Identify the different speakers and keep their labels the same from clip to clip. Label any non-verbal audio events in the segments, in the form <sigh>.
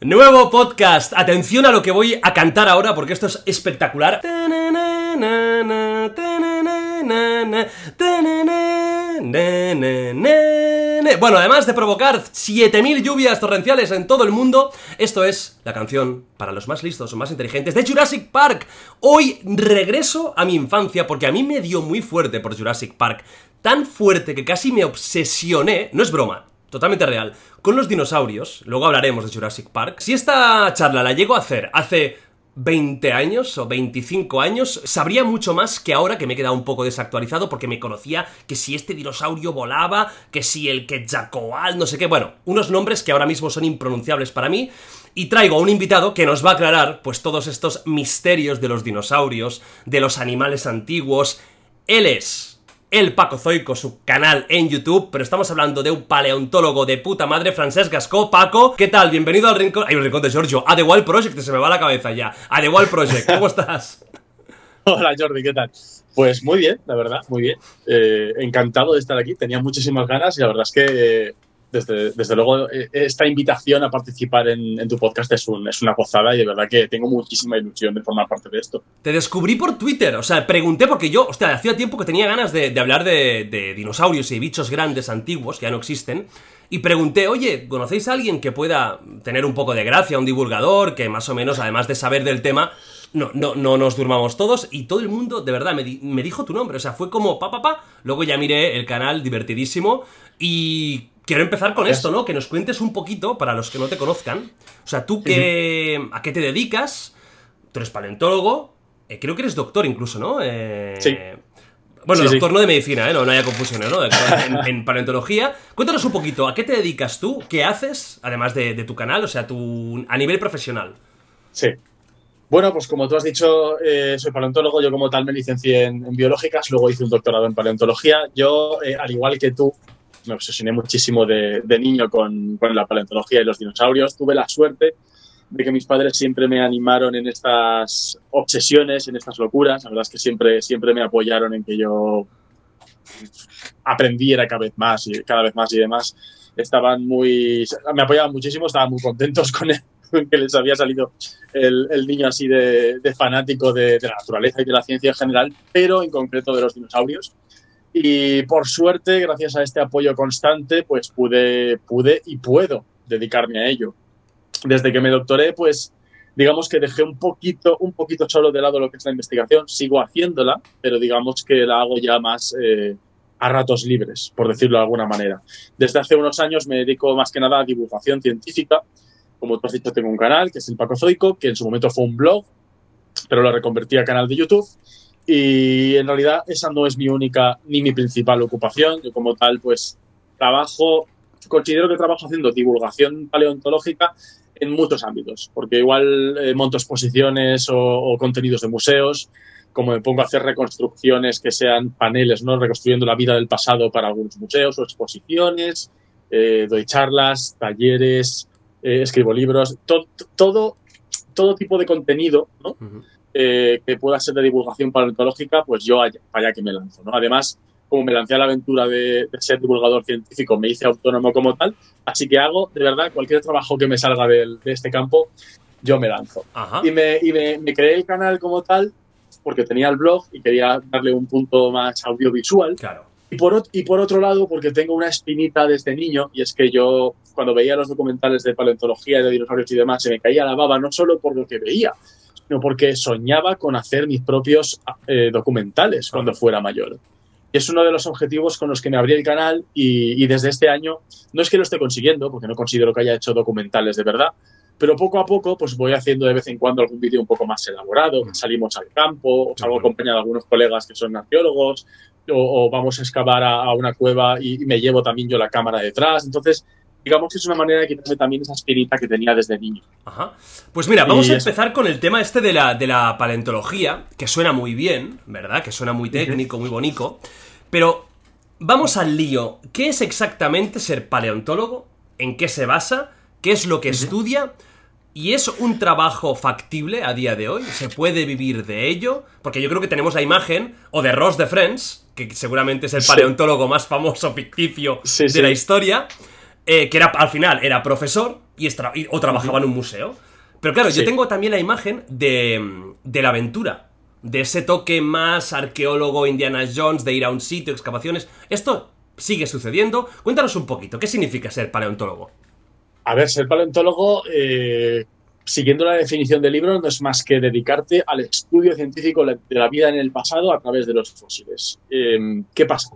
Speaker 1: Nuevo podcast. Atención a lo que voy a cantar ahora porque esto es espectacular. Bueno, además de provocar 7000 lluvias torrenciales en todo el mundo, esto es la canción para los más listos o más inteligentes de Jurassic Park. Hoy regreso a mi infancia porque a mí me dio muy fuerte por Jurassic Park. Tan fuerte que casi me obsesioné, no es broma, totalmente real, con los dinosaurios. Luego hablaremos de Jurassic Park. Si esta charla la llego a hacer hace 20 años o 25 años, sabría mucho más que ahora que me he quedado un poco desactualizado porque me conocía que si este dinosaurio volaba, que si el Quetzalcoatl, no sé qué, bueno, unos nombres que ahora mismo son impronunciables para mí. Y traigo a un invitado que nos va a aclarar pues todos estos misterios de los dinosaurios, de los animales antiguos. Él es el Paco Zoico, su canal en YouTube, pero estamos hablando de un paleontólogo de puta madre, Francesc Gascó. Paco, ¿qué tal? Bienvenido al rincón. Hay un rincón de Giorgio. A The Wild Project, se me va la cabeza ya. A The Wild Project, ¿cómo <laughs> estás?
Speaker 2: Hola Jordi, ¿qué tal? Pues muy bien, la verdad, muy bien. Eh, encantado de estar aquí. Tenía muchísimas ganas y la verdad es que desde, desde, luego, eh, esta invitación a participar en, tu podcast es, es, una gozada y de verdad que tengo muchísima ilusión de formar parte de esto.
Speaker 1: Te descubrí por Twitter, o sea, pregunté porque yo, hostia, hacía tiempo que tenía ganas de, hablar de, dinosaurios y bichos grandes antiguos que ya no existen. Y pregunté, oye, ¿conocéis a alguien que pueda tener un poco de gracia, un divulgador, que más o menos, además de saber del tema, no, no, no nos durmamos todos? Y todo el mundo, de verdad, me, me dijo tu nombre, o sea, fue como pa, pa, pa. Luego ya miré el canal, divertidísimo. Y Quiero empezar con esto, ¿no? Que nos cuentes un poquito, para los que no te conozcan. O sea, tú qué, a qué te dedicas, tú eres paleontólogo, eh, creo que eres doctor incluso, ¿no?
Speaker 2: Eh, sí.
Speaker 1: Bueno, doctor no de medicina, ¿eh? No, haya confusión, ¿no? En, paleontología. Cuéntanos un poquito, ¿a qué te dedicas tú? ¿Qué haces, además de, tu canal? O sea, tu, a nivel profesional.
Speaker 2: Sí. Bueno, pues como tú has dicho, eh, soy paleontólogo, yo como tal me licencié en, biológicas, luego hice un doctorado en paleontología. Yo, al igual que tú, me obsesioné muchísimo de, niño con, la paleontología y los dinosaurios. Tuve la suerte de que mis padres siempre me animaron en estas obsesiones, en estas locuras. La verdad es que siempre, siempre me apoyaron en que yo aprendiera cada vez más y cada vez más y demás. Estaban muy, me apoyaban muchísimo, estaban muy contentos <laughs> con que les había salido el, niño así de, fanático de, de, la naturaleza y de la ciencia en general, pero en concreto de los dinosaurios. Y por suerte, gracias a este apoyo constante, pues pude, pude y puedo dedicarme a ello. Desde que me doctoré, pues digamos que dejé un poquito, un poquito solo de lado lo que es la investigación. Sigo haciéndola, pero digamos que la hago ya más eh, a ratos libres, por decirlo de alguna manera. Desde hace unos años me dedico más que nada a divulgación científica. Como tú has dicho, tengo un canal que es el Paco Zoico, que en su momento fue un blog, pero lo reconvertí a canal de YouTube. Y en realidad esa no es mi única ni mi principal ocupación. Yo como tal, pues trabajo, considero que trabajo haciendo divulgación paleontológica en muchos ámbitos, porque igual eh, monto exposiciones o, contenidos de museos, como me pongo a hacer reconstrucciones que sean paneles, ¿no? reconstruyendo la vida del pasado para algunos museos o exposiciones, eh, doy charlas, talleres, eh, escribo libros, todo, todo tipo de contenido ¿no? Eh, que pueda ser de divulgación paleontológica, pues yo allá, allá que me lanzo. ¿no? Además, como me lancé a la aventura de, ser divulgador científico, me hice autónomo como tal, así que hago, de verdad, cualquier trabajo que me salga de, este campo, yo me lanzo. Y, me, y me, creé el canal como tal porque tenía el blog y quería darle un punto más audiovisual.
Speaker 1: Claro.
Speaker 2: Y por, y por otro lado, porque tengo una espinita desde niño, y es que yo, cuando veía los documentales de paleontología, de dinosaurios y demás, se me caía la baba, no solo por lo que veía, sino porque soñaba con hacer mis propios eh, documentales cuando fuera mayor. Y es uno de los objetivos con los que me abrí el canal y, desde este año, no es que lo esté consiguiendo, porque no considero que haya hecho documentales de verdad, pero poco a poco pues voy haciendo de vez en cuando algún vídeo un poco más elaborado, salimos al campo, salgo acompañado de algunos colegas que son arqueólogos, o, vamos a excavar a, una cueva y, me llevo también yo la cámara detrás. Entonces, digamos que es una manera de quitarme también esa espirita que tenía desde niño.
Speaker 1: Ajá. Pues mira, vamos a empezar con el tema este de la, de la paleontología, que suena muy bien, ¿verdad? Que suena muy técnico, muy bonito. Pero vamos al lío. ¿Qué es exactamente ser paleontólogo? ¿En qué se basa? ¿Qué es lo que estudia? ¿Y es un trabajo factible a día de hoy? ¿Se puede vivir de ello? Porque yo creo que tenemos la imagen, o de Ross de Friends, que seguramente es el paleontólogo más famoso ficticio de la historia, eh, que era, al final era profesor, y, o trabajaba en un museo. Pero claro, yo tengo también la imagen de, de la aventura, de ese toque más arqueólogo Indiana Jones, de ir a un sitio, excavaciones. Esto sigue sucediendo. Cuéntanos un poquito, ¿qué significa ser paleontólogo?
Speaker 2: A ver, ser paleontólogo, eh, siguiendo la definición del libro, no es más que dedicarte al estudio científico de la vida en el pasado a través de los fósiles. Eh, ¿Qué pasa?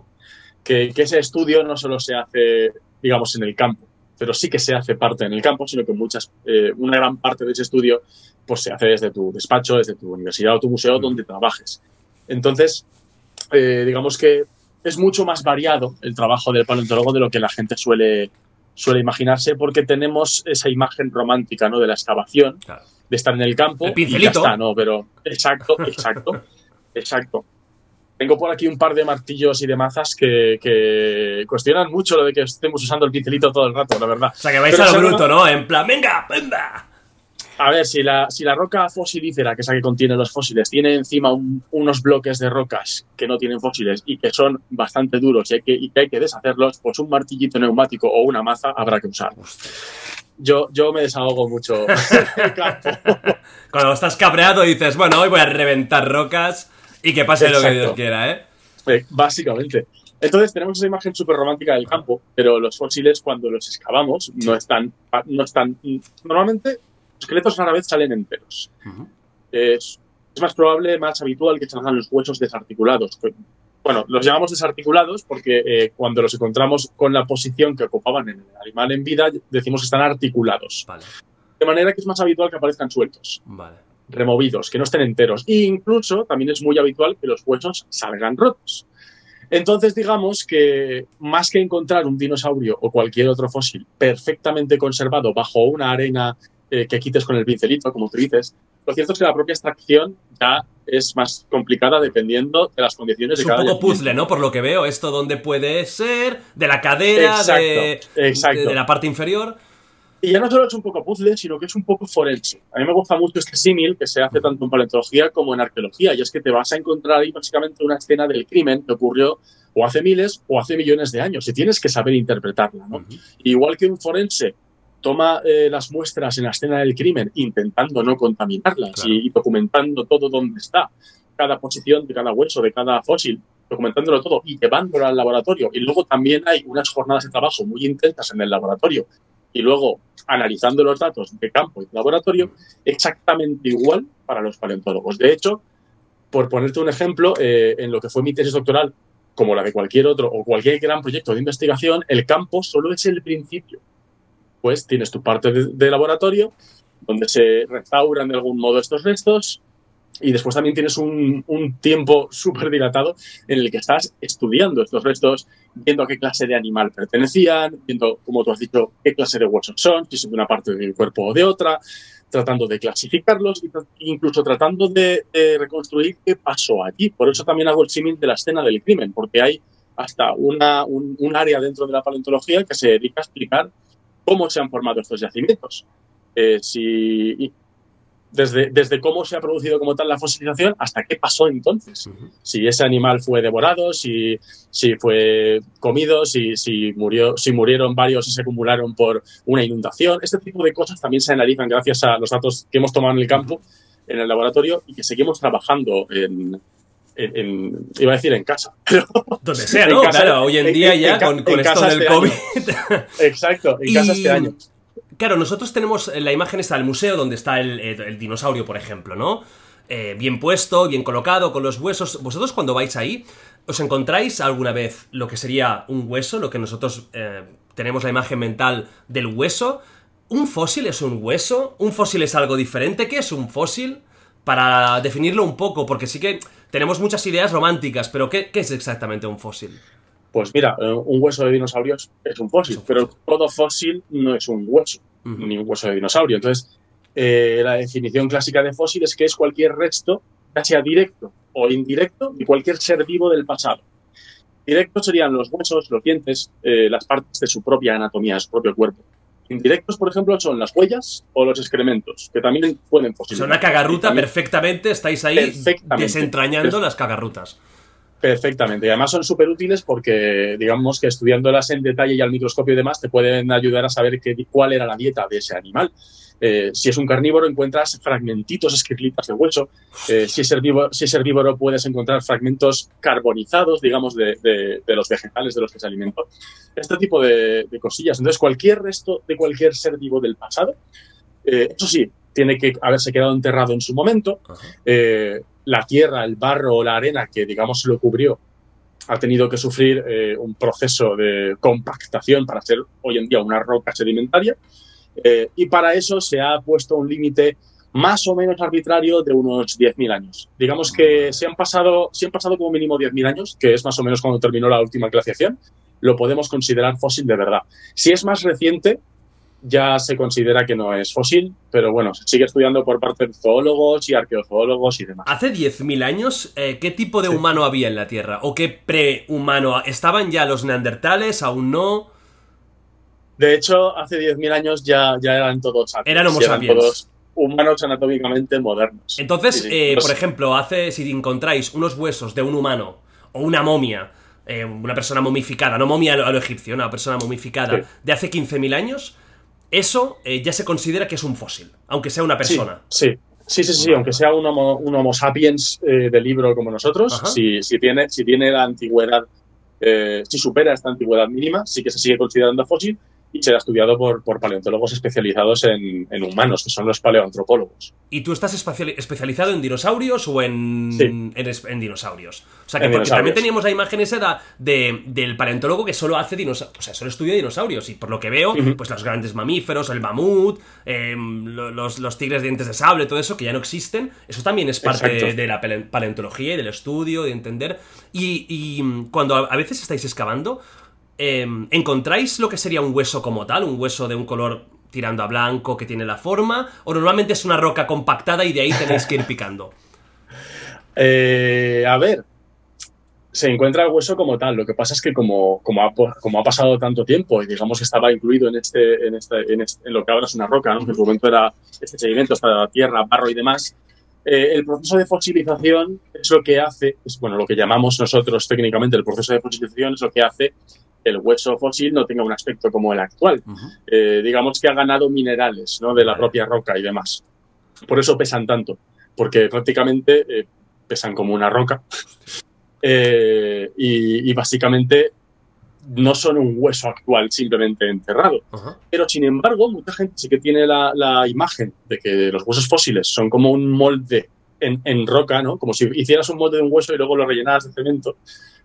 Speaker 2: Que, que ese estudio no solo se hace, digamos, en el campo, pero sí que se hace parte en el campo, sino que muchas, eh, una gran parte de ese estudio pues se hace desde tu despacho, desde tu universidad o tu museo donde trabajes. Entonces, eh, digamos que es mucho más variado el trabajo del paleontólogo de lo que la gente suele, suele imaginarse porque tenemos esa imagen romántica ¿no? de la excavación,
Speaker 1: Claro.
Speaker 2: de estar en el campo
Speaker 1: El
Speaker 2: y
Speaker 1: pincelito.
Speaker 2: ya está, ¿no? Pero exacto, <laughs> exacto, exacto. Tengo por aquí un par de martillos y de mazas que, que cuestionan mucho lo de que estemos usando el pincelito todo el rato, la verdad.
Speaker 1: O sea, que vais
Speaker 2: Pero
Speaker 1: a lo bruto, ¿no? En plan, venga, venga.
Speaker 2: A ver, si la, si la roca fosilífera, que es la que contiene los fósiles, tiene encima un- unos bloques de rocas que no tienen fósiles y que son bastante duros y, hay que, y que hay que deshacerlos, pues un martillito neumático o una maza habrá que usar. Yo, yo me desahogo mucho. <laughs> <laughs>
Speaker 1: Cuando estás cabreado dices, bueno, hoy voy a reventar rocas y que pase lo que. Dios quiera, ¿eh?
Speaker 2: Eh, Básicamente. Entonces tenemos esa imagen súper romántica del campo, pero los fósiles cuando los excavamos no están, no están, normalmente los esqueletos rara vez salen enteros. Es, es más probable, más habitual que salgan los huesos desarticulados. Bueno, los llamamos desarticulados porque eh, cuando los encontramos con la posición que ocupaban en el animal en vida, decimos que están articulados.
Speaker 1: Vale,
Speaker 2: De manera que es más habitual que aparezcan sueltos,
Speaker 1: vale.
Speaker 2: Removidos, que no estén enteros. E incluso también es muy habitual que los huesos salgan rotos. Entonces, digamos que más que encontrar un dinosaurio o cualquier otro fósil perfectamente conservado bajo una arena eh, que quites con el pincelito, como tú dices, lo cierto es que la propia extracción ya es más complicada dependiendo de las condiciones
Speaker 1: Es
Speaker 2: de
Speaker 1: un
Speaker 2: cada
Speaker 1: poco
Speaker 2: yacimiento.
Speaker 1: puzzle, ¿no? Por lo que veo, esto donde puede ser, de la cadera,
Speaker 2: Exacto,
Speaker 1: de,
Speaker 2: exacto.
Speaker 1: de- de la parte inferior.
Speaker 2: Y ya no solo es un poco puzzle, sino que es un poco forense. A mí me gusta mucho este símil que se hace tanto en paleontología como en arqueología, y es que te vas a encontrar ahí básicamente una escena del crimen que ocurrió o hace miles o hace millones de años, y tienes que saber interpretarla. ¿no? Igual que un forense toma eh, las muestras en la escena del crimen intentando no contaminarlas
Speaker 1: Claro.
Speaker 2: y, y documentando todo donde está, cada posición de cada hueso, de cada fósil, documentándolo todo y llevándolo al laboratorio. Y luego también hay unas jornadas de trabajo muy intensas en el laboratorio y luego analizando los datos de campo y laboratorio, exactamente igual para los paleontólogos. De hecho, por ponerte un ejemplo, eh, en lo que fue mi tesis doctoral, como la de cualquier otro o cualquier gran proyecto de investigación, el campo solo es el principio. Pues tienes tu parte de, de laboratorio, donde se restauran de algún modo estos restos, y después también tienes un, un tiempo <laughs> súper dilatado en el que estás estudiando estos restos, viendo a qué clase de animal pertenecían, viendo, como tú has dicho, qué clase de huesos son, si son de una parte del cuerpo o de otra, tratando de clasificarlos incluso tratando de, de, reconstruir qué pasó allí. Por eso también hago el símil de la escena del crimen, porque hay hasta una, un, un, área dentro de la paleontología que se dedica a explicar cómo se han formado estos yacimientos. Eh, si, desde, desde, cómo se ha producido como tal la fosilización hasta qué pasó entonces. Uh -huh. Si ese animal fue devorado, si, si fue comido, si, si, murió, si murieron varios y se acumularon por una inundación. Este tipo de cosas también se analizan gracias a los datos que hemos tomado en el campo, en el laboratorio y que seguimos trabajando en, en, en, iba a decir en casa. <laughs> Pero
Speaker 1: Donde sea, ¿no? Casa, claro, hoy en, en día ya con, con esto del
Speaker 2: este
Speaker 1: COVID.
Speaker 2: Exacto, en y... casa este año.
Speaker 1: Claro, nosotros tenemos la imagen esta del museo donde está el, el dinosaurio, por ejemplo, ¿no? Eh, bien puesto, bien colocado, con los huesos. Vosotros cuando vais ahí, ¿os encontráis alguna vez lo que sería un hueso? Lo que nosotros eh, tenemos la imagen mental del hueso. ¿Un fósil es un hueso? ¿Un fósil es algo diferente? ¿Qué es un fósil? Para definirlo un poco, porque sí que tenemos muchas ideas románticas, pero ¿qué, qué es exactamente un fósil?
Speaker 2: Pues mira, un hueso de dinosaurios es un fósil, es pero todo fósil no es un hueso, uh -huh. ni un hueso de dinosaurio. Entonces, eh, la definición clásica de fósil es que es cualquier resto, ya sea directo o indirecto, de cualquier ser vivo del pasado. Directos serían los huesos, los dientes, eh, las partes de su propia anatomía, de su propio cuerpo. Indirectos, por ejemplo, son las huellas o los excrementos, que también pueden fosilizar.
Speaker 1: Son una cagarruta perfectamente, estáis ahí desentrañando las cagarrutas.
Speaker 2: Perfectamente. Y además son súper útiles porque, digamos que estudiándolas en detalle y al microscopio y demás, te pueden ayudar a saber qué, cuál era la dieta de ese animal. Eh, si es un carnívoro, encuentras fragmentitos, esquirlitas de hueso. Eh, si, es herbívoro, si es herbívoro, puedes encontrar fragmentos carbonizados, digamos, de, de, de los vegetales de los que se alimentó. Este tipo de, de, cosillas. Entonces, cualquier resto de cualquier ser vivo del pasado, eh, eso sí, tiene que haberse quedado enterrado en su momento. Eh, la tierra, el barro o la arena que, digamos, lo cubrió ha tenido que sufrir eh, un proceso de compactación para ser hoy en día una roca sedimentaria. Eh, y para eso se ha puesto un límite más o menos arbitrario de unos 10.000 años. Digamos que si han, pasado, si han pasado como mínimo 10.000 años, que es más o menos cuando terminó la última glaciación, lo podemos considerar fósil de verdad. Si es más reciente, ya se considera que no es fósil, pero bueno, se sigue estudiando por parte de zoólogos y arqueozoólogos y demás.
Speaker 1: Hace 10.000 años, eh, ¿qué tipo de sí. humano había en la Tierra? ¿O qué prehumano? ¿Estaban ya los neandertales? ¿Aún no?
Speaker 2: De hecho, hace 10.000 años ya, ya eran todos
Speaker 1: sapiens. Eran homo sapiens. Eran todos
Speaker 2: humanos anatómicamente modernos.
Speaker 1: Entonces, sí, sí. Eh, por ejemplo, hace si encontráis unos huesos de un humano o una momia, eh, una persona momificada, no momia a lo, a lo egipcio, una persona momificada de hace 15.000 años, eso eh, ya se considera que es un fósil, aunque sea una persona.
Speaker 2: Sí, sí, sí, sí, sí aunque sea un homo, un homo sapiens eh, de libro como nosotros, si, si, tiene, si tiene la antigüedad, eh, si supera esta antigüedad mínima, sí que se sigue considerando fósil y será estudiado por, por paleontólogos especializados en, en, humanos, que son los paleoantropólogos.
Speaker 1: ¿Y tú estás especializado en dinosaurios o en, sí. en, en, dinosaurios? O sea, que porque también teníamos la imagen esa de, del paleontólogo que solo hace dinosaurios, o sea, solo estudia dinosaurios. Y por lo que veo, uh -huh. pues los grandes mamíferos, el mamut, eh, los, los, tigres de dientes de sable, todo eso que ya no existen, eso también es parte de, de, la paleontología y del estudio, de entender. Y, y cuando a veces estáis excavando, eh, ¿encontráis lo que sería un hueso como tal? Un hueso de un color tirando a blanco que tiene la forma, o normalmente es una roca compactada y de ahí tenéis que ir picando? <laughs>
Speaker 2: Eh, a ver, se encuentra el hueso como tal. Lo que pasa es que como, como, ha, pasado tanto tiempo y digamos que estaba incluido en, este, este, en, lo que ahora es una roca, ¿no? que en su momento era este sedimento, la tierra, barro y demás, eh, el proceso de fosilización es lo que hace, es, bueno, lo que llamamos nosotros técnicamente el proceso de fosilización es lo que hace el hueso fósil no tenga un aspecto como el actual. Uh -huh. eh, digamos que ha ganado minerales ¿no? de la propia roca y demás. Por eso pesan tanto, porque prácticamente eh, pesan como una roca. <laughs> Eh, y, y, básicamente no son un hueso actual simplemente enterrado. Uh -huh. Pero sin embargo, mucha gente sí que tiene la, la, imagen de que los huesos fósiles son como un molde en, en roca, ¿no? Como si hicieras un molde de un hueso y luego lo rellenaras de cemento.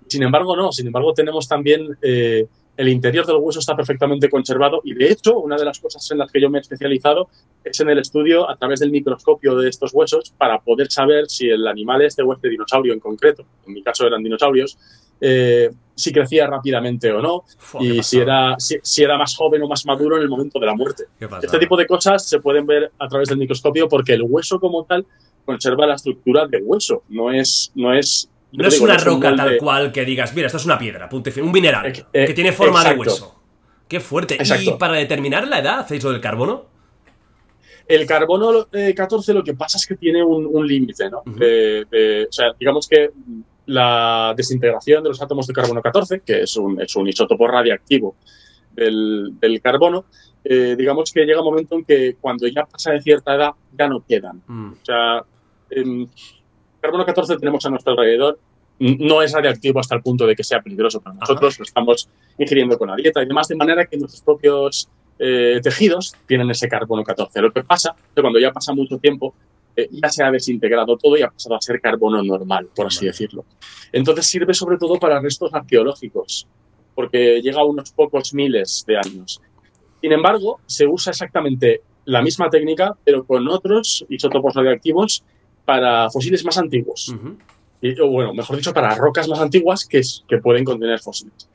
Speaker 2: Sin embargo, no. Sin embargo, tenemos también eh, el interior del hueso está perfectamente conservado y, de hecho, una de las cosas en las que yo me he especializado es en el estudio a través del microscopio de estos huesos para poder saber si el animal este o este dinosaurio en concreto, en mi caso eran dinosaurios, eh, si crecía rápidamente o no Fua, y si era, si, si, era más joven o más maduro en el momento de la muerte. Este tipo de cosas se pueden ver a través del microscopio porque el hueso como tal conserva la estructura de hueso, no es, no es
Speaker 1: no es digo, una no roca tal de... cual que digas, mira, esto es una piedra, punto un mineral, eh, eh, que tiene forma exacto. de hueso. Qué fuerte. Exacto. ¿Y para determinar la edad hacéis lo del carbono?
Speaker 2: El carbono eh, 14 lo que pasa es que tiene un, un límite, ¿no? Uh -huh. de, de, o sea, digamos que la desintegración de los átomos de carbono 14, que es un, es un isótopo radiactivo del, del carbono, eh, digamos que llega un momento en que cuando ya pasa de cierta edad ya no quedan. Mm. O sea, en, carbono 14 tenemos a nuestro alrededor no es radiactivo hasta el punto de que sea peligroso para nosotros, Ajá. lo estamos ingiriendo con la dieta y demás, de manera que nuestros propios eh, tejidos tienen ese carbono 14. Lo que pasa es que cuando ya pasa mucho tiempo, eh, ya se ha desintegrado todo y ha pasado a ser carbono normal, por así decirlo. Entonces sirve sobre todo para restos arqueológicos, porque llega a unos pocos miles de años. Sin embargo, se usa exactamente la misma técnica, pero con otros isótopos radioactivos para fósiles más antiguos. Uh -huh. y, o bueno, mejor dicho, para rocas más antiguas que, pueden contener fósiles.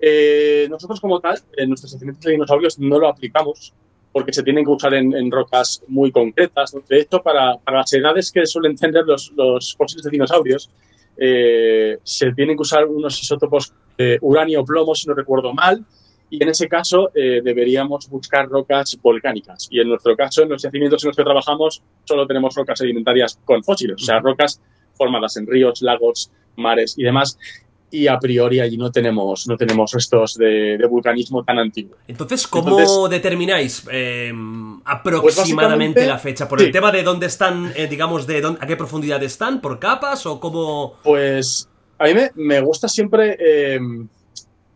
Speaker 2: Eh, nosotros como tal, en nuestros yacimientos de dinosaurios no lo aplicamos porque se tienen que usar en, en rocas muy concretas. De hecho, para, para, las edades que suelen tener los, los fósiles de dinosaurios, eh, se tienen que usar unos isótopos de uranio o plomo, si no recuerdo mal, y en ese caso eh, deberíamos buscar rocas volcánicas. Y en nuestro caso, en los yacimientos en los que trabajamos, solo tenemos rocas sedimentarias con fósiles, o sea, rocas formadas en ríos, lagos, mares y demás. Y a priori allí no tenemos, no tenemos restos de, de vulcanismo tan antiguo.
Speaker 1: Entonces, ¿cómo
Speaker 2: Entonces-
Speaker 1: determináis eh, aproximadamente
Speaker 2: básicamente,
Speaker 1: la fecha? ¿Por
Speaker 2: sí.
Speaker 1: el tema de dónde están, eh, digamos, de dónde- a qué profundidad están? ¿Por capas o cómo...?
Speaker 2: Pues a mí me, me gusta siempre eh,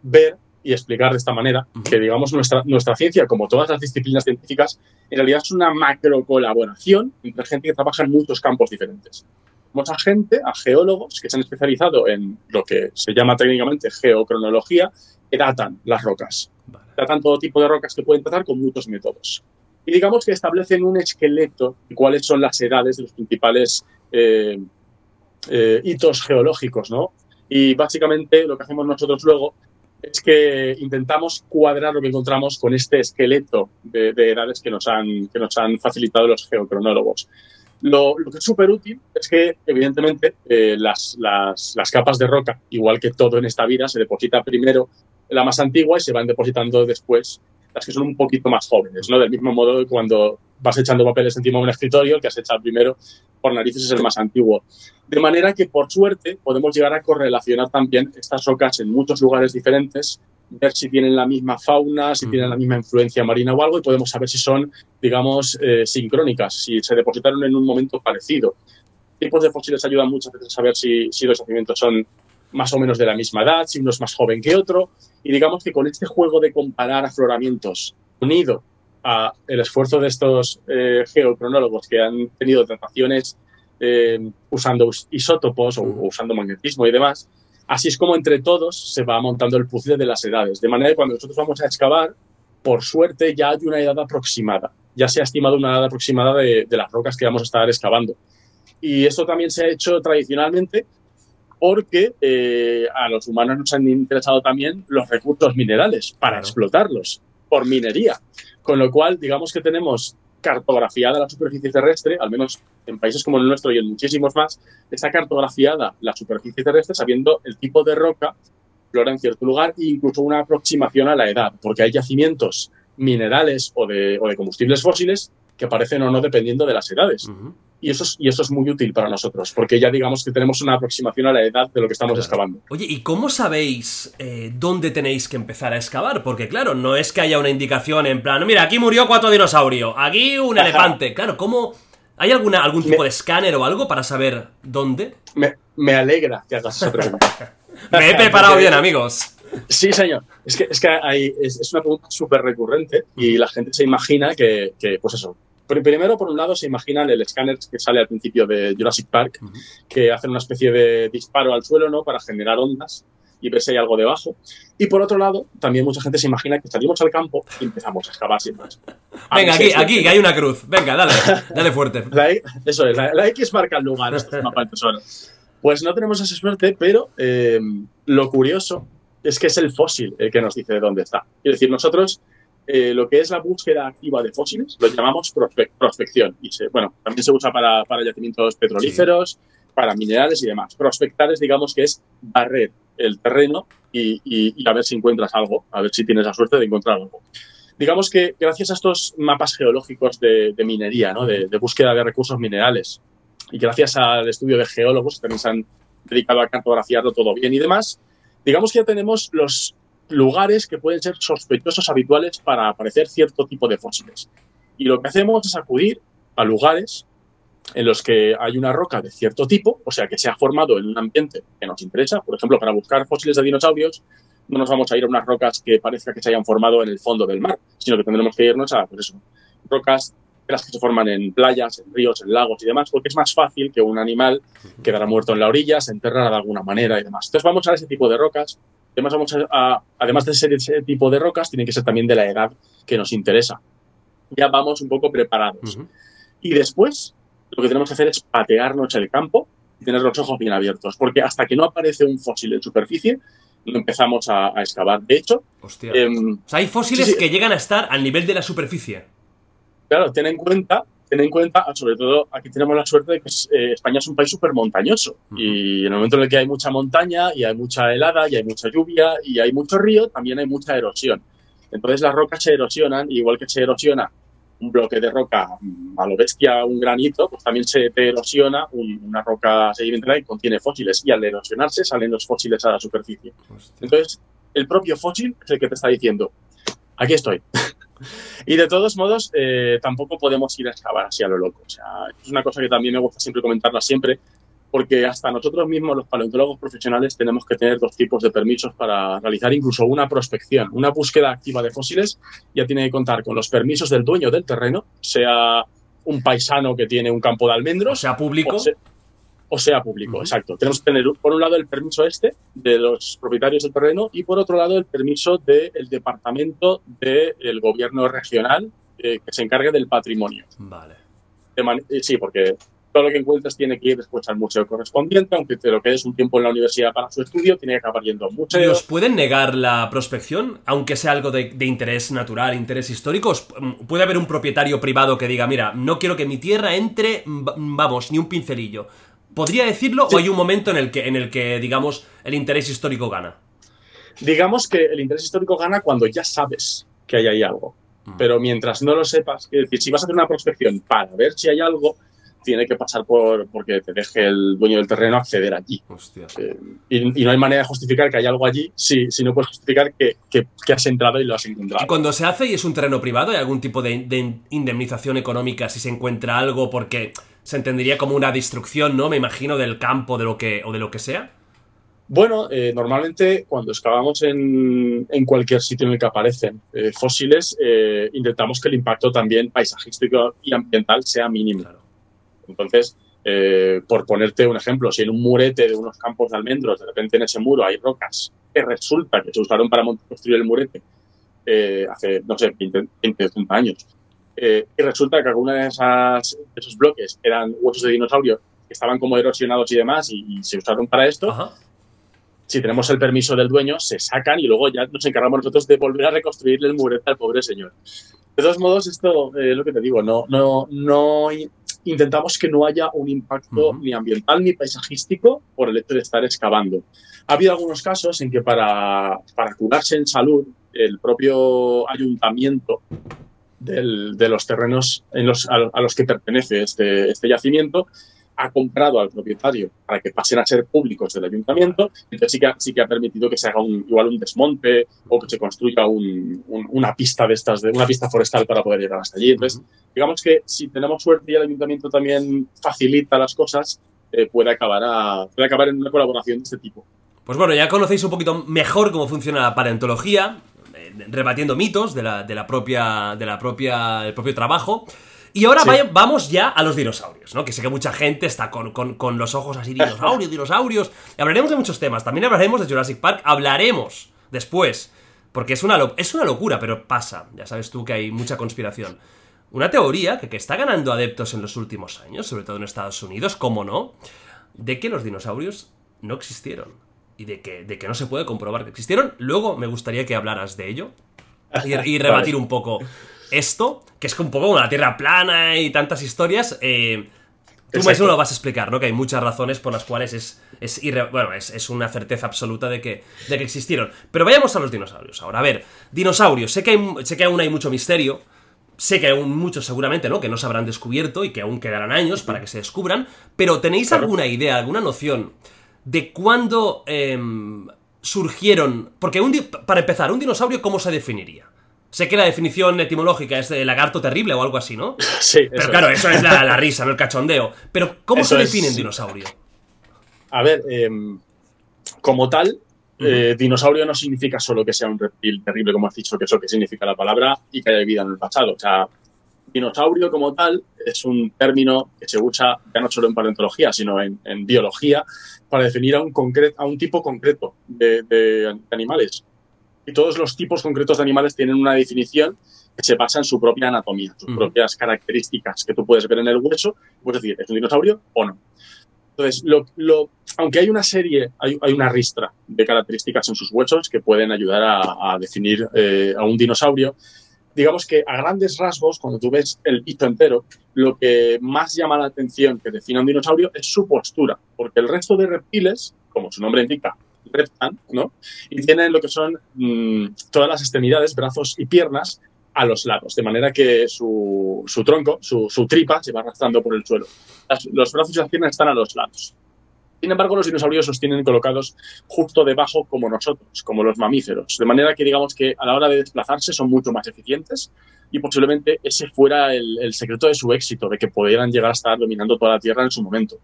Speaker 2: ver y explicar de esta manera que, digamos, nuestra, nuestra ciencia, como todas las disciplinas científicas, en realidad es una macro colaboración entre gente que trabaja en muchos campos diferentes. Tenemos a gente, a geólogos que se han especializado en lo que se llama técnicamente geocronología, que datan las rocas. Tratan todo tipo de rocas que pueden tratar con muchos métodos. Y digamos que establecen un esqueleto de cuáles son las edades de los principales eh, eh, hitos geológicos, ¿no? Y básicamente lo que hacemos nosotros luego es que intentamos cuadrar lo que encontramos con este esqueleto de, de edades que nos, han, que nos han facilitado los geocronólogos. Lo, lo que es súper útil es que, evidentemente, eh, las, las, las capas de roca, igual que todo en esta vida, se deposita primero la más antigua y se van depositando después las que son un poquito más jóvenes, ¿no? Del mismo modo que cuando vas echando papeles encima de un escritorio, el que has echado primero por narices es el más antiguo. De manera que, por suerte, podemos llegar a correlacionar también estas rocas en muchos lugares diferentes, ver si tienen la misma fauna, si tienen la misma influencia marina o algo, y podemos saber si son, digamos, eh, sincrónicas, si se depositaron en un momento parecido. Tipos de fósiles ayudan muchas veces a saber si, si los yacimientos son más o menos de la misma edad, si uno es más joven que otro, y digamos que con este juego de comparar afloramientos unido a el esfuerzo de estos eh, geocronólogos que han tenido trataciones eh, usando us- isótopos o usando magnetismo y demás, así es como entre todos se va montando el puzzle de las edades. De manera que cuando nosotros vamos a excavar, por suerte ya hay una edad aproximada. Ya se ha estimado una edad aproximada de, de las rocas que vamos a estar excavando. Y esto también se ha hecho tradicionalmente porque eh, a los humanos nos han interesado también los recursos minerales para explotarlos por minería. Con lo cual, digamos que tenemos cartografiada la superficie terrestre, al menos en países como el nuestro y en muchísimos más, está cartografiada la superficie terrestre sabiendo el tipo de roca flora en cierto lugar e incluso una aproximación a la edad, porque hay yacimientos minerales o de, o de combustibles fósiles que aparecen o no dependiendo de las edades. Y eso, es, y eso es muy útil para nosotros, porque ya digamos que tenemos una aproximación a la edad de lo que estamos
Speaker 1: Claro.
Speaker 2: excavando.
Speaker 1: Oye, ¿y cómo sabéis eh, dónde tenéis que empezar a excavar? Porque claro, no es que haya una indicación en plan, mira, aquí murió cuatro dinosaurios, aquí un
Speaker 2: Ajá.
Speaker 1: elefante. Claro, ¿cómo... ¿Hay alguna, algún tipo
Speaker 2: Me-
Speaker 1: de escáner o algo para saber dónde?
Speaker 2: Me, me alegra que hagas esa pregunta. <laughs>
Speaker 1: Me he preparado bien, amigos.
Speaker 2: Sí, señor. Es que, es, que hay, es, es una pregunta súper recurrente y la gente se imagina que, que, pues eso. Pr- Primero, por un lado, se imaginan el escáner que sale al principio de Jurassic Park,
Speaker 1: Ujú.
Speaker 2: que hacen una especie de disparo al suelo, ¿no? Para generar ondas y ver si hay algo debajo. Y por otro lado, también mucha gente se imagina que salimos al campo y empezamos a excavar sin más. A <laughs>
Speaker 1: Venga, aquí, aquí, que hay una cruz. Venga, dale, <laughs> dale fuerte.
Speaker 2: La, eso es, la, la X marca el lugar, este es mapa del tesoro. Pues no tenemos esa suerte, pero eh, lo curioso es que es el fósil el que nos dice de dónde está. Es decir, nosotros eh, lo que es la búsqueda activa de fósiles lo llamamos prospe- prospección. Y se, bueno, también se usa para, para yacimientos petrolíferos, para minerales y demás. Prospectar es, digamos, que es barrer el terreno y, y- y a ver si encuentras algo, a ver si tienes la suerte de encontrar algo. Digamos que gracias a estos mapas geológicos de, de minería, ¿no? de, de búsqueda de recursos minerales, y gracias al estudio de geólogos que también se han dedicado a cartografiarlo todo bien y demás, digamos que ya tenemos los lugares que pueden ser sospechosos habituales para aparecer cierto tipo de fósiles. Y lo que hacemos es acudir a lugares en los que hay una roca de cierto tipo, o sea, que se ha formado en un ambiente que nos interesa. Por ejemplo, para buscar fósiles de dinosaurios, no nos vamos a ir a unas rocas que parezca que se hayan formado en el fondo del mar, sino que tendremos que irnos a, pues eso, rocas las que se forman en playas, en ríos, en lagos y demás, porque es más fácil que un animal quedará muerto en la orilla, se enterrará de alguna manera y demás. Entonces vamos a ese tipo de rocas. Además, vamos a, a- además de ese, ese tipo de rocas, tienen que ser también de la edad que nos interesa. Ya vamos un poco preparados. Y después, lo que tenemos que hacer es patearnos el campo y tener los ojos bien abiertos, porque hasta que no aparece un fósil en superficie, no empezamos a, a excavar. De hecho,
Speaker 1: o sea, hay fósiles
Speaker 2: sí, sí.
Speaker 1: que llegan a estar al nivel de la superficie.
Speaker 2: claro, ten en cuenta, ten en cuenta, sobre todo aquí tenemos la suerte de que eh, España es un país súper montañoso
Speaker 1: Ujú.
Speaker 2: y en el momento en el que hay mucha montaña y hay mucha helada y hay mucha lluvia y hay mucho río, también hay mucha erosión. Entonces las rocas se erosionan, igual que se erosiona un bloque de roca a lo bestia, un granito, pues también se erosiona una roca sedimental que contiene fósiles y al erosionarse salen los fósiles a la superficie. Entonces, el propio fósil es el que te está diciendo, aquí estoy. Y de todos modos, eh, tampoco podemos ir a excavar así a lo loco. O sea, es una cosa que también me gusta siempre comentarla siempre, porque hasta nosotros mismos, los paleontólogos profesionales, tenemos que tener dos tipos de permisos para realizar incluso una prospección. Una búsqueda activa de fósiles ya tiene que contar con los permisos del dueño del terreno, sea un paisano que tiene un campo de almendros.
Speaker 1: O sea, público.
Speaker 2: O sea, público, exacto. Tenemos que tener, por un lado, el permiso este de los propietarios del terreno y, por otro lado, el permiso del departamento del gobierno regional eh, que se encargue del patrimonio.
Speaker 1: Vale.
Speaker 2: Eh, sí, porque todo lo que encuentres tiene que ir después al museo correspondiente, aunque te lo quedes un tiempo en la universidad para su estudio, tiene que acabar yendo a museo. ¿Y
Speaker 1: os pueden negar la prospección, aunque sea algo de, interés natural, interés histórico? ¿Puede haber un propietario privado que diga, mira, no quiero que mi tierra entre, vamos, ni un pincelillo? ¿Podría decirlo o hay un momento en el, que, en el que, digamos, el interés histórico gana?
Speaker 2: Digamos que el interés histórico gana cuando ya sabes que hay ahí algo. Mm. Pero mientras no lo sepas, es decir, si vas a hacer una prospección para ver si hay algo, tiene que pasar por porque te deje el dueño del terreno acceder allí. Eh, y, no hay manera de justificar que hay algo allí si, si no puedes justificar que, has entrado y lo has encontrado.
Speaker 1: ¿Y cuando se hace y es un terreno privado, hay algún tipo de, indemnización económica si se encuentra algo? Porque se entendería como una destrucción, ¿no? Me imagino, del campo de lo que, o de lo que sea.
Speaker 2: Bueno, eh, normalmente cuando excavamos en, en, cualquier sitio en el que aparecen eh, fósiles, intentamos que el impacto también paisajístico y ambiental sea mínimo. Entonces, eh, por ponerte un ejemplo, si en un murete de unos campos de almendros, de repente en ese muro hay rocas que resulta que se usaron para construir el murete eh, hace, no sé, 20, 20 30 años, eh, y resulta que algunos de, esas, esos bloques eran huesos de dinosaurio que estaban como erosionados y demás y, se usaron para esto, si tenemos el permiso del dueño, se sacan y luego ya nos encargamos nosotros de volver a reconstruirle el murete al pobre señor. De todos modos, esto es lo que te digo, no, no, no intentamos que no haya un impacto ni ambiental ni paisajístico por el hecho de estar excavando. Ha habido algunos casos en que para, para curarse en salud, el propio ayuntamiento de los terrenos en los, a, los que pertenece este, este yacimiento ha comprado al propietario para que pasen a ser públicos del ayuntamiento, entonces sí que, sí que ha permitido que se haga un, igual un desmonte o que se construya una pista de estas, de una pista forestal para poder llegar hasta allí. Entonces, digamos que si tenemos suerte y el ayuntamiento también facilita las cosas, eh, puede, acabar a, puede acabar en una colaboración de este tipo.
Speaker 1: Pues bueno, ya conocéis un poquito mejor cómo funciona la paleontología, rebatiendo mitos de la, de la propia, de la propia, del propio trabajo. Y ahora vamos ya a los dinosaurios, ¿no? Que sé que mucha gente está con, los ojos así, dinosaurios, <laughs> dinosaurios. Hablaremos de muchos temas. También hablaremos de Jurassic Park. Hablaremos después. Porque es una, es una locura, pero pasa. Ya sabes tú que hay mucha conspiración. Una teoría que, que está ganando adeptos en los últimos años, sobre todo en Estados Unidos, ¿cómo no? De que los dinosaurios no existieron. Y de que, de que no se puede comprobar que existieron. Luego me gustaría que hablaras de ello. Y, <laughs> rebatir un poco esto, que es un poco como la Tierra plana y tantas historias, eh, tú eso lo vas a explicar, ¿no? Que hay muchas razones por las cuales es, es, bueno, es, una certeza absoluta de que, de que existieron. Pero vayamos a los dinosaurios ahora. A ver, dinosaurios, sé que, hay, sé que aún hay mucho misterio, sé que aún muchos seguramente, ¿no? Que no se habrán descubierto y que aún quedarán años para que se descubran, pero ¿tenéis alguna idea, alguna noción de cuándo em, surgieron? Porque un, para empezar, un dinosaurio, ¿cómo se definiría? Sé que la definición etimológica es de lagarto terrible o algo así, ¿no? <laughs>
Speaker 2: Sí.
Speaker 1: Pero claro, eso es la, <laughs> risa, no el cachondeo. Pero, ¿cómo se define un dinosaurio?
Speaker 2: A ver, em, como tal, eh, dinosaurio no significa solo que sea un reptil terrible, como has dicho, que eso que significa la palabra, y que haya vida en el pasado. O sea, dinosaurio como tal es un término que se usa ya no solo en paleontología, sino en, biología, para definir a un, a un tipo concreto de animales y todos los tipos concretos de animales tienen una definición que se basa en su propia anatomía, sus propias características que tú puedes ver en el hueso, puedes decir, ¿es un dinosaurio o no? Entonces, lo, aunque hay una serie, hay, una ristra de características en sus huesos que pueden ayudar a, definir eh, a un dinosaurio, digamos que a grandes rasgos, cuando tú ves el pito entero, lo que más llama la atención que define a un dinosaurio es su postura, porque el resto de reptiles, como su nombre indica, reptan, ¿no? Y tienen lo que son mm, todas las extremidades, brazos y piernas a los lados, de manera que su, su tronco, su, su, tripa, se va arrastrando por el suelo. Los brazos y las piernas están a los lados. Sin embargo, los dinosaurios los tienen colocados justo debajo como nosotros, como los mamíferos, de manera que digamos que a la hora de desplazarse son mucho más eficientes y posiblemente ese fuera el, secreto de su éxito, de que pudieran llegar a estar dominando toda la Tierra en su momento.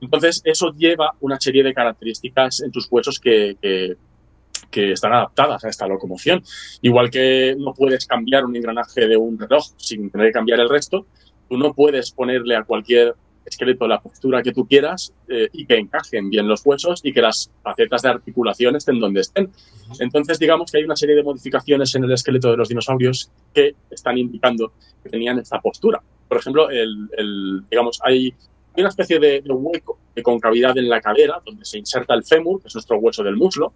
Speaker 2: Entonces, eso lleva una serie de características en tus huesos que, que, que, están adaptadas a esta locomoción. Igual que no puedes cambiar un engranaje de un reloj sin tener que cambiar el resto, tú no puedes ponerle a cualquier esqueleto la postura que tú quieras eh, y que encajen bien los huesos y que las facetas de articulación estén donde estén. Entonces, digamos que hay una serie de modificaciones en el esqueleto de los dinosaurios que están indicando que tenían esta postura. Por ejemplo, el, el digamos, hay una especie de, de, hueco de concavidad en la cadera donde se inserta el fémur, que es nuestro hueso del muslo,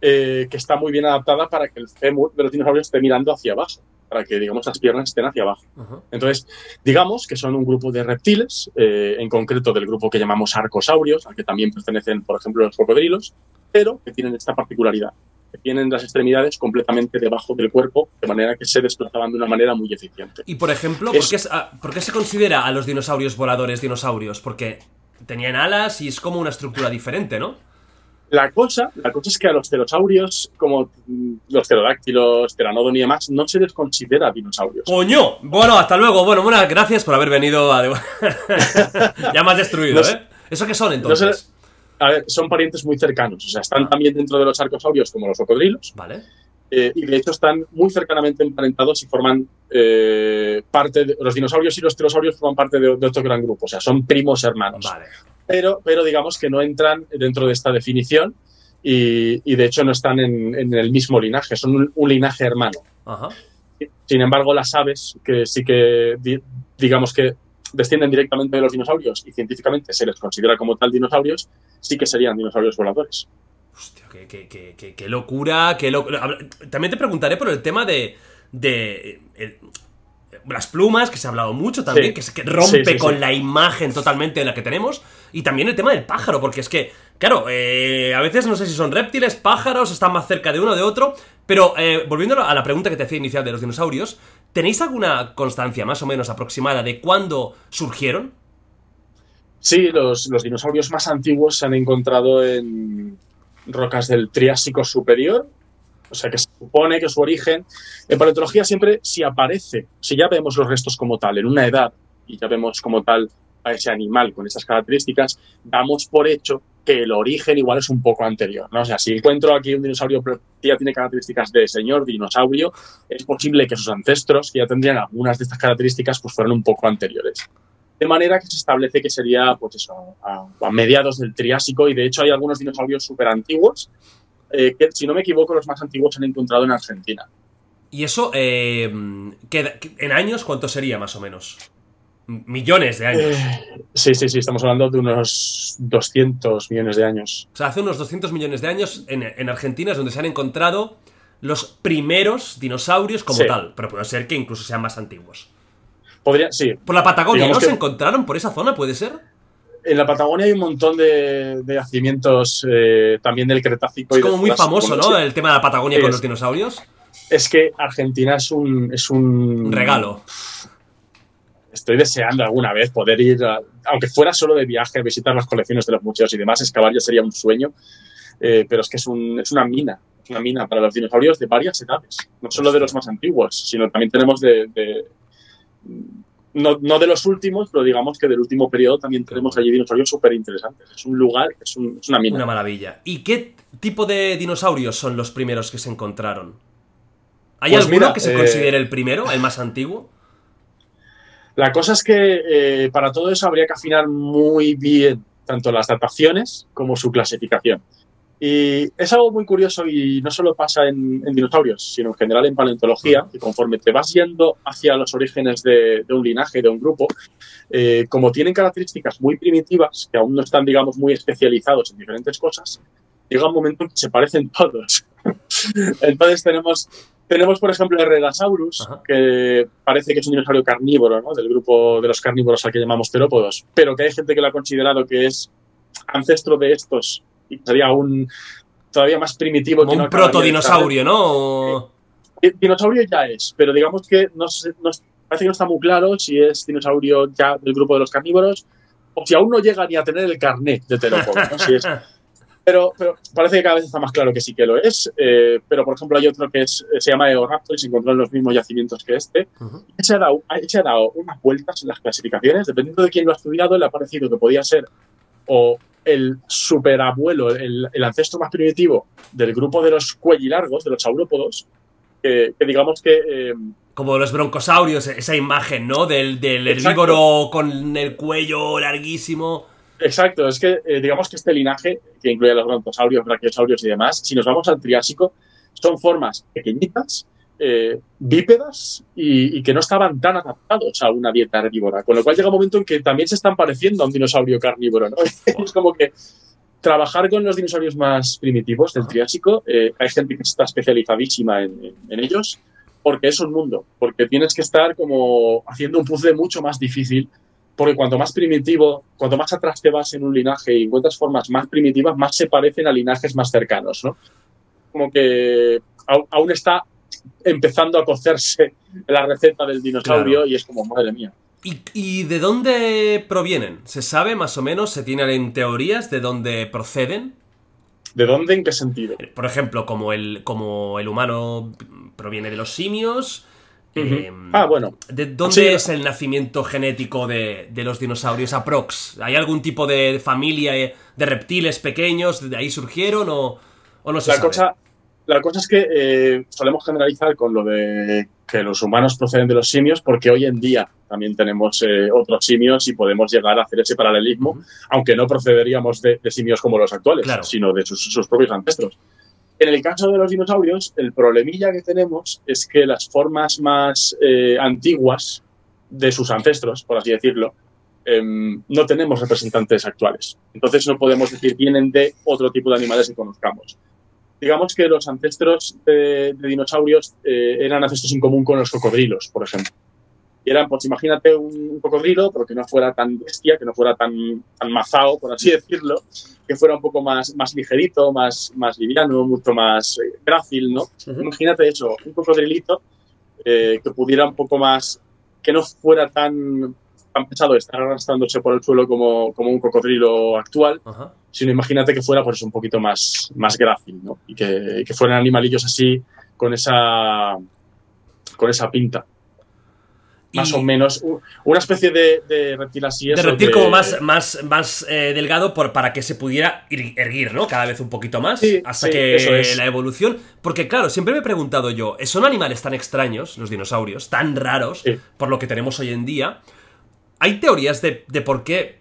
Speaker 2: eh, que está muy bien adaptada para que el fémur de los dinosaurios esté mirando hacia abajo, para que, digamos, las piernas estén hacia abajo. Uh -huh. Entonces, digamos que son un grupo de reptiles, eh, en concreto del grupo que llamamos arcosaurios, al que también pertenecen, por ejemplo, los cocodrilos, pero que tienen esta particularidad que tienen las extremidades completamente debajo del cuerpo, de manera que se desplazaban de una manera muy eficiente.
Speaker 1: Y por ejemplo, ¿por, qué, ¿por qué se considera a los dinosaurios voladores dinosaurios? Porque tenían alas y es como una estructura diferente, ¿no?
Speaker 2: La cosa, la cosa es que a los pterosaurios, como los pterodáctilos, pteranodon y demás, no se les considera dinosaurios.
Speaker 1: ¡Coño! Bueno, hasta luego. Bueno, buenas gracias por haber venido a... <laughs> ya me has destruido, no, ¿eh? ¿Eso qué son entonces?
Speaker 2: No se, a ver, son parientes muy cercanos. O sea, están también dentro de los arcosaurios como los cocodrilos.
Speaker 1: Vale.
Speaker 2: Eh, y de hecho están muy cercanamente emparentados y forman eh, parte de, los dinosaurios y los pterosaurios forman parte de, de, otro gran grupo, o sea, son primos hermanos.
Speaker 1: Vale.
Speaker 2: Pero, pero digamos que no entran dentro de esta definición y, y de hecho no están en, en, el mismo linaje, son un, un linaje hermano.
Speaker 1: Ajá.
Speaker 2: Sin embargo, las aves, que sí que digamos que descienden directamente de los dinosaurios y científicamente se les considera como tal dinosaurios, sí que serían dinosaurios voladores.
Speaker 1: Hostia, qué, qué, qué, qué locura, qué locura. También te preguntaré por el tema de. de el, las plumas, que se ha hablado mucho también, sí. que, que, rompe sí, sí, con la imagen totalmente de la que tenemos. Y también el tema del pájaro, porque es que, claro, eh, a veces no sé si son reptiles, pájaros, están más cerca de uno o de otro. Pero eh, volviendo a la pregunta que te hacía inicial de los dinosaurios, ¿tenéis alguna constancia más o menos aproximada de cuándo surgieron?
Speaker 2: Sí, los, los dinosaurios más antiguos se han encontrado en rocas del Triásico superior, o sea que se supone que su origen, en paleontología siempre si aparece, si ya vemos los restos como tal, en una edad, y ya vemos como tal a ese animal con esas características, damos por hecho que el origen igual es un poco anterior, ¿no? O sea, si encuentro aquí un dinosaurio que ya tiene características de señor dinosaurio, es posible que sus ancestros, que ya tendrían algunas de estas características, pues fueran un poco anteriores. De manera que se establece que sería, pues eso, a, a mediados del Triásico, y de hecho hay algunos dinosaurios súper antiguos, eh, que si no me equivoco, los más antiguos se han encontrado en Argentina.
Speaker 1: ¿Y eso, eh, en años, cuánto sería más o menos? Millones de años.
Speaker 2: Eh, sí, sí, sí, estamos hablando de unos 200 millones de años.
Speaker 1: O sea, hace unos 200 millones de años en, en Argentina es donde se han encontrado los primeros dinosaurios como sí. tal, pero puede ser que incluso sean más antiguos.
Speaker 2: Podría, sí.
Speaker 1: Por la Patagonia, Digamos ¿no? ¿Se encontraron por esa zona, puede ser?
Speaker 2: En la Patagonia hay un montón de, de yacimientos eh, también del Cretácico.
Speaker 1: Es como muy famoso, ¿no? El tema de la Patagonia es, con los dinosaurios.
Speaker 2: Es que Argentina es un, es un...
Speaker 1: un regalo
Speaker 2: estoy deseando alguna vez poder ir, a, aunque fuera solo de viaje, visitar las colecciones de los museos y demás, excavar ya sería un sueño, eh, pero es que es, un, es, una mina, es una mina para los dinosaurios de varias edades, no solo de los más antiguos, sino también tenemos de... de no, no, de los últimos, pero digamos que del último periodo también tenemos allí dinosaurios súper interesantes. Es un lugar, es, un, es una mina.
Speaker 1: Una maravilla. ¿Y qué tipo de dinosaurios son los primeros que se encontraron? ¿Hay pues alguno mira, que se eh, considere el primero, el más antiguo?
Speaker 2: La cosa es que eh, para todo eso habría que afinar muy bien tanto las dataciones como su clasificación. Y es algo muy curioso y no solo pasa en, en dinosaurios, sino en general en paleontología, que conforme te vas yendo hacia los orígenes de, de un linaje, de un grupo, eh, como tienen características muy primitivas, que aún no están, digamos, muy especializados en diferentes cosas, llega un momento en que se parecen todos. <laughs> Entonces tenemos tenemos, por ejemplo, el Regasaurus, Ajá. que parece que es un dinosaurio carnívoro, ¿no? Del grupo de los carnívoros al que llamamos terópodos, pero que hay gente que lo ha considerado que es ancestro de estos y sería un todavía más primitivo
Speaker 1: Como
Speaker 2: que
Speaker 1: un protodinosaurio, ¿no?
Speaker 2: Dinosaurio ya es, pero digamos que no, parece que no está muy claro si es dinosaurio ya del grupo de los carnívoros o si aún no llega ni a tener el carnet de terópodo. ¿no? Si es, <laughs> pero, pero, parece que cada vez está más claro que sí que lo es. Eh, pero, por ejemplo, hay otro que es, se llama Eoraptor y se encontró en los mismos yacimientos que este. Uh y se ha, dado, se ha dado unas vueltas en las clasificaciones. Dependiendo de quién lo ha estudiado, le ha parecido que podía ser o el superabuelo, el, el ancestro más primitivo del grupo de los cuellilargos, de los saurópodos, que, que digamos que... Eh,
Speaker 1: como los broncosaurios, esa imagen, ¿no? Del, del herbívoro con el cuello larguísimo.
Speaker 2: Exacto, es que eh, digamos que este linaje, que incluye los brontosaurios, brachiosaurios y demás, si nos vamos al Triásico, son formas pequeñitas, eh, bípedas y, que no estaban tan adaptados a una dieta herbívora. Con lo cual llega un momento en que también se están pareciendo a un dinosaurio carnívoro, ¿no? <laughs> es como que trabajar con los dinosaurios más primitivos del Triásico, eh, hay gente que está especializadísima en, en, en, ellos, porque es un mundo, porque tienes que estar como haciendo un puzzle mucho más difícil porque cuanto más primitivo, cuanto más atrás te vas en un linaje y encuentras formas más primitivas, más se parecen a linajes más cercanos, ¿no? Como que aún está empezando a cocerse la receta del dinosaurio claro. y es como, madre mía.
Speaker 1: ¿Y, ¿Y, de dónde provienen? ¿Se sabe más o menos? ¿Se tienen teorías de dónde proceden?
Speaker 2: ¿De dónde? ¿En qué sentido?
Speaker 1: Por ejemplo, como el, como el humano proviene de los simios,
Speaker 2: Uh -huh. eh, ah, bueno.
Speaker 1: ¿De dónde
Speaker 2: Sí.
Speaker 1: es el nacimiento genético de, de, los dinosaurios aprox? ¿Hay algún tipo de familia de reptiles pequeños? ¿De ahí surgieron o, o no se
Speaker 2: la
Speaker 1: sabe?
Speaker 2: Cosa, la cosa es que eh, solemos generalizar con lo de que los humanos proceden de los simios porque hoy en día también tenemos eh, otros simios y podemos llegar a hacer ese paralelismo, uh -huh. aunque no procederíamos de, de, simios como los actuales,
Speaker 1: claro.
Speaker 2: sino de sus, sus propios ancestros. En el caso de los dinosaurios, el problemilla que tenemos es que las formas más eh, antiguas de sus ancestros, por así decirlo, eh, no tenemos representantes actuales. Entonces no podemos decir vienen de otro tipo de animales que conozcamos. Digamos que los ancestros de, de dinosaurios eh, eran ancestros en común con los cocodrilos, por ejemplo. Y eran, pues imagínate un cocodrilo, pero que no fuera tan bestia, que no fuera tan, tan mazao, por así decirlo, que fuera un poco más, más ligerito, más, más liviano, mucho más eh, grácil, ¿no? Uh -huh. Imagínate eso, un cocodrilito eh, que pudiera un poco más, que no fuera tan, tan pesado estar arrastrándose por el suelo como, como un cocodrilo actual, uh -huh. Sino imagínate que fuera pues un poquito más, más grácil, ¿no? Y que, que fueran animalillos así, con esa, con esa pinta más o menos una especie de, de reptil así
Speaker 1: de reptil de... como más más más eh, delgado por, para que se pudiera erguir no cada vez un poquito más
Speaker 2: sí,
Speaker 1: hasta
Speaker 2: sí,
Speaker 1: que
Speaker 2: es.
Speaker 1: la evolución porque claro siempre me he preguntado yo son animales tan extraños los dinosaurios tan raros
Speaker 2: sí.
Speaker 1: por lo que tenemos hoy en día hay teorías de, de por qué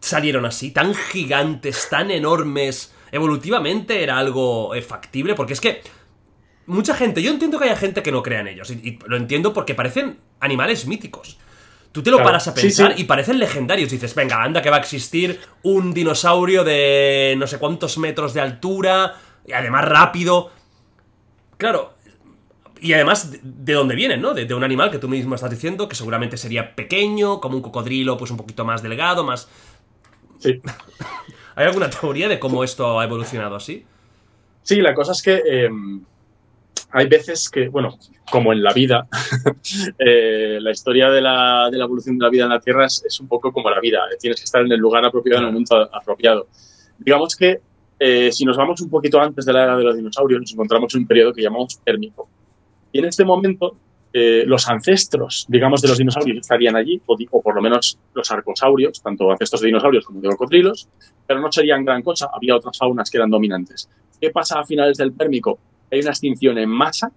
Speaker 1: salieron así tan gigantes tan enormes evolutivamente era algo eh, factible porque es que mucha gente, yo entiendo que haya gente que no crea en ellos, y, y lo entiendo porque parecen animales míticos. Tú te lo claro, paras a pensar sí, sí. y parecen legendarios. Dices, venga, anda que va a existir un dinosaurio de no sé cuántos metros de altura, y además rápido. Claro, y además de, de dónde vienen, ¿no? De, de, un animal que tú mismo estás diciendo, que seguramente sería pequeño, como un cocodrilo, pues un poquito más delgado, más...
Speaker 2: Sí. <laughs>
Speaker 1: ¿Hay alguna teoría de cómo esto ha evolucionado así?
Speaker 2: Sí, la cosa es que... Eh hay veces que, bueno, como en la vida, <laughs> eh, la historia de la, de la, evolución de la vida en la Tierra es, es, un poco como la vida. Tienes que estar en el lugar apropiado en el momento apropiado. Digamos que eh, si nos vamos un poquito antes de la era de los dinosaurios, nos encontramos en un periodo que llamamos térmico. Y en este momento, eh, los ancestros, digamos, de los dinosaurios estarían allí, o, o, por lo menos los arcosaurios, tanto ancestros de dinosaurios como de cocodrilos, pero no serían gran cosa, había otras faunas que eran dominantes. ¿Qué pasa a finales del Pérmico? Hay una extinción en masa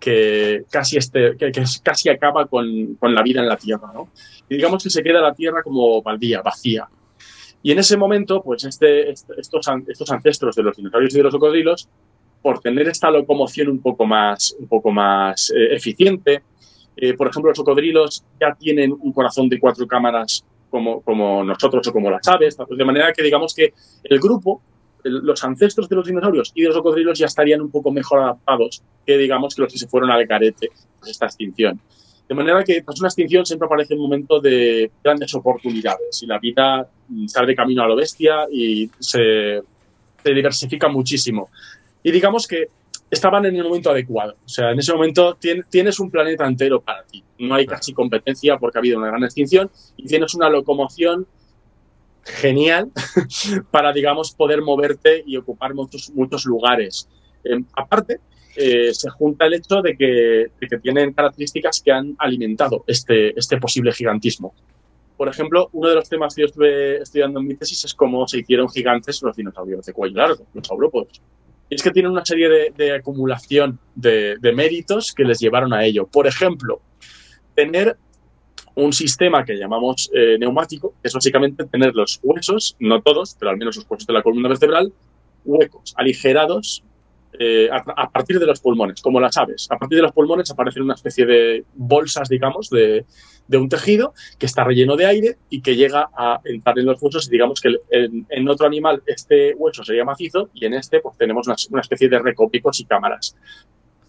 Speaker 2: que casi, este, que, casi acaba con, con, la vida en la Tierra, ¿no? Y digamos que se queda la Tierra como baldía, vacía. Y en ese momento, pues este, estos, estos ancestros de los dinosaurios y de los cocodrilos, por tener esta locomoción un poco más, un poco más eh, eficiente, eh, por ejemplo, los cocodrilos ya tienen un corazón de cuatro cámaras como, como nosotros o como las aves, de manera que digamos que el grupo los ancestros de los dinosaurios y de los cocodrilos ya estarían un poco mejor adaptados que, digamos, que los que se fueron al carete por esta extinción. De manera que, tras una extinción, siempre aparece un momento de grandes oportunidades y la vida sale de camino a lo bestia y se, se diversifica muchísimo. Y digamos que estaban en el momento adecuado. O sea, en ese momento tienes un planeta entero para ti. No hay casi competencia porque ha habido una gran extinción y tienes una locomoción genial <laughs> para, digamos, poder moverte y ocupar muchos, muchos lugares. Em, aparte, eh, se junta el hecho de que, tienen características que han alimentado este, este posible gigantismo. Por ejemplo, uno de los temas que yo estuve estudiando en mi tesis es cómo se hicieron gigantes los dinosaurios de cuello largo, los saurópodos. Es que tienen una serie de, acumulación de, méritos que les llevaron a ello. Por ejemplo, tener un sistema que llamamos eh, neumático, que es básicamente tener los huesos, no todos, pero al menos los huesos de la columna vertebral, huecos, aligerados eh, a, partir de los pulmones, como las aves. A partir de los pulmones aparecen una especie de bolsas, digamos, de, un tejido que está relleno de aire y que llega a entrar en los huesos. Y digamos que en, otro animal este hueso sería macizo y en este pues tenemos una, especie de recopicos y cámaras.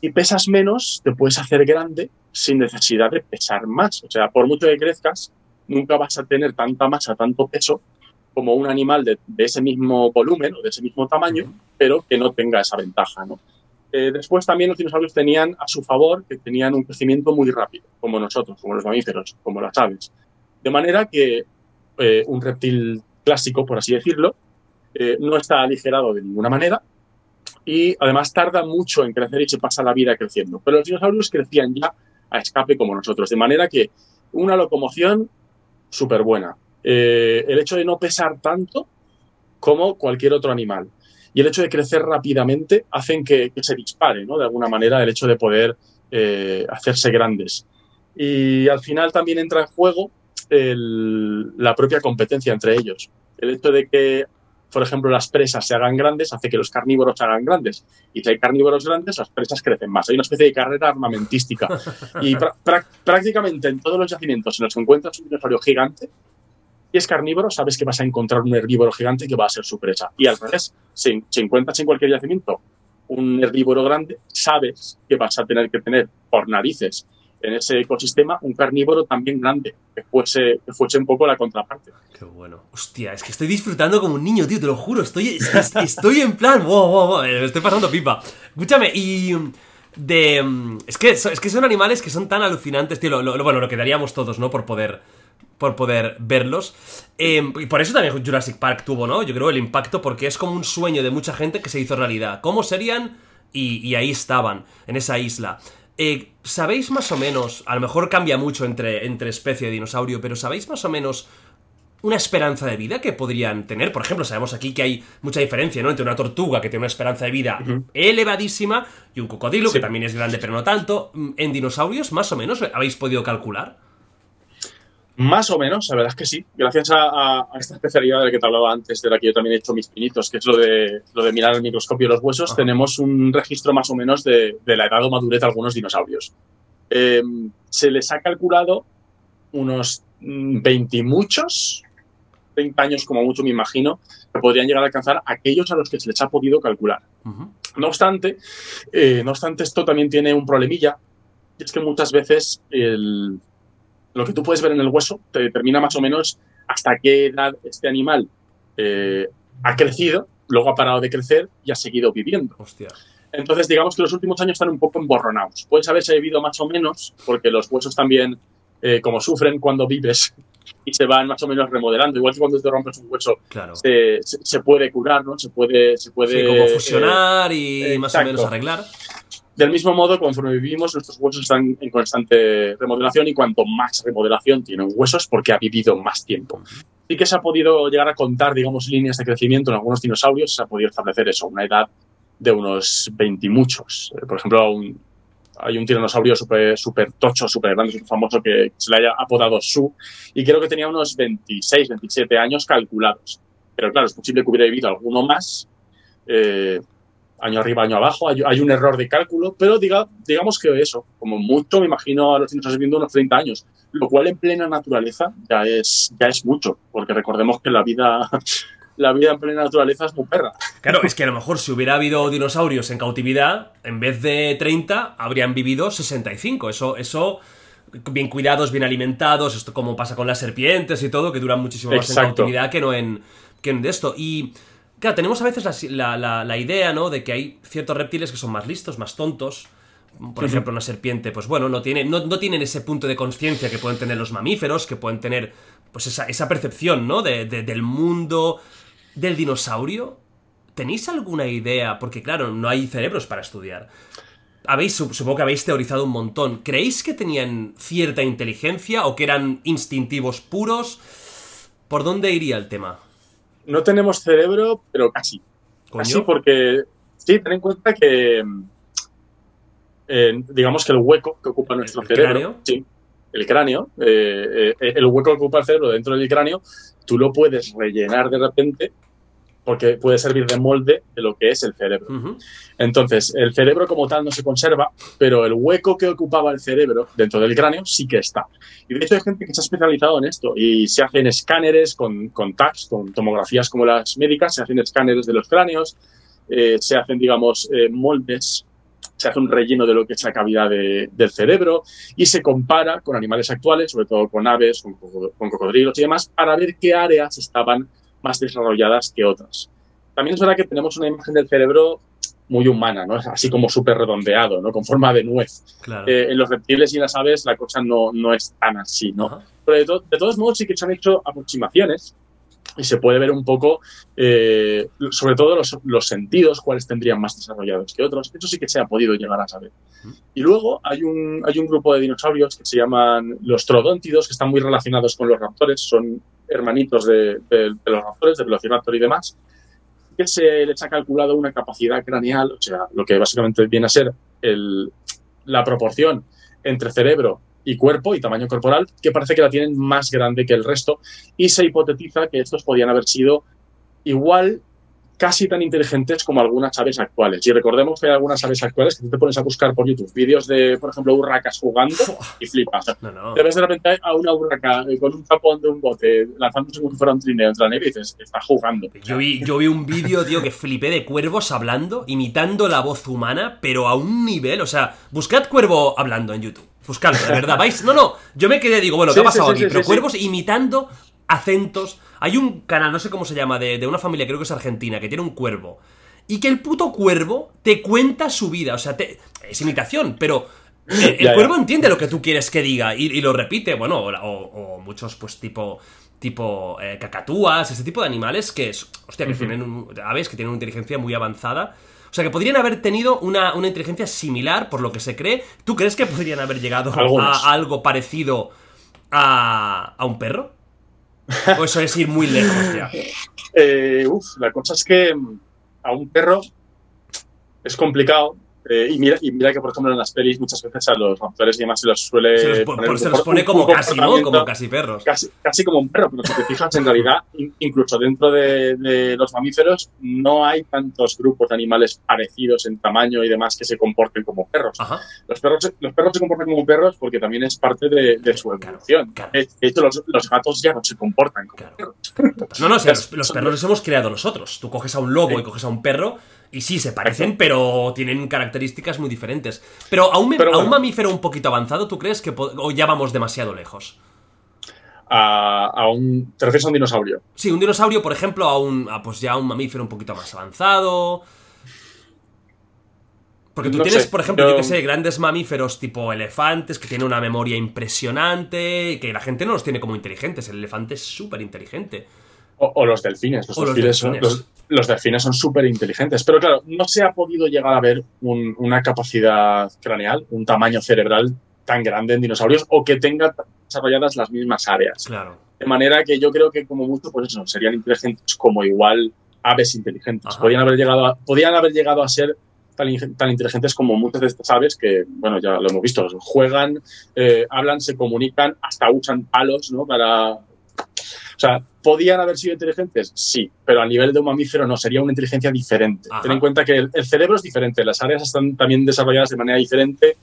Speaker 2: Si pesas menos, te puedes hacer grande sin necesidad de pesar más. O sea, por mucho que crezcas, nunca vas a tener tanta masa, tanto peso como un animal de, ese mismo volumen o de ese mismo tamaño, pero que no tenga esa ventaja. ¿no? Eh, después también los dinosaurios tenían a su favor que tenían un crecimiento muy rápido, como nosotros, como los mamíferos, como las aves. De manera que eh, un reptil clásico, por así decirlo, eh, no está aligerado de ninguna manera y además tarda mucho en crecer y se pasa la vida creciendo. Pero los dinosaurios crecían ya a escape como nosotros, de manera que una locomoción súper buena, eh, el hecho de no pesar tanto como cualquier otro animal y el hecho de crecer rápidamente hacen que, se dispare, ¿no? De alguna manera, el hecho de poder eh, hacerse grandes. Y al final también entra en juego la propia competencia entre ellos. El hecho de que, por ejemplo, las presas se hagan grandes hace que los carnívoros se hagan grandes. Y si hay carnívoros grandes, las presas crecen más. Hay una especie de carrera armamentística. <laughs> Y prácticamente en todos los yacimientos en los que encuentras un dinosaurio gigante, si es carnívoro, sabes que vas a encontrar un herbívoro gigante que va a ser su presa. Y al revés, si, encuentras en cualquier yacimiento un herbívoro grande, sabes que vas a tener que tener por narices en ese ecosistema un carnívoro también grande, que fuese, que fuese un poco la contraparte.
Speaker 1: Qué bueno. Hostia, es que estoy disfrutando como un niño, tío, te lo juro. Estoy, estoy en plan, wow, wow, wow, me estoy pasando pipa. Escúchame, y de... Es que, es que son animales que son tan alucinantes, tío. Lo, bueno, lo que daríamos todos, ¿no? Por poder por poder verlos. Em, y por eso también Jurassic Park tuvo, ¿no? Yo creo el impacto porque es como un sueño de mucha gente que se hizo realidad. ¿Cómo serían? Y, ahí estaban, en esa isla. Eh, ¿Sabéis más o menos, a lo mejor cambia mucho entre, entre especie de dinosaurio, pero ¿sabéis más o menos una esperanza de vida que podrían tener? Por ejemplo, sabemos aquí que hay mucha diferencia, ¿no? Entre una tortuga que tiene una esperanza de vida elevadísima y un cocodrilo que también es grande pero no tanto. ¿En dinosaurios más o menos habéis podido calcular?
Speaker 2: Más o menos, la verdad es que sí. Gracias a, esta especialidad de la que te hablaba antes, de la que yo también he hecho mis pinitos, que es lo de, lo de mirar al microscopio los huesos, tenemos un registro más o menos de, la edad o madurez de algunos dinosaurios. Em, se les ha calculado unos 20 y muchos, 30 años como mucho me imagino, que podrían llegar a alcanzar aquellos a los que se les ha podido calcular. No obstante, eh, no obstante, esto también tiene un problemilla, y es que muchas veces el lo que tú puedes ver en el hueso te determina más o menos hasta qué edad este animal eh, ha crecido, luego ha parado de crecer y ha seguido viviendo.
Speaker 1: Hostia.
Speaker 2: Entonces, digamos que los últimos años están un poco emborronados. Puedes haberse vivido más o menos, porque los huesos también, eh, como sufren cuando vives, y se van más o menos remodelando. Igual que cuando te rompes un hueso, se, puede curar, ¿no? Se puede... Se puede
Speaker 1: sí, como fusionar y eh, más o menos arreglar.
Speaker 2: Del mismo modo, conforme vivimos, nuestros huesos están en constante remodelación y cuanto más remodelación tienen huesos, porque ha vivido más tiempo. Sí que se ha podido llegar a contar, digamos, líneas de crecimiento en algunos dinosaurios, se ha podido establecer eso, una edad de unos 20 y muchos. Eh, por ejemplo, hay un tiranosaurio súper super tocho, súper grande, súper famoso, que se le haya apodado Su, y creo que tenía unos 26, 27 años calculados. Pero claro, es posible que hubiera vivido alguno más. Eh, año arriba, año abajo, hay, un error de cálculo, pero diga, digamos que eso, como mucho, me imagino a los dinosaurios viviendo unos 30 años, lo cual en plena naturaleza ya es, ya es mucho, porque recordemos que la vida, <laughs> la vida en plena naturaleza es muy perra.
Speaker 1: Claro, es que a lo mejor si hubiera habido dinosaurios en cautividad, en vez de 30, habrían vivido 65. Eso, eso bien cuidados, bien alimentados, esto como pasa con las serpientes y todo, que duran muchísimo más en cautividad que no en, que en esto. Y Claro, tenemos a veces la, la, la, idea, ¿no? De que hay ciertos reptiles que son más listos, más tontos. Por ejemplo, una serpiente, pues bueno, no, tiene, no, no tienen ese punto de conciencia que pueden tener los mamíferos, que pueden tener, pues esa, esa percepción, ¿no? De, de, del mundo del dinosaurio. ¿Tenéis alguna idea? Porque claro, no hay cerebros para estudiar. Habéis, supongo que habéis teorizado un montón. ¿Creéis que tenían cierta inteligencia o que eran instintivos puros? ¿Por dónde iría el tema?
Speaker 2: No tenemos cerebro, pero casi. ¿Coño? Casi porque, sí, ten en cuenta que, eh, digamos que el hueco que ocupa nuestro
Speaker 1: ¿El
Speaker 2: cerebro,
Speaker 1: cráneo?
Speaker 2: sí, el cráneo, eh, eh, el hueco que ocupa el cerebro dentro del cráneo, tú lo puedes rellenar de repente porque puede servir de molde de lo que es el cerebro.
Speaker 1: Uh -huh.
Speaker 2: Entonces, el cerebro como tal no se conserva, pero el hueco que ocupaba el cerebro dentro del cráneo sí que está. Y de hecho hay gente que se ha especializado en esto y se hacen escáneres con, con tags, con tomografías como las médicas, se hacen escáneres de los cráneos, eh, se hacen, digamos, eh, moldes, se hace un relleno de lo que es la cavidad de, del cerebro y se compara con animales actuales, sobre todo con aves, con, con cocodrilos y demás, para ver qué áreas estaban más desarrolladas que otras. También es verdad que tenemos una imagen del cerebro muy humana, ¿no? Así como súper redondeado, ¿no? Con forma de nuez.
Speaker 1: Claro.
Speaker 2: Eh, en los reptiles y las aves la cosa no, no es tan así, ¿no? Pero de, to de, todos modos sí que se han hecho aproximaciones y se puede ver un poco, eh, sobre todo los, los, sentidos, cuáles tendrían más desarrollados que otros. Eso sí que se ha podido llegar a saber. Y luego hay un, hay un grupo de dinosaurios que se llaman los troodóntidos, que están muy relacionados con los raptores, son hermanitos de, los raptores, de Velociraptor y demás, que se les ha calculado una capacidad craneal, o sea, lo que básicamente viene a ser el, la proporción entre cerebro y cuerpo y tamaño corporal, que parece que la tienen más grande que el resto, y se hipotetiza que estos podían haber sido igual casi tan inteligentes como algunas aves actuales. Y recordemos que hay algunas aves actuales que tú te pones a buscar por YouTube vídeos de, por ejemplo, urracas jugando <laughs> y flipas.
Speaker 1: No, no.
Speaker 2: Te ves de repente a una urraca con un tapón de un bote lanzándose como si fuera un trineo entre la nieve y dices, está jugando.
Speaker 1: Yo vi, yo vi un vídeo, tío, que flipé de cuervos hablando, imitando la voz humana, pero a un nivel, o sea, buscad cuervo hablando en YouTube. Buscadlo, de verdad. ¿Vais? No, no. Yo me quedé, digo, bueno, ¿qué sí, ha pasado sí, aquí? Pero cuervos imitando acentos. Hay un canal, no sé cómo se llama, de, de, una familia, creo que es argentina, que tiene un cuervo. Y que el puto cuervo te cuenta su vida. O sea, te, es imitación, pero el, cuervo entiende lo que tú quieres que diga y, y lo repite. Bueno, o, o, o, muchos, pues, tipo. Tipo eh, cacatúas, ese tipo de animales que es. Hostia, que uh -huh. tienen un, aves que tienen una inteligencia muy avanzada. O sea, que podrían haber tenido una, una, inteligencia similar, por lo que se cree. ¿Tú crees que podrían haber llegado a, a, algo parecido a, a un perro? ¿O <laughs> eso es ir muy lejos ya?
Speaker 2: Eh, la cosa es que mm, a un perro es complicado. Eh, y, mira, y mira que, por ejemplo, en las pelis muchas veces a los raptores y demás se los suele.
Speaker 1: Se los, poner se los pone un, como un casi, ¿no? Como casi perros.
Speaker 2: Casi, casi, como un perro, pero si te fijas, en realidad, <laughs> incluso dentro de, de, los mamíferos, no hay tantos grupos de animales parecidos en tamaño y demás que se comporten como perros.
Speaker 1: Ajá.
Speaker 2: Los perros. Los perros se comportan como perros porque también es parte de, de su evolución. Claro, claro. De hecho, los, los, gatos ya no se comportan como claro. perros.
Speaker 1: No, no, o sea, los, los, perros los hemos creado nosotros. Tú coges a un lobo sí. y coges a un perro y sí, se parecen, pero tienen características muy diferentes. Pero a un, pero bueno. a un mamífero un poquito avanzado, ¿tú crees que o ya vamos demasiado lejos?
Speaker 2: A, a, un. ¿Te refieres a un dinosaurio?
Speaker 1: Sí, un dinosaurio, por ejemplo, a un. A, pues ya a un mamífero un poquito más avanzado. Porque tú no tienes, sé, por ejemplo, yo... yo que sé, grandes mamíferos tipo elefantes que tienen una memoria impresionante y que la gente no los tiene como inteligentes. El elefante es súper inteligente.
Speaker 2: O, o, los delfines. Los,
Speaker 1: o
Speaker 2: delfines,
Speaker 1: los delfines.
Speaker 2: Son, los, los, delfines son súper inteligentes. Pero claro, no se ha podido llegar a ver un, una capacidad craneal, un tamaño cerebral tan grande en dinosaurios o que tenga desarrolladas las mismas áreas.
Speaker 1: Claro.
Speaker 2: De manera que yo creo que como mucho, pues eso, serían inteligentes como igual aves inteligentes. Podrían haber, llegado a, podrían haber llegado a ser tan, tan, inteligentes como muchas de estas aves que, bueno, ya lo hemos visto, juegan, eh, hablan, se comunican, hasta usan palos, ¿no? Para... O sea, ¿podían haber sido inteligentes? Sí, pero a nivel de un mamífero no, sería una inteligencia diferente. Ajá. Ten en cuenta que el, el, cerebro es diferente, las áreas están también desarrolladas de manera diferente,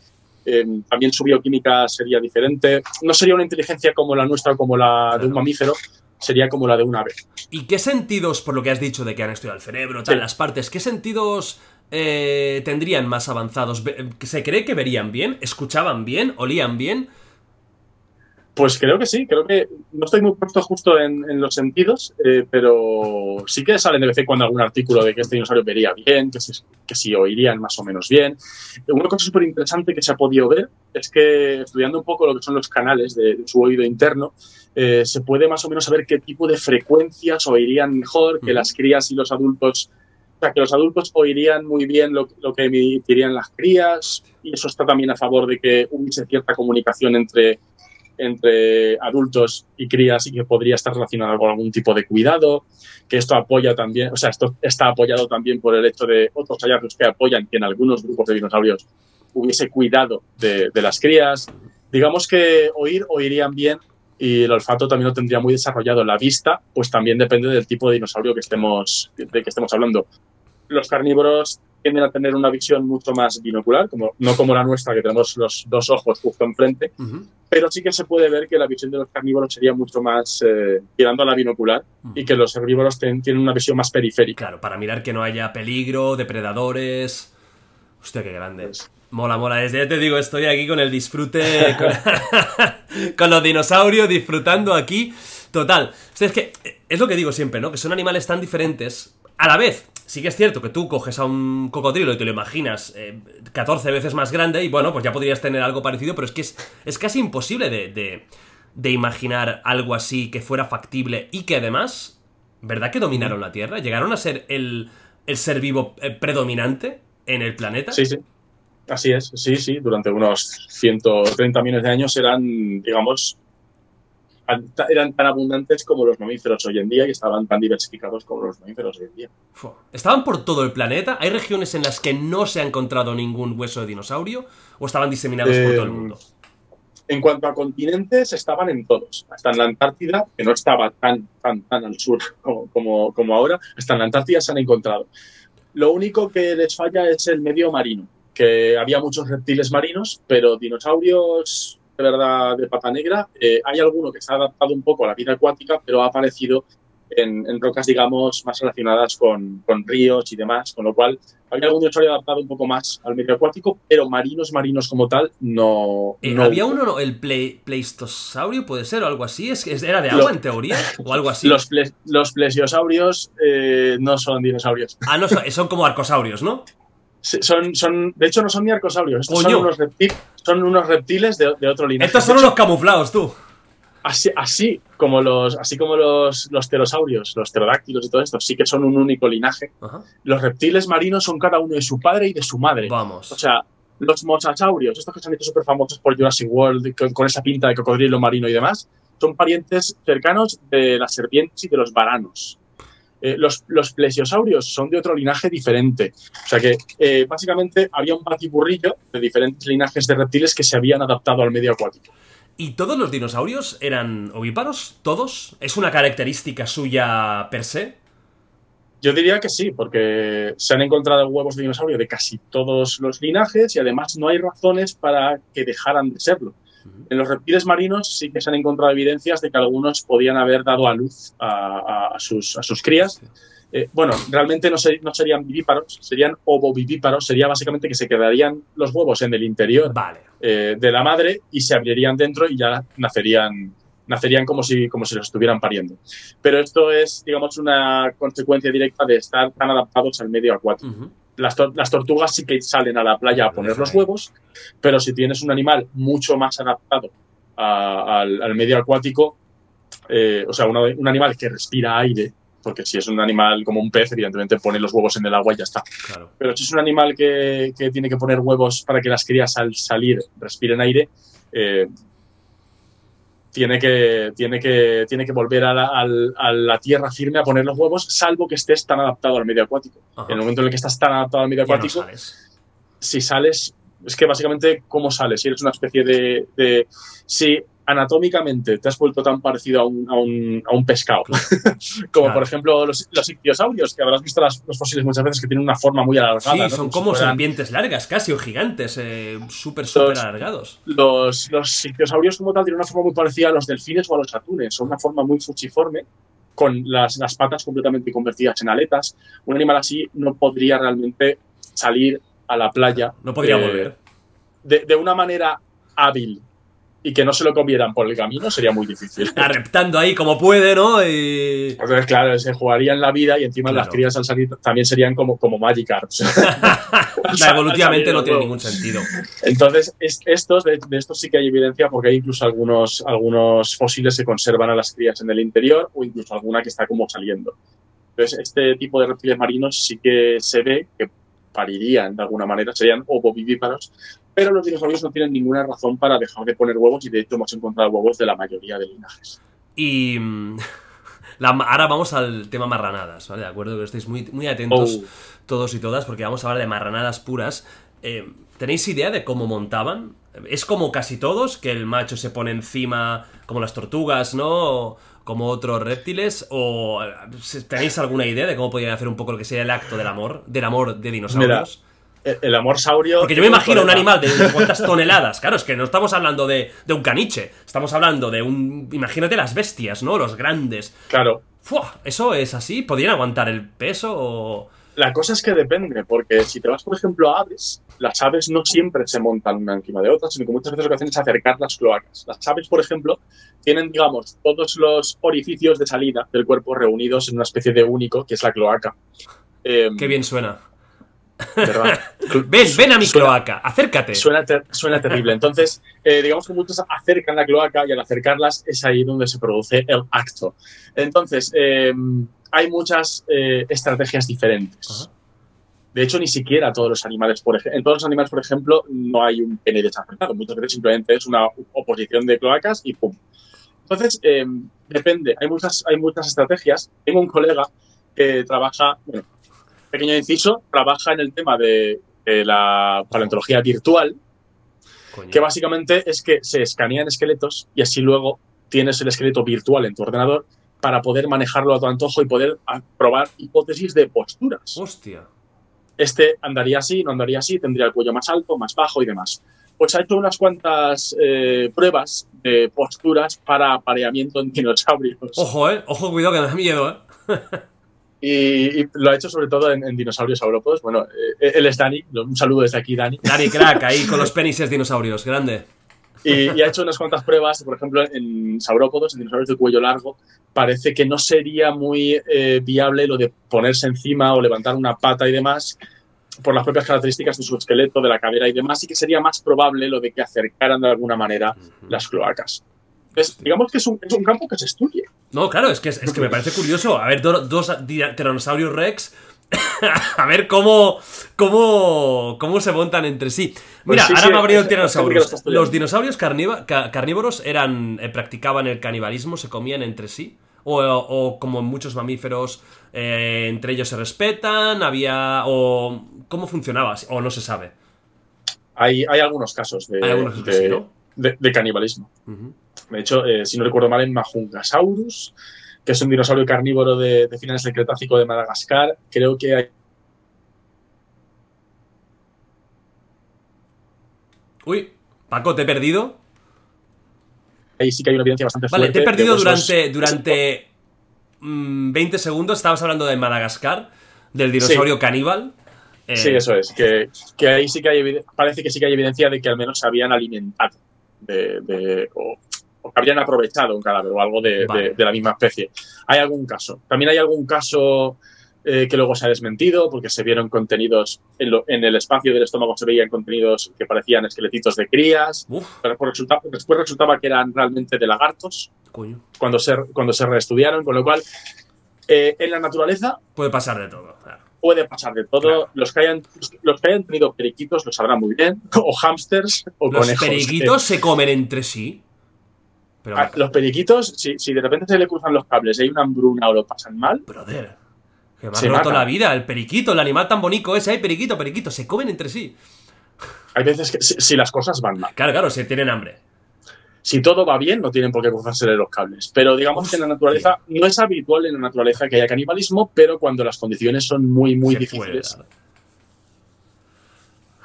Speaker 2: eh, también su bioquímica sería diferente. No sería una inteligencia como la nuestra o como la claro. de un mamífero, sería como la de un ave.
Speaker 1: ¿Y qué sentidos, por lo que has dicho de que han estudiado el cerebro, tal, sí. las partes, qué sentidos eh, tendrían más avanzados? ¿Se cree que verían bien? ¿Escuchaban bien? ¿Olían bien?
Speaker 2: Pues creo que sí, creo que no estoy muy puesto justo en, en los sentidos, eh, pero sí que sale de vez en cuando algún artículo de que este dinosaurio vería bien, que si, que si oirían más o menos bien. Una cosa súper interesante que se ha podido ver es que estudiando un poco lo que son los canales de, de su oído interno, eh, se puede más o menos saber qué tipo de frecuencias oirían mejor, que las crías y los adultos, o sea, que los adultos oirían muy bien lo, lo que emitirían las crías, y eso está también a favor de que hubiese cierta comunicación entre entre adultos y crías y que podría estar relacionado con algún tipo de cuidado, que esto apoya también, o sea, esto está apoyado también por el hecho de otros hallazgos que apoyan que en algunos grupos de dinosaurios hubiese cuidado de, las crías. Digamos que oír, oirían bien y el olfato también lo tendría muy desarrollado. La vista, pues también depende del tipo de dinosaurio que estemos, de que estemos hablando. Los carnívoros tienden a tener una visión mucho más binocular, como, no como la nuestra, que tenemos los dos ojos justo enfrente,
Speaker 1: Ujú.
Speaker 2: pero sí que se puede ver que la visión de los carnívoros sería mucho más eh, tirando a la binocular y que los herbívoros ten- tienen una visión más periférica.
Speaker 1: Claro, para mirar que no haya peligro, depredadores. Hostia, qué grande.
Speaker 2: Pues-
Speaker 1: Mola, mola. Desde ya te digo, estoy aquí con el disfrute. <laughs> Con, con los dinosaurios, disfrutando aquí. Total. Hostia, es que eh, es lo que digo siempre, ¿no? Que son animales tan diferentes. A la vez, sí que es cierto que tú coges a un cocodrilo y te lo imaginas eh, 14 veces más grande y bueno, pues ya podrías tener algo parecido, pero es que es, es casi imposible de, de, de imaginar algo así que fuera factible y que además, ¿verdad que dominaron la Tierra? ¿Llegaron a ser el, el ser vivo eh, predominante en el planeta?
Speaker 2: Sí, sí. Así es, sí, sí. Durante unos 130 millones de años eran, digamos, eran tan abundantes como los mamíferos hoy en día y estaban tan diversificados como los mamíferos hoy en día.
Speaker 1: ¿Estaban por todo el planeta? ¿Hay regiones en las que no se ha encontrado ningún hueso de dinosaurio? ¿O estaban diseminados por
Speaker 2: Eh,
Speaker 1: todo el mundo?
Speaker 2: En cuanto a continentes, estaban en todos. Hasta en la Antártida, que no estaba tan, tan, tan al sur como, como, como ahora, hasta en la Antártida se han encontrado. Lo único que les falla es el medio marino, que había muchos reptiles marinos, pero dinosaurios de verdad de pata negra, eh, hay alguno que se ha adaptado un poco a la vida acuática, pero ha aparecido en, en rocas, digamos, más relacionadas con, con ríos y demás, con lo cual había algún dinosaurio adaptado un poco más al medio acuático, pero marinos, marinos como tal, no.
Speaker 1: Eh,
Speaker 2: no
Speaker 1: ¿Había uno, no? el plei- pleistosaurio, puede ser, o algo así? ¿Es, es- ¿Era de agua en teoría? ¿O algo así?
Speaker 2: Los, ple- los plesiosaurios eh, no son dinosaurios.
Speaker 1: Ah, no, son, son como arcosaurios, ¿no?
Speaker 2: Son, son, de hecho, no son ni arcosaurios. Estos son unos, reptil- son unos reptiles de, de otro linaje.
Speaker 1: Estos son unos camuflados, tú.
Speaker 2: Así, así como los, así como los, los pterosaurios, los pterodáctilos y todo esto, sí que son un único linaje.
Speaker 1: Ajá.
Speaker 2: Los reptiles marinos son cada uno de su padre y de su madre.
Speaker 1: Vamos.
Speaker 2: O sea, los mosasaurios, estos que se han hecho súper famosos por Jurassic World, con, con esa pinta de cocodrilo marino y demás, son parientes cercanos de las serpientes y de los varanos. Eh, los, los plesiosaurios son de otro linaje diferente. O sea que, eh, básicamente, había un batiburrillo de diferentes linajes de reptiles que se habían adaptado al medio acuático.
Speaker 1: ¿Y todos los dinosaurios eran ovíparos? ¿Todos? ¿Es una característica suya per se?
Speaker 2: Yo diría que sí, porque se han encontrado huevos de dinosaurio de casi todos los linajes y además no hay razones para que dejaran de serlo. En los reptiles marinos sí que se han encontrado evidencias de que algunos podían haber dado a luz a, a- sus, a sus crías. Eh, bueno, realmente no, ser- no serían vivíparos, serían ovovivíparos. Sería básicamente que se quedarían los huevos en el interior
Speaker 1: Vale.
Speaker 2: eh, de la madre y se abrirían dentro y ya nacerían, nacerían como, si, como si los estuvieran pariendo. Pero esto es, digamos, una consecuencia directa de estar tan adaptados al medio acuático.
Speaker 1: Ujú.
Speaker 2: Las, las tortugas sí que salen a la playa a poner los huevos, pero si tienes un animal mucho más adaptado a- al, al medio acuático, eh, o sea, una- un animal que respira aire, porque si es un animal como un pez, evidentemente pone los huevos en el agua y ya está.
Speaker 1: Claro.
Speaker 2: Pero si es un animal que, que tiene que poner huevos para que las crías al salir respiren aire, eh, tiene, que, tiene, que, tiene que volver a la, a la tierra firme a poner los huevos, salvo que estés tan adaptado al medio acuático.
Speaker 1: Ajá.
Speaker 2: En el momento en el que estás tan adaptado al medio
Speaker 1: no
Speaker 2: acuático,
Speaker 1: sales.
Speaker 2: si sales, es que básicamente, ¿cómo sales? Si eres una especie de. de- si anatómicamente te has vuelto tan parecido a un, a un, a un pescado, <laughs> como
Speaker 1: Claro.
Speaker 2: por ejemplo los, los ictiosaurios, que habrás visto las- los fósiles muchas veces que tienen una forma muy alargada.
Speaker 1: Sí,
Speaker 2: ¿no?
Speaker 1: son
Speaker 2: si
Speaker 1: como
Speaker 2: fueran-
Speaker 1: serpientes largas, casi, o gigantes, eh, súper, súper alargados.
Speaker 2: Los, los ictiosaurios, como tal, tienen una forma muy parecida a los delfines o a los atunes. Son una forma muy fuchiforme, con las, las patas completamente convertidas en aletas. Un animal así no podría realmente salir a la playa
Speaker 1: No podría
Speaker 2: eh,
Speaker 1: volver.
Speaker 2: de, de una manera hábil y que no se lo comieran por el camino sería muy difícil. <laughs>
Speaker 1: Arreptando ahí como puede, ¿no? Y...
Speaker 2: Entonces, claro, se jugarían la vida y encima
Speaker 1: Claro.
Speaker 2: las crías al salir también serían como, como Magikarps.
Speaker 1: O sea, evolutivamente no tiene ningún sentido.
Speaker 2: Entonces, es- estos, de, de estos sí que hay evidencia porque hay incluso algunos, algunos fósiles que conservan a las crías en el interior o incluso alguna que está como saliendo. Entonces, este tipo de reptiles marinos sí que se ve que parirían de alguna manera, serían ovovivíparos, pero los dinosaurios no tienen ninguna razón para dejar de poner huevos y de hecho hemos encontrado huevos de la mayoría de linajes.
Speaker 1: Y mm, <laughs> la- ahora vamos al tema marranadas, ¿vale? De acuerdo, que estéis muy, muy atentos
Speaker 2: Oh.
Speaker 1: todos y todas, porque vamos a hablar de marranadas puras. Eh, ¿Tenéis idea de cómo montaban? Es como casi todos, que el macho se pone encima, como las tortugas, ¿no? Como otros reptiles, o eh, tenéis alguna idea de cómo podrían hacer un poco lo que sería el acto del amor, del amor de dinosaurios?
Speaker 2: El amor saurio.
Speaker 1: Porque yo me imagino un animal de <laughs> unas cuantas toneladas. Claro, es que no estamos hablando de, de un caniche. Estamos hablando de un. Imagínate las bestias, ¿no? Los grandes.
Speaker 2: Claro,
Speaker 1: Fua, ¿Eso es así? ¿Podrían aguantar el peso o.?
Speaker 2: La cosa es que depende, porque si te vas, por ejemplo, a aves, las aves no siempre se montan una encima de otra, sino que muchas veces lo que hacen es acercar las cloacas. Las aves, por ejemplo, tienen, digamos, todos los orificios de salida del cuerpo reunidos en una especie de único, que es la cloaca. Eh,
Speaker 1: Qué bien suena.
Speaker 2: ¿Verdad? <laughs>
Speaker 1: Ven, ven a mi
Speaker 2: Suena-
Speaker 1: cloaca, acércate.
Speaker 2: Suena, ter- suena terrible. Entonces, eh, digamos que muchos acercan la cloaca y al acercarlas es ahí donde se produce el acto. Entonces, eh, hay muchas eh, estrategias diferentes. De hecho, ni siquiera todos los animales, por ejemplo, en todos los animales, por ejemplo, no hay un pene desacertado. Muchas veces simplemente es una oposición de cloacas y pum. Entonces, eh, depende. Hay muchas, hay muchas estrategias. Tengo un colega que trabaja, bueno, pequeño inciso, trabaja en el tema de, de la paleontología virtual,
Speaker 1: Coño.
Speaker 2: que básicamente es que se escanean esqueletos y así luego tienes el esqueleto virtual en tu ordenador para poder manejarlo a tu antojo y poder ah, probar hipótesis de posturas.
Speaker 1: Hostia.
Speaker 2: Este andaría así, no andaría así, tendría el cuello más alto, más bajo y demás. Pues ha hecho unas cuantas eh, pruebas de posturas para apareamiento en dinosaurios.
Speaker 1: Ojo, eh. Ojo, cuidado que me da miedo, eh. <laughs>
Speaker 2: Y, y lo ha hecho sobre todo en, en dinosaurios saurópodos. Bueno, eh, él es Dani, un saludo desde aquí, Dani.
Speaker 1: Dani Crack, <laughs> ahí con los penises dinosaurios. Grande.
Speaker 2: Y, y ha hecho unas cuantas pruebas, por ejemplo, en saurópodos, en dinosaurios de cuello largo, parece que no sería muy eh, viable lo de ponerse encima o levantar una pata y demás por las propias características de su esqueleto, de la cadera y demás, y que sería más probable lo de que acercaran de alguna manera las cloacas. Digamos que es un, es un campo que se estudia.
Speaker 1: No, claro, es que, es, es que me parece curioso. A ver, do- dos Tyrannosaurus Rex. <laughs> a ver cómo, cómo, cómo se montan entre sí. Mira,
Speaker 2: Pues sí,
Speaker 1: ahora
Speaker 2: sí,
Speaker 1: me ha venido el Tyrannosaurus. Los dinosaurios carnívoros eran eh, practicaban el canibalismo, se comían entre sí. O, o como en muchos mamíferos, eh, entre ellos se respetan, había. O. ¿Cómo funcionaba? O no se sabe.
Speaker 2: Hay, hay algunos casos de,
Speaker 1: algunos
Speaker 2: de-
Speaker 1: sí, ¿no?
Speaker 2: de- de canibalismo. De hecho, eh, si no recuerdo mal, en Majungasaurus, que es un dinosaurio carnívoro de, de finales del Cretácico de Madagascar, creo que hay
Speaker 1: Uy, Paco, te he perdido.
Speaker 2: ahí sí que hay una evidencia bastante
Speaker 1: Vale,
Speaker 2: fuerte.
Speaker 1: te he perdido durante, durante mm, 20 segundos. Estabas hablando de Madagascar, del dinosaurio caníbal. Eh,
Speaker 2: Sí, eso es. Que, que ahí sí que hay parece que sí que hay evidencia de que al menos se habían alimentado de, de- o, o que habrían aprovechado un cadáver o algo de,
Speaker 1: Vale.
Speaker 2: de- de la misma especie. Hay algún caso. También hay algún caso eh, que luego se ha desmentido porque se vieron contenidos en, lo- en el espacio del estómago se veían contenidos que parecían esqueletitos de crías.
Speaker 1: Uf,
Speaker 2: Pero después resulta- después resultaba que eran realmente de lagartos
Speaker 1: coño.
Speaker 2: cuando se, cuando se reestudiaron, con lo cual eh, en la naturaleza
Speaker 1: Puede pasar de todo. claro.
Speaker 2: puede pasar de todo.
Speaker 1: Claro.
Speaker 2: Los, que hayan, los que hayan tenido periquitos lo sabrán muy bien, <laughs> o hámsters, o
Speaker 1: Los
Speaker 2: conejos.
Speaker 1: periquitos se comen entre sí. Pero,
Speaker 2: los periquitos, si, si de repente se le cruzan los cables y hay una hambruna o lo pasan mal,
Speaker 1: brother, que me ha roto
Speaker 2: matan.
Speaker 1: la vida. El periquito, el animal tan bonito ese. Ay, periquito, periquito. Se comen entre sí.
Speaker 2: hay veces que si, si las cosas van mal.
Speaker 1: Claro, claro, se tienen hambre.
Speaker 2: Si todo va bien, no tienen por qué cruzarse los cables. Pero digamos que en la naturaleza no es habitual en la naturaleza que haya canibalismo, pero cuando las condiciones son muy, muy
Speaker 1: Se
Speaker 2: difíciles.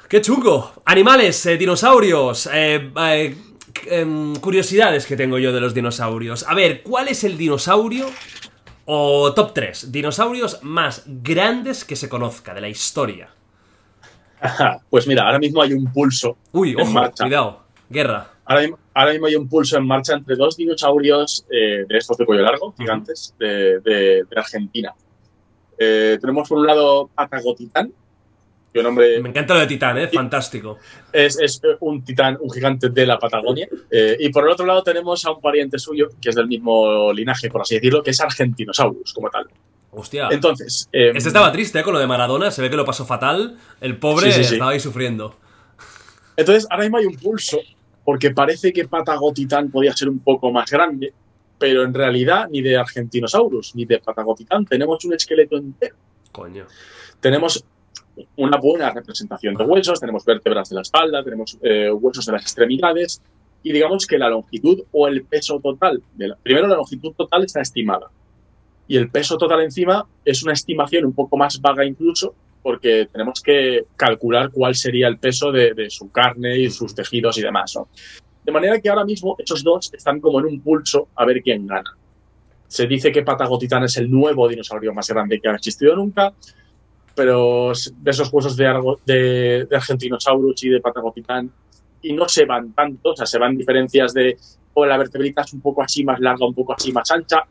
Speaker 1: ¡Qué chungo! Animales, eh, dinosaurios. eh, eh, em, curiosidades que tengo yo de los dinosaurios. A ver, ¿cuál es el dinosaurio o top 3 dinosaurios más grandes que se conozca de la historia?
Speaker 2: Pues mira, ahora mismo hay un pulso
Speaker 1: Uy,
Speaker 2: En
Speaker 1: ojo,
Speaker 2: marcha.
Speaker 1: cuidado. Guerra.
Speaker 2: Ahora, mismo- ahora mismo hay un pulso en marcha entre dos dinosaurios eh, de estos de cuello largo, gigantes, de, de- de Argentina. Eh, tenemos por un lado Patagotitán, nombre
Speaker 1: Me encanta lo de Titán, ¿eh? Fantástico.
Speaker 2: es, es un titán, un gigante de la Patagonia. Eh, y por el otro lado tenemos a un pariente suyo, que es del mismo linaje, por así decirlo, que es Argentinosaurus, como tal.
Speaker 1: Hostia.
Speaker 2: Entonces, eh,
Speaker 1: Este estaba triste ¿eh? con lo de Maradona, se ve que lo pasó fatal. El pobre
Speaker 2: Sí, sí, sí.
Speaker 1: estaba ahí sufriendo.
Speaker 2: entonces ahora mismo hay un pulso, porque parece que Patagotitán podía ser un poco más grande, pero en realidad ni de Argentinosaurus ni de Patagotitán tenemos un esqueleto entero.
Speaker 1: Coño.
Speaker 2: tenemos una buena representación de huesos, tenemos vértebras de la espalda, tenemos eh, huesos de las extremidades y digamos que la longitud o el peso total, de la- primero la longitud total está estimada y el peso total encima es una estimación un poco más vaga incluso porque tenemos que calcular cuál sería el peso de, su carne y sus tejidos y demás. De manera que ahora mismo esos dos están como en un pulso a ver quién gana. Se dice que Patagotitán es el nuevo dinosaurio más grande que ha existido nunca, pero de esos huesos de, Argo- de, de Argentinosaurus y de Patagotitán y no se van tanto, o sea, se van diferencias de o la vertebrita es un poco así más larga, un poco así más ancha.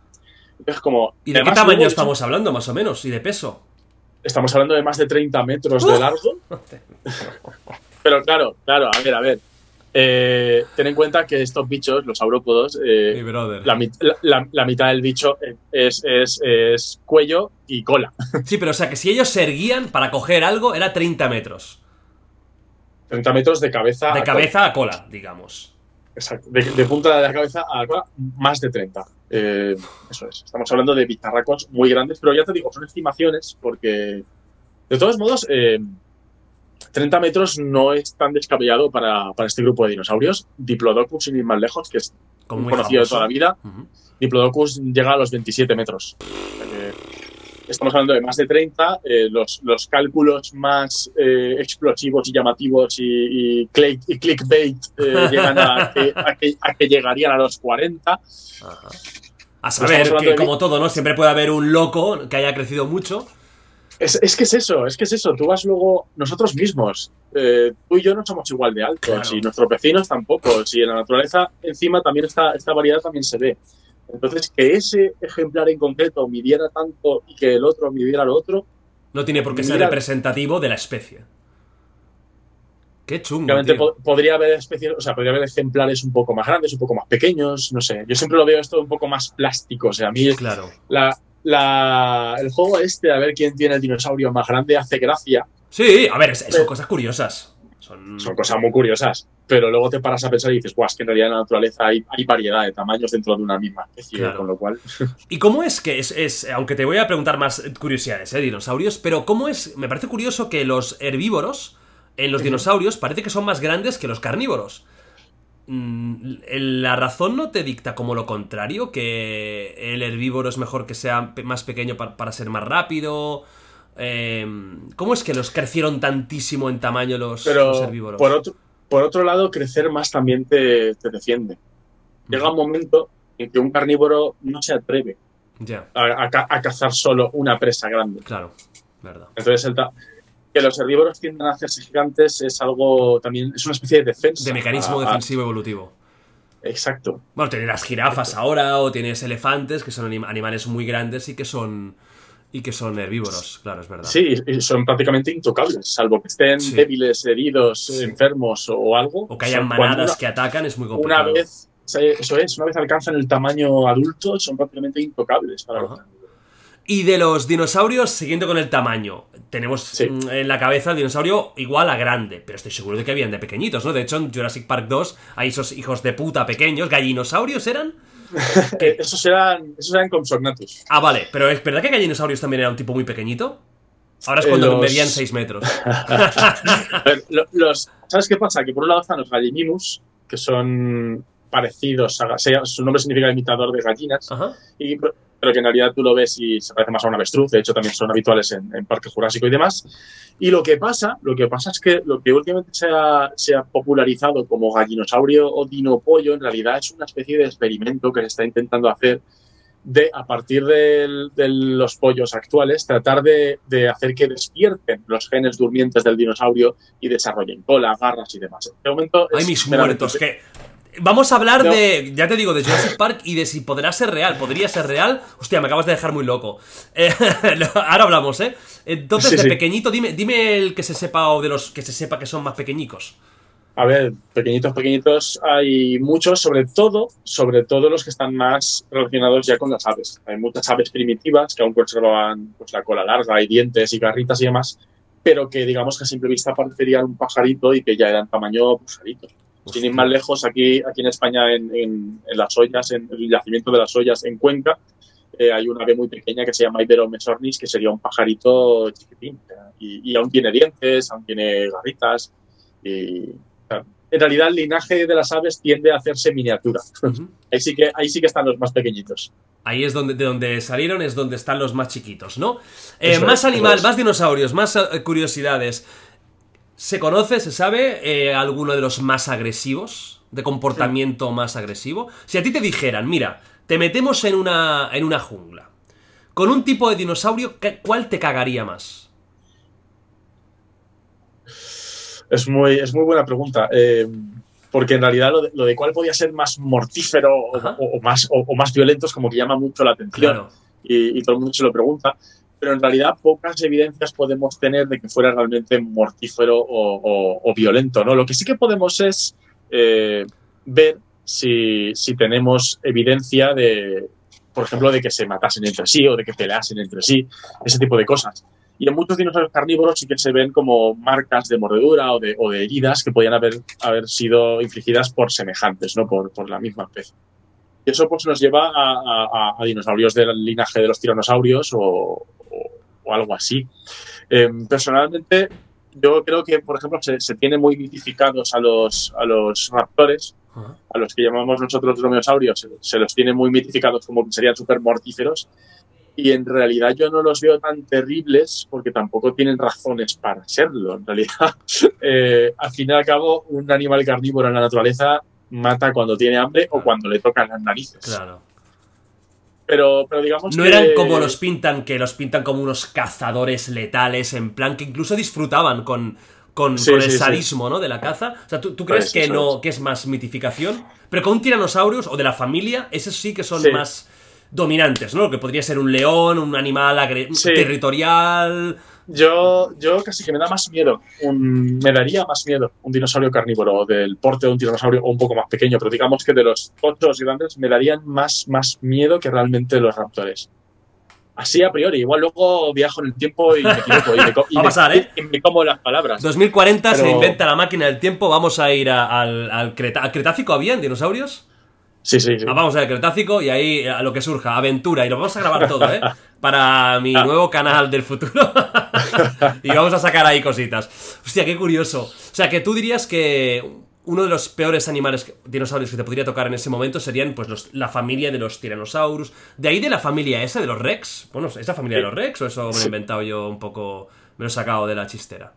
Speaker 2: Entonces, como.
Speaker 1: ¿Y de qué tamaño estamos hablando, más o menos? ¿Y de peso?
Speaker 2: Estamos hablando de más de 30 metros de <laughs> largo. Pero claro, claro, a ver, a ver. Eh, ten en cuenta que estos bichos, los saurópodos, eh, la, la- mitad del bicho es, es- es cuello y cola.
Speaker 1: Sí, pero o sea que si ellos se erguían para coger algo, era 30 metros.
Speaker 2: 30 metros de cabeza.
Speaker 1: De
Speaker 2: a
Speaker 1: cabeza a cola, digamos.
Speaker 2: Exacto. De, de punta de la cabeza a la cola, más de 30. Eh, eso es. Estamos hablando de bicharracos muy grandes, pero ya te digo, son estimaciones porque, de todos modos, eh, 30 metros no es tan descabellado para, para este grupo de dinosaurios. Diplodocus, sin ir más lejos, que es
Speaker 1: Como
Speaker 2: conocido de toda la vida. Diplodocus llega a los 27 metros. Estamos hablando de más de 30. eh, los, los cálculos más eh, explosivos y llamativos y, y, click- y clickbait eh, <laughs> llegan a que, a, que, a que llegarían a los 40.
Speaker 1: Ajá. A saber que, como todo, ¿no? Siempre puede haber un loco que haya crecido mucho.
Speaker 2: Es, es que es eso, es que es eso. Tú vas luego, nosotros mismos, eh, tú y yo no somos igual de altos
Speaker 1: Claro.
Speaker 2: y nuestros vecinos tampoco. Si en la naturaleza encima también está, esta variedad también se ve. Entonces, que ese ejemplar en concreto midiera tanto y que el otro midiera lo otro,
Speaker 1: No tiene por qué ser representativo de la especie. Qué chungo.
Speaker 2: Po- podría haber especies, o sea, podría haber ejemplares un poco más grandes, un poco más pequeños, no sé. Yo siempre lo veo esto un poco más plástico. O sea, a mí
Speaker 1: Claro.
Speaker 2: la, la- el juego este, a ver quién tiene el dinosaurio más grande, hace gracia.
Speaker 1: Sí, a ver, son
Speaker 2: Pero-
Speaker 1: cosas curiosas. Son...
Speaker 2: Son cosas muy curiosas. Pero luego te paras a pensar y dices, guau, es que en realidad en la naturaleza hay, hay variedad de tamaños dentro de una misma especie.
Speaker 1: Claro.
Speaker 2: Con lo cual, <laughs>
Speaker 1: ¿Y cómo es que es, es- aunque te voy a preguntar más curiosidades, eh, dinosaurios, pero cómo es, me parece curioso que los herbívoros en los dinosaurios parece que son más grandes que los carnívoros. Mm, ¿La razón no te dicta como lo contrario? ¿Que el herbívoro es mejor que sea más pequeño pa- para ser más rápido? Eh, ¿Cómo es que los crecieron tantísimo en tamaño los, herbívoros?
Speaker 2: por otro, por otro lado, crecer más también te, te defiende. Llega un momento en que un carnívoro no se atreve
Speaker 1: Ya,
Speaker 2: a, a ca- a cazar solo una presa grande.
Speaker 1: claro, verdad.
Speaker 2: Entonces, el que los herbívoros tiendan a hacerse gigantes es algo también, es una especie de defensa.
Speaker 1: De mecanismo
Speaker 2: a- a-
Speaker 1: defensivo evolutivo.
Speaker 2: Exacto.
Speaker 1: Bueno, tienes las jirafas ahora, o tienes elefantes, que son anim- animales muy grandes y que son. y que son herbívoros, claro, es verdad.
Speaker 2: Sí, y son prácticamente intocables, salvo que estén
Speaker 1: Sí.
Speaker 2: débiles, heridos,
Speaker 1: Sí.
Speaker 2: enfermos o algo.
Speaker 1: O que hayan manadas
Speaker 2: una-
Speaker 1: que atacan, es muy
Speaker 2: Una
Speaker 1: complicado.
Speaker 2: vez, eso es, una vez alcanzan el tamaño adulto, son prácticamente intocables para los
Speaker 1: Ajá. Y de los dinosaurios, siguiendo con el tamaño, tenemos
Speaker 2: Sí.
Speaker 1: mm, en la cabeza el dinosaurio igual a grande, pero estoy seguro de que habían de pequeñitos, ¿no? De hecho, en Jurassic Park 2 hay esos hijos de puta pequeños, gallinosaurios eran. <laughs>
Speaker 2: Esos eran, esos eran Compsognathus.
Speaker 1: Ah, vale, pero ¿es verdad que gallinosaurios también era un tipo muy pequeñito? Ahora es
Speaker 2: Eh,
Speaker 1: cuando
Speaker 2: los-
Speaker 1: medían 6 metros. <laughs>
Speaker 2: A ver, lo- los, ¿Sabes qué pasa? Que por un lado están los gallimimus, que son parecidos, a, su nombre significa imitador de gallinas,
Speaker 1: Ajá.
Speaker 2: y, pero que en realidad tú lo ves y se parece más a un avestruz, de hecho también son habituales en, en Parque Jurásico y demás. Y lo que pasa, lo que pasa es que lo que últimamente se ha, se ha popularizado como gallinosaurio o dinopollo, en realidad es una especie de experimento que se está intentando hacer de, a partir del- de los pollos actuales, tratar de, de hacer que despierten los genes durmientes del dinosaurio y desarrollen cola, garras y demás. De momento
Speaker 1: Ay, mis muertos, que. Vamos a hablar
Speaker 2: No.
Speaker 1: de, ya te digo, de Jurassic Park y de si podrá ser real. ¿Podría ser real? Hostia, me acabas de dejar muy loco. <laughs> Eh, ahora hablamos, ¿eh? Entonces,
Speaker 2: Sí,
Speaker 1: de
Speaker 2: sí.
Speaker 1: pequeñito, dime, dime el que se sepa o de los que se sepa que son más pequeñicos.
Speaker 2: A ver, pequeñitos, pequeñitos, hay muchos, sobre todo, sobre todo los que están más relacionados ya con las aves. Hay muchas aves primitivas que aún conservan pues, la cola larga y dientes y garritas y demás, pero que digamos que a simple vista parecerían un pajarito y que ya eran tamaño pajaritos. Sin ir más lejos, aquí, aquí en España, en, en- en las ollas, en el yacimiento de las ollas en Cuenca, eh, hay una ave muy pequeña que se llama Iberomesornis, que sería un pajarito chiquitín. Y, y aún tiene dientes, aún tiene garritas. Y, en realidad, el linaje de las aves tiende a hacerse miniatura. Ahí sí que, ahí sí que están los más pequeñitos.
Speaker 1: Ahí es donde, de donde salieron, es donde están los más chiquitos, ¿no? Eh, más
Speaker 2: es,
Speaker 1: animal, más dinosaurios, más eh, curiosidades. ¿Se conoce, se sabe eh, alguno de los más agresivos? ¿De comportamiento más agresivo? Si a ti te dijeran, mira, te metemos en una, en una jungla. Con un tipo de dinosaurio, ¿qué- ¿cuál te cagaría más?
Speaker 2: Es muy, es muy buena pregunta. eh, porque en realidad lo de, lo de cuál podía ser más mortífero o,
Speaker 1: Ajá.
Speaker 2: o- o más, o, o más violento es como que llama mucho la atención.
Speaker 1: Claro.
Speaker 2: y, y todo el mundo se lo pregunta. Pero en realidad pocas evidencias podemos tener de que fuera realmente mortífero o, violento. ¿no? Lo que sí que podemos es eh, ver si, tenemos evidencia de, por ejemplo, de que se matasen entre sí o de que peleasen entre sí, ese tipo de cosas. Y en muchos dinosaurios carnívoros sí que se ven como marcas de mordedura o de, o de heridas que podían haber, sido infligidas por semejantes, ¿no? por, la misma especie. Y eso pues nos lleva a dinosaurios del linaje de los tiranosaurios o, o- algo así. Eh, personalmente, yo creo que, por ejemplo, se, se tiene muy mitificados a los, a los raptores,
Speaker 1: Ajá.
Speaker 2: a los que llamamos nosotros dromeosaurios, se, se los tiene muy mitificados como que serían súper mortíferos. Y en realidad yo no los veo tan terribles porque tampoco tienen razones para serlo. En realidad, <laughs> eh, al fin y al cabo, un animal carnívoro en la naturaleza mata cuando tiene hambre o cuando le tocan las narices.
Speaker 1: Claro.
Speaker 2: Pero, pero digamos
Speaker 1: No
Speaker 2: que-
Speaker 1: eran como los pintan, que los pintan como unos cazadores letales, en plan que incluso disfrutaban con, con,
Speaker 2: Sí,
Speaker 1: con el
Speaker 2: sí.
Speaker 1: sadismo, ¿no? De la caza. O sea, ¿tú, tú crees
Speaker 2: Eso,
Speaker 1: que no,
Speaker 2: es.
Speaker 1: que es más mitificación? Pero con un tiranosaurus o de la familia, esos sí que son más dominantes, ¿no? Lo que podría ser un león, un animal territorial.
Speaker 2: Yo, yo casi que me da más miedo, un- me daría más miedo un dinosaurio carnívoro del porte de un tiranosaurio o un poco más pequeño, pero digamos que de los otros grandes me darían más, más miedo que realmente los raptores. Así a priori, igual luego viajo en el tiempo y me equivoco y me, <laughs> y me-
Speaker 1: pasar, ¿eh?
Speaker 2: y me como las palabras.
Speaker 1: 2040 se
Speaker 2: Pero-
Speaker 1: inventa la máquina del tiempo, vamos a ir a- al, al, Creta- ¿al Cretácico, ¿habían dinosaurios?
Speaker 2: Sí, sí, sí.
Speaker 1: Ah, vamos al Cretácico y ahí a lo que surja, aventura. Y lo vamos a grabar todo, ¿eh? <laughs> Para mi nuevo canal del futuro. <laughs> y vamos a sacar ahí cositas. Hostia, qué curioso. O sea, que tú dirías que uno de los peores animales, dinosaurios que te podría tocar en ese momento serían pues los- la familia de los Tyrannosaurus. De ahí de la familia esa, de los Rex. Bueno, ¿es la familia de los Rex o eso me lo he inventado yo un poco... Me lo he sacado de la chistera?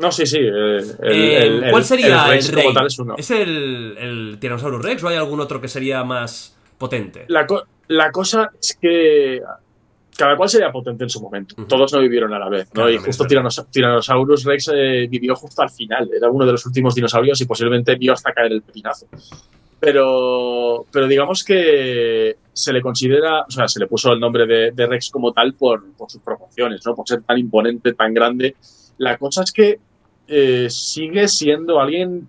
Speaker 2: No, sí, sí. eh, el-
Speaker 1: Eh,
Speaker 2: el-
Speaker 1: ¿Cuál sería el,
Speaker 2: Rex
Speaker 1: rey?
Speaker 2: tal es uno.
Speaker 1: ¿Es el, Tyrannosaurus Rex o hay algún otro que sería más potente?
Speaker 2: La, co- la cosa es que cada cual sería potente en su momento. Todos no vivieron a la vez, ¿no?
Speaker 1: Claro,
Speaker 2: y justo. Tyrannos- Tyrannosaurus Rex eh, vivió justo al final. Era uno de los últimos dinosaurios y posiblemente vio hasta caer el pepinazo. Pero, pero digamos que se le considera, o sea, se le puso el nombre de, de Rex como tal por, por sus proporciones, ¿no? Por ser tan imponente, tan grande. La cosa es que eh, sigue siendo alguien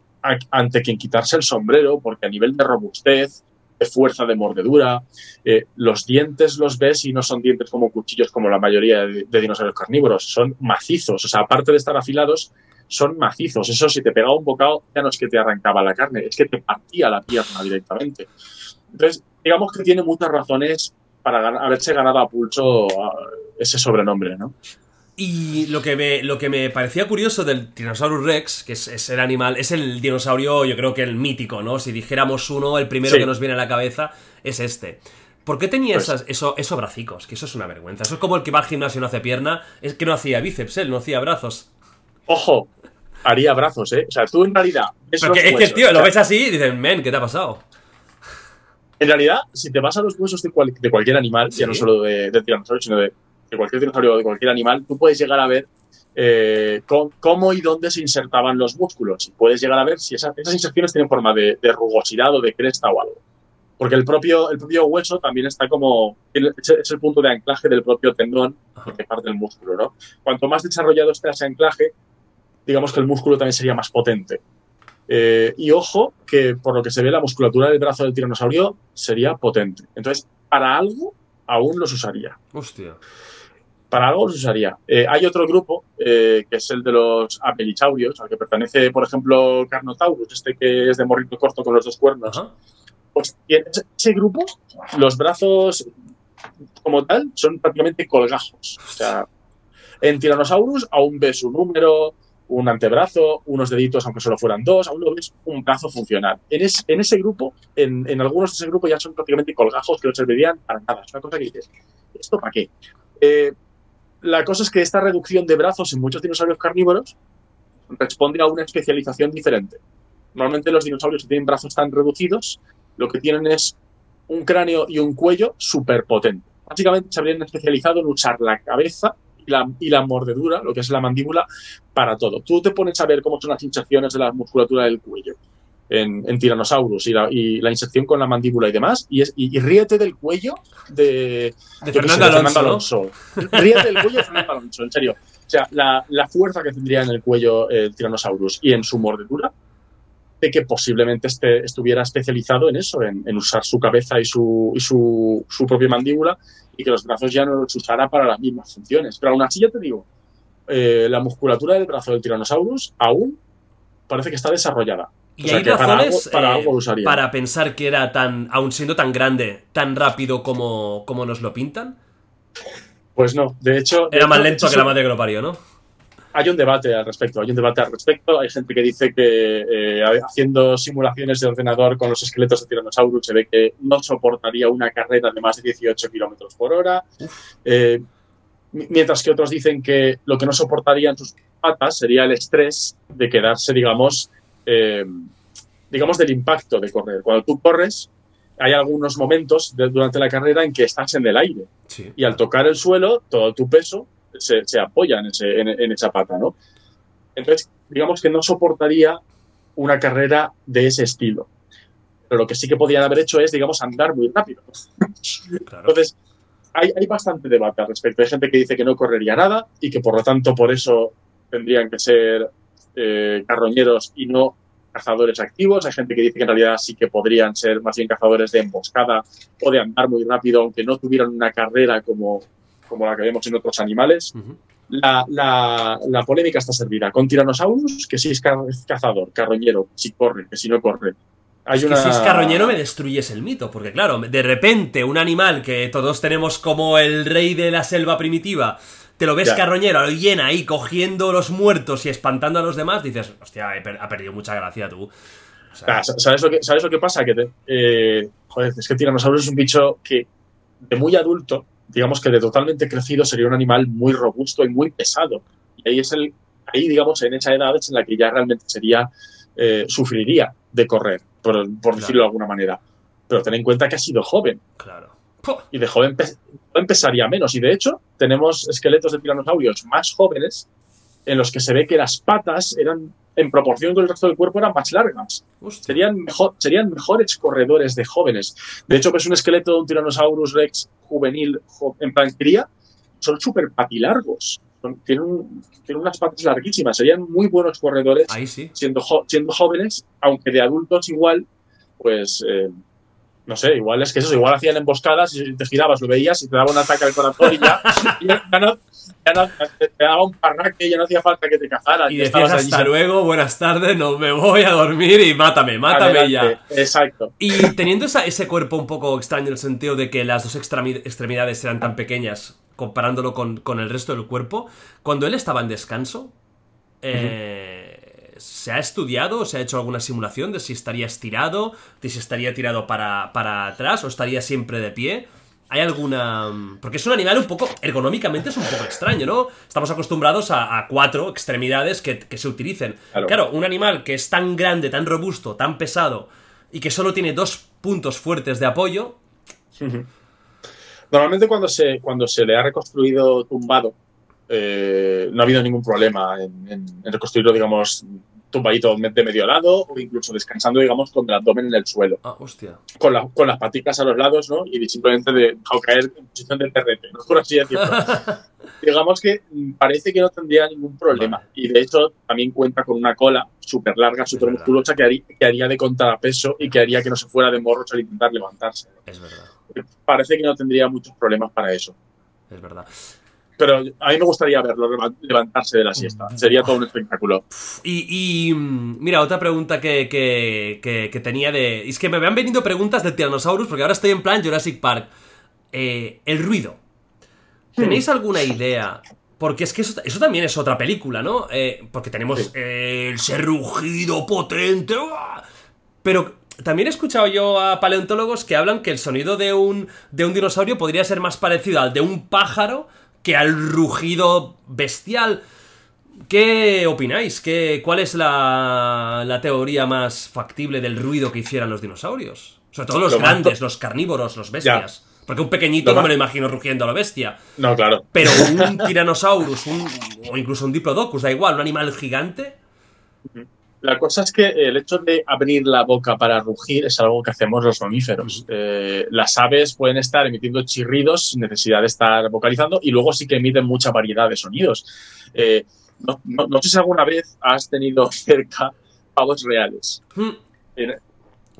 Speaker 2: ante quien quitarse el sombrero, porque a nivel de robustez, de fuerza de mordedura, eh, los dientes los ves y no son dientes como cuchillos como la mayoría de, de dinosaurios carnívoros, son macizos, o sea, aparte de estar afilados, son macizos. Eso si te pegaba un bocado ya no es que te arrancaba la carne, es que te partía la pierna directamente. Entonces, digamos que tiene muchas razones para haberse ganado a pulso ese sobrenombre, ¿no?
Speaker 1: Y lo que me, lo que me parecía curioso del Tyrannosaurus Rex, que es, es el animal, es el dinosaurio, yo creo que el mítico, ¿no? Si dijéramos uno, el primero
Speaker 2: Sí.
Speaker 1: que nos viene a la cabeza es este. ¿Por qué tenía
Speaker 2: Pues-
Speaker 1: esas, eso, esos bracicos? Que eso es una vergüenza. Eso es como el que va al gimnasio y no hace pierna, es que no hacía bíceps, él no hacía brazos.
Speaker 2: Ojo, haría brazos, ¿eh? O sea, tú en realidad... ves
Speaker 1: Pero
Speaker 2: los
Speaker 1: que, es que el
Speaker 2: huesos,
Speaker 1: tío
Speaker 2: o
Speaker 1: lo
Speaker 2: sea,
Speaker 1: ves así y dices, men, ¿qué te ha pasado?
Speaker 2: En realidad, si te vas a los huesos de, cual- de cualquier animal,
Speaker 1: Sí.
Speaker 2: ya no solo de, de tiranosaurio, sino de de cualquier dinosaurio o de cualquier animal, tú puedes llegar a ver eh, cómo y dónde se insertaban los músculos. Y puedes llegar a ver si esas, esas inserciones tienen forma de, de, rugosidad o de cresta o algo. Porque el propio, el propio hueso también está como. Es el punto de anclaje del propio tendón, porque parte del músculo, ¿no? Cuanto más desarrollado esté ese anclaje, digamos que el músculo también sería más potente. Eh, y ojo, que por lo que se ve, la musculatura del brazo del tiranosaurio sería potente. Entonces, para algo, aún los usaría.
Speaker 1: Hostia
Speaker 2: para algo los usaría. Eh, hay otro grupo, eh, que es el de los apelichaurios, al que pertenece, por ejemplo, Carnotaurus, este que es de morrito corto con los dos cuernos. Pues en ese grupo, los brazos como tal son prácticamente colgajos. O sea, en Tyrannosaurus aún ves un número, un antebrazo, unos deditos, aunque solo fueran dos, aún lo ves un brazo funcional. En, en ese grupo, en, en, algunos de ese grupo ya son prácticamente colgajos que no servirían para nada. Es una cosa que dices, ¿esto para qué? Eh, la cosa es que esta reducción de brazos en muchos dinosaurios carnívoros responde a una especialización diferente. Normalmente los dinosaurios que tienen brazos tan reducidos, lo que tienen es un cráneo y un cuello súper potente. Básicamente se habrían especializado en usar la cabeza y la, y la, mordedura, lo que es la mandíbula, para todo. Tú te pones a ver cómo son las hinchaciones de la musculatura del cuello en, en Tyrannosaurus y la, y la, inserción con la mandíbula y demás, y, es, y, y ríete del cuello de,
Speaker 1: de Fernando Alonso. Fernando Alonso.
Speaker 2: Ríete del cuello de Fernando Alonso, en serio. O sea, la, la fuerza que tendría en el cuello el Tyrannosaurus y en su mordedura, de que posiblemente este, estuviera especializado en eso, en, en usar su cabeza y, su, y su, su, propia mandíbula, y que los brazos ya no los usara para las mismas funciones. Pero aún así, ya te digo, eh, la musculatura del brazo del Tyrannosaurus aún parece que está desarrollada.
Speaker 1: Y o sea, hay razones para, algo, para, algo eh, para, pensar que era tan, aun siendo tan grande, tan rápido como, como nos lo pintan.
Speaker 2: Pues no, de hecho.
Speaker 1: Era
Speaker 2: de
Speaker 1: más
Speaker 2: hecho,
Speaker 1: lento que la madre que lo parió, ¿no?
Speaker 2: Hay un debate al respecto, hay un debate al respecto. Hay gente que dice que eh, haciendo simulaciones de ordenador con los esqueletos de Tyrannosaurus se ve que no soportaría una carrera de más de 18 kilómetros por hora. Eh, mientras que otros dicen que lo que no soportarían sus patas sería el estrés de quedarse, digamos, eh, digamos, del impacto de correr. Cuando tú corres, hay algunos momentos de, durante la carrera en que estás en el aire.
Speaker 1: Sí.
Speaker 2: Y al tocar el suelo, todo tu peso se, se apoya en, ese, en, en, esa pata, ¿no? Entonces, digamos que no soportaría una carrera de ese estilo. Pero lo que sí que podían haber hecho es, digamos, andar muy rápido. <laughs>
Speaker 1: Claro.
Speaker 2: Entonces, hay, hay, bastante debate al respecto. Hay gente que dice que no correría nada y que por lo tanto por eso tendrían que ser eh, carroñeros y no cazadores activos. Hay gente que dice que en realidad sí que podrían ser más bien cazadores de emboscada o de andar muy rápido, aunque no tuvieran una carrera como, como la que vemos en otros animales.
Speaker 1: Uh -huh.
Speaker 2: la, la, la, polémica está servida con Tyrannosaurus, que si es cazador, carroñero, si corre, que si no corre.
Speaker 1: Hay es una... que si es carroñero me destruyes el mito, porque claro, de repente un animal que todos tenemos como el rey de la selva primitiva, te lo ves ya. carroñero, lo llena ahí cogiendo los muertos y espantando a los demás, dices, hostia, ha perdido mucha gracia tú.
Speaker 2: O sea, ¿sabes, lo que, ¿Sabes lo que pasa? Que te, eh, joder, es que Tyrannosaurus es un bicho que de muy adulto, digamos que de totalmente crecido, sería un animal muy robusto y muy pesado. Y ahí es el, ahí digamos, en esa edad es en la que ya realmente sería, eh, sufriría de correr, por, por claro. decirlo de alguna manera. Pero ten en cuenta que ha sido joven.
Speaker 1: Claro.
Speaker 2: Y de joven empezaría menos. Y de hecho, tenemos esqueletos de tiranosaurios más jóvenes en los que se ve que las patas eran, en proporción con el resto del cuerpo, eran más largas. Serían, mejor, serían mejores corredores de jóvenes. De hecho, pues un esqueleto de un Tyrannosaurus Rex juvenil en plan cría son súper patilargos. Son, tienen, tienen, unas patas larguísimas. Serían muy buenos corredores
Speaker 1: Ahí sí.
Speaker 2: siendo, jo siendo jóvenes, aunque de adultos igual, pues... Eh, no sé, igual es que eso, igual hacían emboscadas y te girabas, lo veías y te daba un ataque al corazón y ya, <laughs> y ya, no, ya no, te, daba un parraque, ya no hacía falta que te cazaran.
Speaker 1: Y decías hasta allí. luego, buenas tardes, no me voy a dormir y mátame, mátame
Speaker 2: Adelante.
Speaker 1: ya.
Speaker 2: Exacto.
Speaker 1: Y teniendo esa, ese cuerpo un poco extraño en el sentido de que las dos extremidades eran tan pequeñas comparándolo con, con el resto del cuerpo, cuando él estaba en descanso, eh, uh -huh. ¿Se ha estudiado o se ha hecho alguna simulación de si estaría estirado, de si estaría tirado para, para atrás o estaría siempre de pie? ¿Hay alguna...? Porque es un animal un poco... Ergonómicamente es un poco extraño, ¿no? Estamos acostumbrados a, a cuatro extremidades que, que se utilicen. Claro. claro. un animal que es tan grande, tan robusto, tan pesado y que solo tiene dos puntos fuertes de apoyo...
Speaker 2: Normalmente cuando se, cuando se le ha reconstruido tumbado, eh, no ha habido ningún problema en, en, en, reconstruirlo, digamos, tumbadito de medio lado o incluso descansando, digamos, con el abdomen en el suelo.
Speaker 1: Ah, hostia.
Speaker 2: Con, la, con las paticas a los lados, ¿no? Y simplemente de, dejado caer en posición de perrete, ¿no? <laughs> Por así decirlo. <laughs> digamos que parece que no tendría ningún problema. Vale. Y de hecho, también cuenta con una cola súper larga, súper musculosa, que haría, que haría de contrapeso y que haría que no se fuera de morros al intentar levantarse.
Speaker 1: Es verdad.
Speaker 2: Parece que no tendría muchos problemas para eso.
Speaker 1: Es verdad.
Speaker 2: Pero a mí me gustaría verlo levantarse de la siesta. Sería todo un espectáculo.
Speaker 1: Y, y mira, otra pregunta que, que, que, que, tenía de... Es que me han venido preguntas de Tyrannosaurus porque ahora estoy en plan Jurassic Park. Eh, el ruido. ¿Tenéis hmm. alguna idea? Porque es que eso, eso, también es otra película, ¿no? Eh, porque tenemos sí. eh, ese rugido potente. Pero también he escuchado yo a paleontólogos que hablan que el sonido de un, de un dinosaurio podría ser más parecido al de un pájaro que al rugido bestial. ¿Qué opináis? ¿Qué, ¿Cuál es la, la, teoría más factible del ruido que hicieran los dinosaurios? Sobre todo los lo grandes, más... los carnívoros, los bestias. Ya. Porque un pequeñito lo no me lo imagino rugiendo a la bestia.
Speaker 2: No, claro.
Speaker 1: Pero un <laughs> Tyrannosaurus, un, o incluso un Diplodocus, da igual, un animal gigante.
Speaker 2: Uh -huh. La cosa es que el hecho de abrir la boca para rugir es algo que hacemos los mamíferos. Eh, las aves pueden estar emitiendo chirridos sin necesidad de estar vocalizando y luego sí que emiten mucha variedad de sonidos. Eh, no, no, no, sé si alguna vez has tenido <laughs> cerca pavos reales.
Speaker 1: Hmm.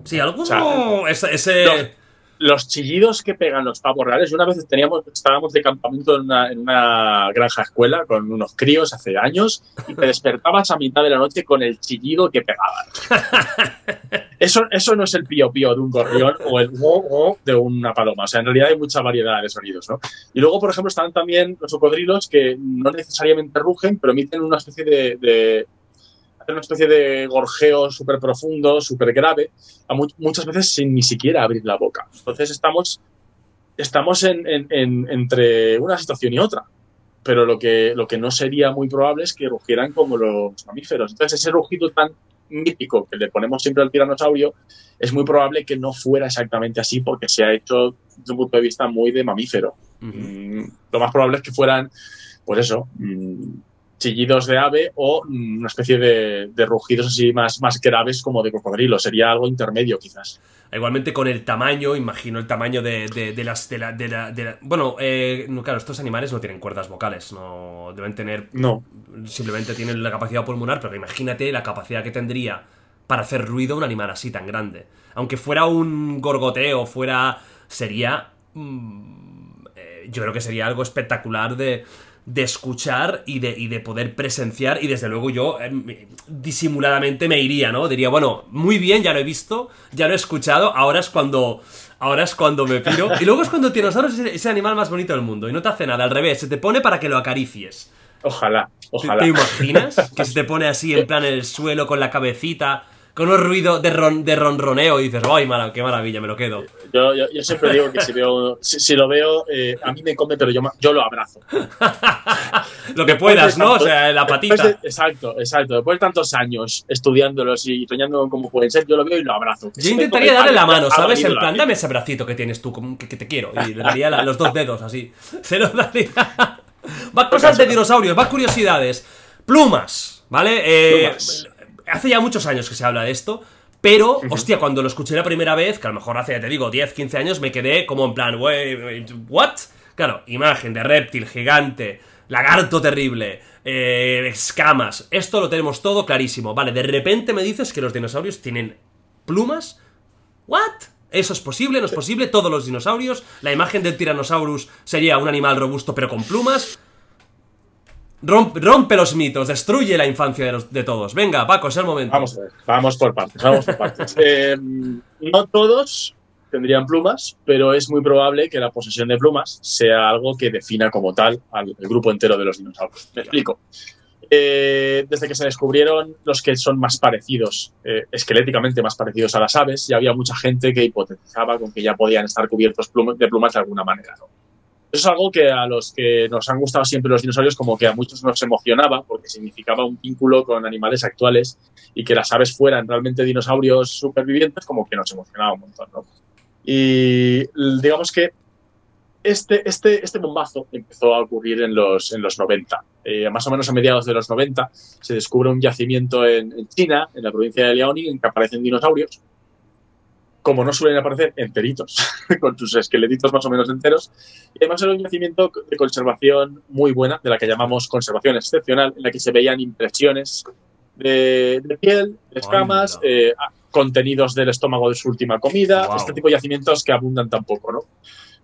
Speaker 1: Sí, alguno. O sea, ese. ese...
Speaker 2: No los chillidos que pegan los pavos reales. Una vez teníamos, estábamos de campamento en una, en una, granja escuela con unos críos hace años y te despertabas a mitad de la noche con el chillido que pegaban. <laughs> Eso, eso no es el pío pío de un gorrión o el go go de una paloma. O sea, en realidad hay mucha variedad de sonidos, ¿no? Y luego, por ejemplo, están también los cocodrilos que no necesariamente rugen, pero emiten una especie de, de hacer una especie de gorjeo súper profundo, súper grave, a mu muchas veces sin ni siquiera abrir la boca. Entonces estamos, estamos en, en, en, entre una situación y otra. Pero lo que, lo que no sería muy probable es que rugieran como los mamíferos. Entonces ese rugido tan mítico que le ponemos siempre al tiranosaurio, es muy probable que no fuera exactamente así porque se ha hecho desde un punto de vista muy de mamífero. Uh -huh. mm, lo más probable es que fueran, pues eso, mm, chillidos de ave o una especie de, de, rugidos así más, más graves como de cocodrilo. Sería algo intermedio, quizás.
Speaker 1: Igualmente con el tamaño, imagino el tamaño de, de, de las. De la, de la, de la bueno, eh, claro, estos animales no tienen cuerdas vocales, no deben tener.
Speaker 2: No.
Speaker 1: Simplemente tienen la capacidad pulmonar, pero imagínate la capacidad que tendría para hacer ruido un animal así tan grande. Aunque fuera un gorgoteo, fuera. Sería. Mmm, eh, yo creo que sería algo espectacular de de escuchar y de, y de, poder presenciar y desde luego yo eh, disimuladamente me iría, ¿no? Diría, bueno, muy bien, ya lo he visto, ya lo he escuchado, ahora es cuando... Ahora es cuando me piro. Y luego es cuando Tiranosaurio es ese animal más bonito del mundo. Y no te hace nada, al revés, se te pone para que lo acaricies.
Speaker 2: Ojalá, ojalá.
Speaker 1: ¿Te, te imaginas? <laughs> Que se te pone así en plan en el suelo con la cabecita con un ruido de, ron, de ronroneo y dices, ¡ay, mala, qué maravilla, me lo quedo!
Speaker 2: Yo, yo, yo siempre digo que si, veo, si, si lo veo, eh, a mí me come, pero yo, yo lo abrazo. <laughs>
Speaker 1: lo que puedas, ¿no? o sea, la patita.
Speaker 2: De, exacto, exacto. Después de tantos años estudiándolos y soñando cómo pueden ser, yo lo veo y lo abrazo.
Speaker 1: Yo intentaría darle la mano, ¿sabes? En plan, dame ese bracito que tienes tú, que, que te quiero. Y le daría la, los dos dedos así. <laughs> Se lo daría. <laughs> Va cosas de dinosaurios, va curiosidades. Plumas, ¿vale? Eh, Plumas hace ya muchos años que se habla de esto, pero, uh -huh. hostia, cuando lo escuché la primera vez, que a lo mejor hace, te digo, 10, 15 años, me quedé como en plan, wey, ¿what? Claro, imagen de reptil gigante, lagarto terrible, eh, escamas, esto lo tenemos todo clarísimo. Vale, de repente me dices que los dinosaurios tienen plumas. ¿What? ¿Eso es posible? ¿No es posible? Todos los dinosaurios. La imagen del Tyrannosaurus sería un animal robusto pero con plumas. Rompe, rompe, los mitos, destruye la infancia de, los, de, todos. Venga, Paco, es el momento.
Speaker 2: Vamos a ver, vamos por partes, vamos por partes. <laughs> eh, no todos tendrían plumas, pero es muy probable que la posesión de plumas sea algo que defina como tal al grupo entero de los dinosaurios. Me explico. Eh, desde que se descubrieron los que son más parecidos, eh, esqueléticamente más parecidos a las aves, ya había mucha gente que hipotetizaba con que ya podían estar cubiertos de plumas de alguna manera. ¿no? Eso es algo que a los que nos han gustado siempre los dinosaurios, como que a muchos nos emocionaba, porque significaba un vínculo con animales actuales y que las aves fueran realmente dinosaurios supervivientes, como que nos emocionaba un montón, ¿no? Y digamos que este, este, este bombazo empezó a ocurrir en los, en los 90. Eh, más o menos a mediados de los 90 se descubre un yacimiento en, en China, en la provincia de Liaoning, en que aparecen dinosaurios. Como no suelen aparecer enteritos, <laughs> con sus esqueletitos más o menos enteros. Y además era un yacimiento de conservación muy buena, de la que llamamos conservación excepcional, en la que se veían impresiones de, de piel, de escamas, eh, contenidos del estómago de su última comida,
Speaker 1: Wow.
Speaker 2: este tipo de yacimientos que abundan tan poco, ¿no?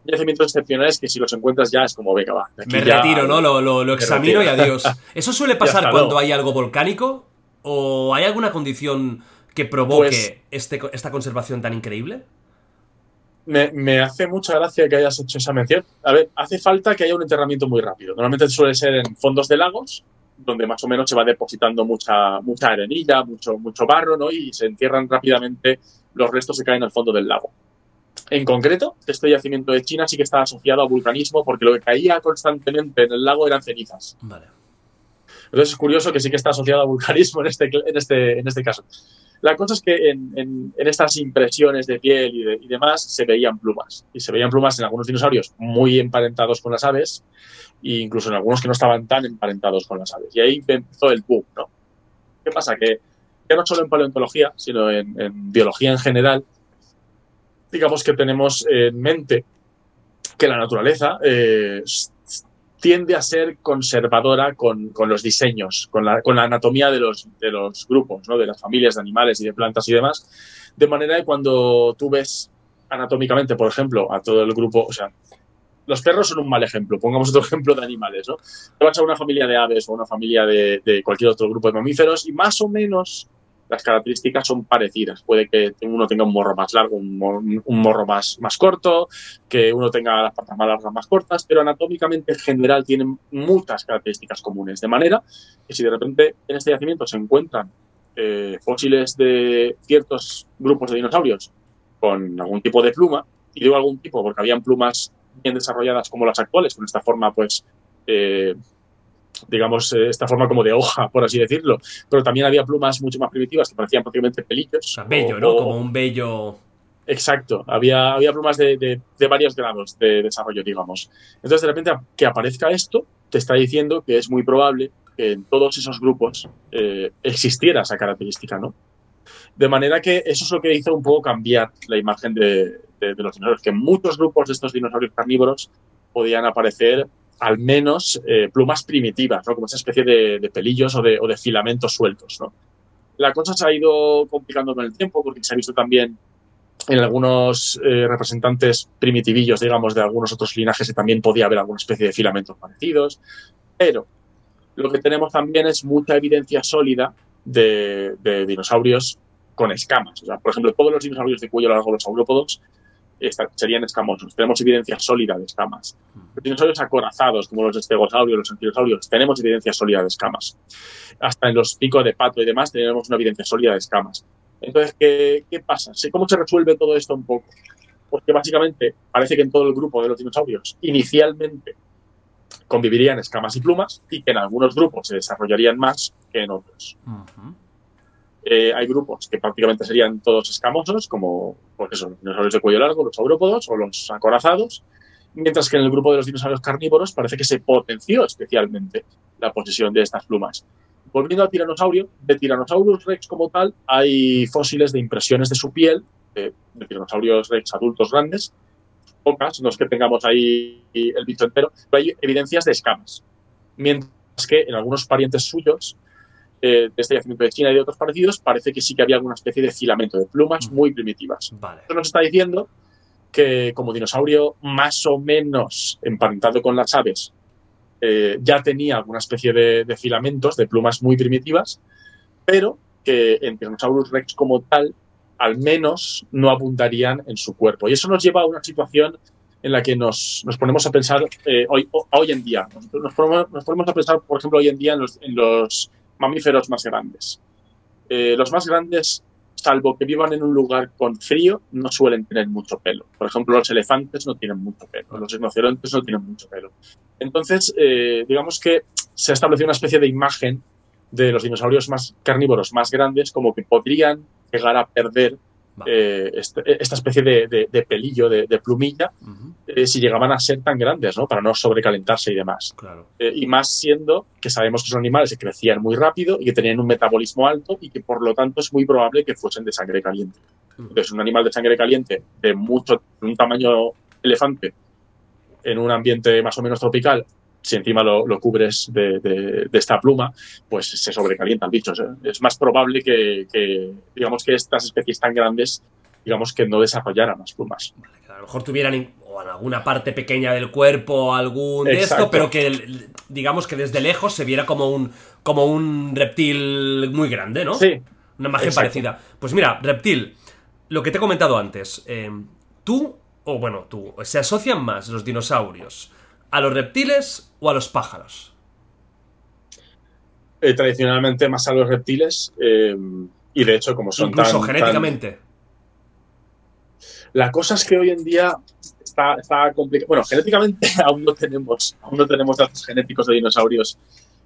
Speaker 2: Yacimientos excepcionales que si los encuentras ya es como, venga, va.
Speaker 1: Me
Speaker 2: ya-
Speaker 1: retiro, ¿no? Lo, lo- lo examino y adiós. <laughs> ¿Eso suele pasar cuando
Speaker 2: luego.
Speaker 1: hay algo volcánico? ¿O hay alguna condición que provoque
Speaker 2: Pues-
Speaker 1: este, esta conservación tan increíble?
Speaker 2: Me, me hace mucha gracia que hayas hecho esa mención. A ver, hace falta que haya un enterramiento muy rápido. Normalmente suele ser en fondos de lagos, donde más o menos se va depositando mucha, mucha arenilla, mucho, mucho barro, ¿no? Y se entierran rápidamente, los restos se caen al fondo del lago. En concreto, este yacimiento de China sí que está asociado a vulcanismo, porque lo que caía constantemente en el lago eran cenizas.
Speaker 1: Vale.
Speaker 2: Entonces es curioso que sí que está asociado a vulcanismo en este, en este, en este caso. La cosa es que en, estas impresiones de piel y, de- y demás se veían plumas. Y se veían plumas en algunos dinosaurios muy emparentados con las aves e incluso en algunos que no estaban tan emparentados con las aves. Y ahí empezó el boom, ¿no? ¿Qué pasa? Que ya no solo en paleontología, sino en, biología en general, digamos que tenemos en mente que la naturaleza eh, tiende a ser conservadora con, con los diseños, con la, con la anatomía de los, de los grupos, ¿no? de las familias de animales y de plantas y demás, de manera que cuando tú ves anatómicamente, por ejemplo, a todo el grupo, o sea, los perros son un mal ejemplo, pongamos otro <laughs> ejemplo de animales, ¿no? Te vas a una familia de aves o una familia de, de cualquier otro grupo de mamíferos y más o menos las características son parecidas. Puede que uno tenga un morro más largo, un, mor- un morro más, más corto, que uno tenga las patas más largas, más cortas, pero anatómicamente en general tienen muchas características comunes. De manera que si de repente en este yacimiento se encuentran eh, fósiles de ciertos grupos de dinosaurios con algún tipo de pluma, y digo algún tipo porque habían plumas bien desarrolladas como las actuales, con esta forma, pues, eh, digamos, eh, esta forma como de hoja, por así decirlo, pero también había plumas mucho más primitivas que parecían prácticamente pelillos.
Speaker 1: Bello, ¿no?
Speaker 2: o-
Speaker 1: Como un bello.
Speaker 2: Exacto, había, había plumas de, de- de varios grados de desarrollo, digamos. Entonces, de repente, que aparezca esto, te está diciendo que es muy probable que en todos esos grupos eh, existiera esa característica, ¿no? De manera que eso es lo que hizo un poco cambiar la imagen de- de los dinosaurios, que muchos grupos de estos dinosaurios carnívoros podían aparecer al menos eh, plumas primitivas, ¿no? Como esa especie de, pelillos o de, filamentos sueltos, ¿no? La cosa se ha ido complicando con el tiempo porque se ha visto también en algunos eh, representantes primitivillos, digamos, de algunos otros linajes que también podía haber alguna especie de filamentos parecidos. Pero lo que tenemos también es mucha evidencia sólida de, de dinosaurios con escamas. O sea, por ejemplo, todos los dinosaurios de cuello largo, los saurópodos, serían escamosos. Tenemos evidencia sólida de escamas. Los dinosaurios acorazados, como los estegosaurios, los anquilosaurios, tenemos evidencia sólida de escamas. Hasta en los picos de pato y demás tenemos una evidencia sólida de escamas. Entonces, ¿qué, qué pasa? ¿Cómo se resuelve todo esto un poco? Pues que básicamente parece que en todo el grupo de los dinosaurios inicialmente convivirían escamas y plumas y que en algunos grupos se desarrollarían más que en otros. Eh, hay grupos que prácticamente serían todos escamosos, como pues eso, los dinosaurios de cuello largo, los saurópodos o los acorazados, mientras que en el grupo de los dinosaurios carnívoros parece que se potenció especialmente la posesión de estas plumas. Volviendo al tiranosaurio, de Tyrannosaurus rex como tal, hay fósiles de impresiones de su piel, de, de tiranosaurios rex adultos grandes, pocas, no es que tengamos ahí el bicho entero, pero hay evidencias de escamas. Mientras que en algunos parientes suyos, eh, de este yacimiento de China y de otros parecidos, parece que sí que había alguna especie de filamento de plumas muy primitivas.
Speaker 1: Vale.
Speaker 2: Esto nos está diciendo que como dinosaurio más o menos emparentado con las aves, eh, ya tenía alguna especie de, de filamentos, de plumas muy primitivas, pero que en Tyrannosaurus rex como tal, al menos no abundarían en su cuerpo. Y eso nos lleva a una situación en la que nos, nos ponemos a pensar eh, hoy, hoy en día. Nos, nos ponemos, nos ponemos a pensar, por ejemplo, hoy en día en los, en los mamíferos más grandes. Eh, los más grandes, salvo que vivan en un lugar con frío, no suelen tener mucho pelo. Por ejemplo, los elefantes no tienen mucho pelo, los rinocerontes no tienen mucho pelo. Entonces, eh, digamos que se ha establecido una especie de imagen de los dinosaurios más carnívoros más grandes como que podrían llegar a perder eh, este, esta especie de, de, pelillo, de, plumilla, eh, si llegaban a ser tan grandes, ¿no? Para no sobrecalentarse y demás.
Speaker 1: Claro.
Speaker 2: Eh, y más siendo que sabemos que son animales que crecían muy rápido y que tenían un metabolismo alto y que por lo tanto es muy probable que fuesen de sangre caliente. Entonces, un animal de sangre caliente de mucho, de un tamaño elefante en un ambiente más o menos tropical si encima lo, cubres de, esta pluma, pues se sobrecalienta el bicho. Es más probable que, digamos, que estas especies tan grandes, digamos, que no desarrollaran las plumas.
Speaker 1: a lo mejor tuvieran o en alguna parte pequeña del cuerpo algún de esto, pero que, digamos, que desde lejos se viera como un, como un reptil muy grande, ¿no?
Speaker 2: Sí.
Speaker 1: Una imagen parecida. Pues mira, reptil, lo que te he comentado antes, eh, tú, o bueno, tú, se asocian más los dinosaurios a los reptiles o a los pájaros?
Speaker 2: Eh, tradicionalmente más a los reptiles eh, y de hecho como son
Speaker 1: Incluso genéticamente.
Speaker 2: La cosa es que hoy en día está, está complicado. Bueno, genéticamente <laughs> aún no tenemos, aún no tenemos datos genéticos de dinosaurios.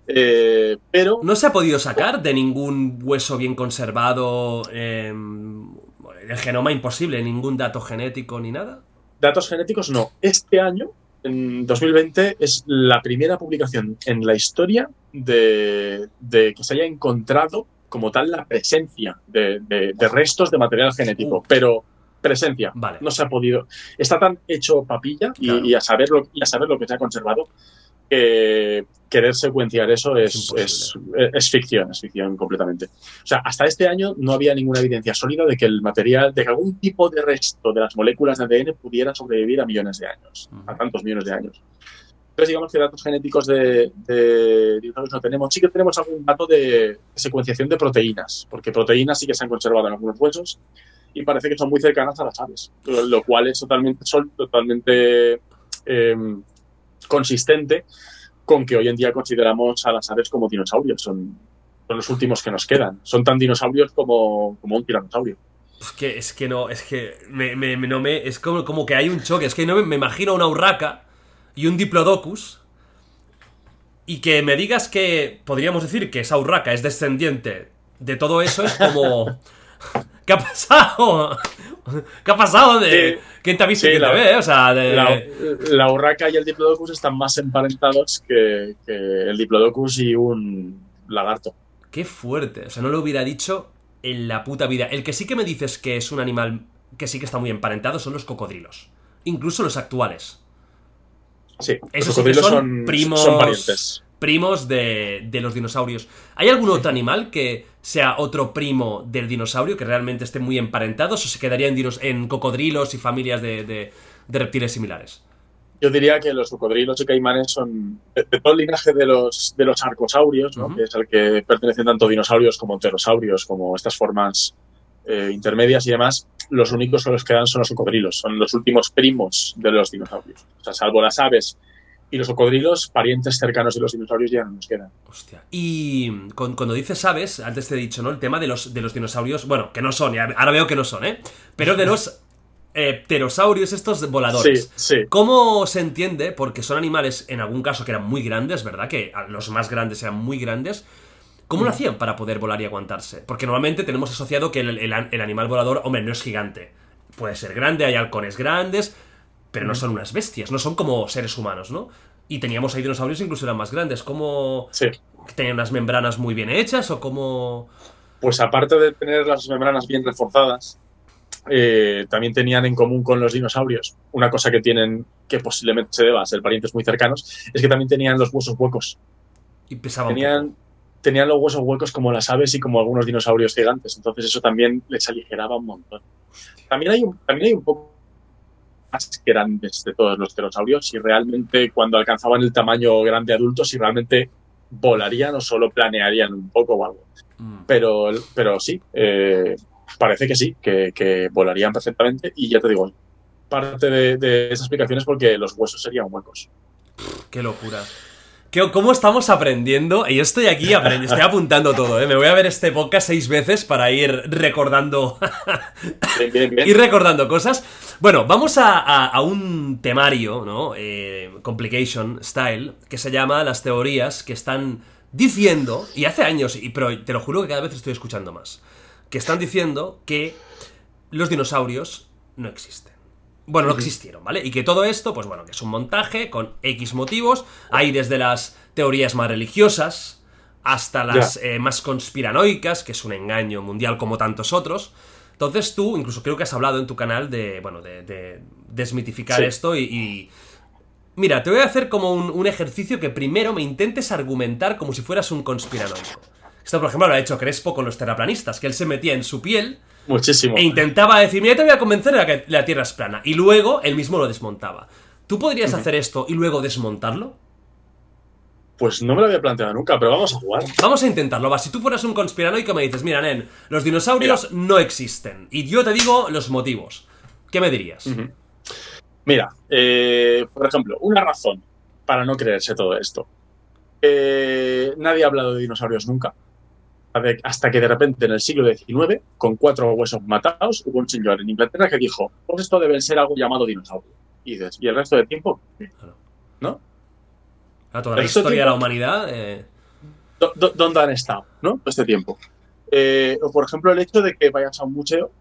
Speaker 2: Eh, pero.
Speaker 1: ¿No se ha podido sacar de ningún hueso bien conservado el genoma imposible? ¿Ningún dato genético ni nada?
Speaker 2: Datos genéticos no. Este año en 2020 es la primera publicación en la historia de, que se haya encontrado como tal la presencia de, restos de material genético, pero presencia. No se ha podido. Está tan hecho papilla y, a saber lo, y a saber lo que se ha conservado que querer secuenciar eso es, es, ficción, es ficción completamente. O sea, hasta este año no había ninguna evidencia sólida de que el material, de que algún tipo de resto de las moléculas de ADN pudiera sobrevivir a millones de años, a tantos millones de años. Entonces, digamos que datos genéticos de, dinosaurios no tenemos. Sí que tenemos algún dato de secuenciación de proteínas, porque proteínas sí que se han conservado en algunos huesos y parece que son muy cercanas a las aves, lo, cual es totalmente, totalmente eh, consistente con que hoy en día consideramos a las aves como dinosaurios. Son, son los últimos que nos quedan. Son tan dinosaurios como, como un tiranosaurio.
Speaker 1: Es que, es que no, es que me, no me, es como, como que hay un choque. Es que no me, imagino una urraca y un diplodocus y que me digas que podríamos decir que esa urraca es descendiente de todo eso es como... <laughs> ¿Qué ha pasado? ¿Qué ha pasado? De... ¿Quién te ha visto la, ve? O sea,
Speaker 2: la, urraca y el diplodocus están más emparentados que, el diplodocus y un lagarto.
Speaker 1: Qué fuerte. O sea, no lo hubiera dicho en la puta vida. El que sí que me dices que es un animal que sí que está muy emparentado son los cocodrilos. Incluso los actuales.
Speaker 2: Sí, los cocodrilos son, primos, son parientes
Speaker 1: primos de, los dinosaurios. ¿Hay algún otro animal que sea otro primo del dinosaurio, que realmente esté muy emparentados, o se quedaría en, en cocodrilos y familias de, reptiles similares?
Speaker 2: Yo diría que los cocodrilos y caimanes son de, todo el linaje de los, de los arcosaurios, que es al que pertenecen tanto dinosaurios como pterosaurios, como estas formas eh, intermedias y demás, los únicos que los quedan son los cocodrilos, son los últimos primos de los dinosaurios. O sea, salvo las aves y los cocodrilos, parientes cercanos de los dinosaurios, ya no nos quedan.
Speaker 1: Hostia. Y cuando dices aves, antes te he dicho, ¿no? El tema de los, de los dinosaurios, bueno, que no son, ahora veo que no son, ¿eh? Pero de los eh, pterosaurios estos voladores.
Speaker 2: Sí, sí.
Speaker 1: ¿Cómo se entiende? Porque son animales, en algún caso, que eran muy grandes, ¿verdad? Que los más grandes eran muy grandes. ¿Cómo lo mm. hacían para poder volar y aguantarse? Porque normalmente tenemos asociado que el, el animal volador, hombre, no es gigante. Puede ser grande, hay halcones grandes, pero no son unas bestias, no son como seres humanos, ¿no? Y teníamos ahí dinosaurios incluso eran más grandes, como
Speaker 2: sí.
Speaker 1: tenían unas membranas muy bien hechas o como...
Speaker 2: Pues aparte de tener las membranas bien reforzadas, eh, también tenían en común con los dinosaurios una cosa que tienen, que posiblemente se deba a ser parientes muy cercanos, es que también tenían los huesos huecos.
Speaker 1: Y pesaban
Speaker 2: tenían, tenían los huesos huecos como las aves y como algunos dinosaurios gigantes, entonces eso también les aligeraba un montón. También hay un, también hay un poco más grandes de todos los pterosaurios y realmente cuando alcanzaban el tamaño grande adulto, si realmente volarían o solo planearían un poco o algo. Mm. Pero, pero sí, eh, parece que sí, que, volarían perfectamente y ya te digo, parte de, de esa explicación es porque los huesos serían huecos.
Speaker 1: Qué locura. ¿Cómo estamos aprendiendo? Y yo estoy aquí aprendiendo, estoy apuntando todo, ¿eh? Me voy a ver este podcast seis veces para ir recordando. <laughs> ir recordando cosas. Bueno, vamos a, un temario, ¿no? Eh, complication style, que se llama Las teorías que están diciendo, y hace años, y, pero te lo juro que cada vez estoy escuchando más, que están diciendo que los dinosaurios no existen. Bueno, no existieron, ¿vale? Y que todo esto, pues bueno, que es un montaje con X motivos. Hay desde las teorías más religiosas hasta las eh, más conspiranoicas, que es un engaño mundial como tantos otros. Entonces tú, incluso creo que has hablado en tu canal de, bueno, de, de desmitificar
Speaker 2: Sí.
Speaker 1: esto y, y- Mira, te voy a hacer como un, un ejercicio que primero me intentes argumentar como si fueras un conspiranoico. Esto, por ejemplo, lo ha hecho Crespo con los terraplanistas, que él se metía en su piel
Speaker 2: Muchísimo.
Speaker 1: e intentaba decir, mira, te voy a convencer de que la Tierra es plana. Y luego él mismo lo desmontaba. ¿Tú podrías hacer esto y luego desmontarlo?
Speaker 2: Pues no me lo había planteado nunca, pero vamos a jugar.
Speaker 1: Vamos a intentarlo, va. Si tú fueras un conspiranoico me dices, mira, Nen, los dinosaurios no existen. Y yo te digo los motivos. ¿Qué me dirías?
Speaker 2: Mira, eh, por ejemplo, una razón para no creerse todo esto. Eh, nadie ha hablado de dinosaurios nunca. Hasta que de repente en el siglo XIX, con cuatro huesos matados, hubo un señor en Inglaterra que dijo, pues esto debe ser algo llamado dinosaurio. Y dices, ¿y el resto del tiempo? ¿No?
Speaker 1: A toda la historia de la humanidad. eh,
Speaker 2: ¿Dó- dó- ¿Dónde han estado? ¿No? Todo este tiempo. Eh, o por ejemplo el hecho de que vayas a un museo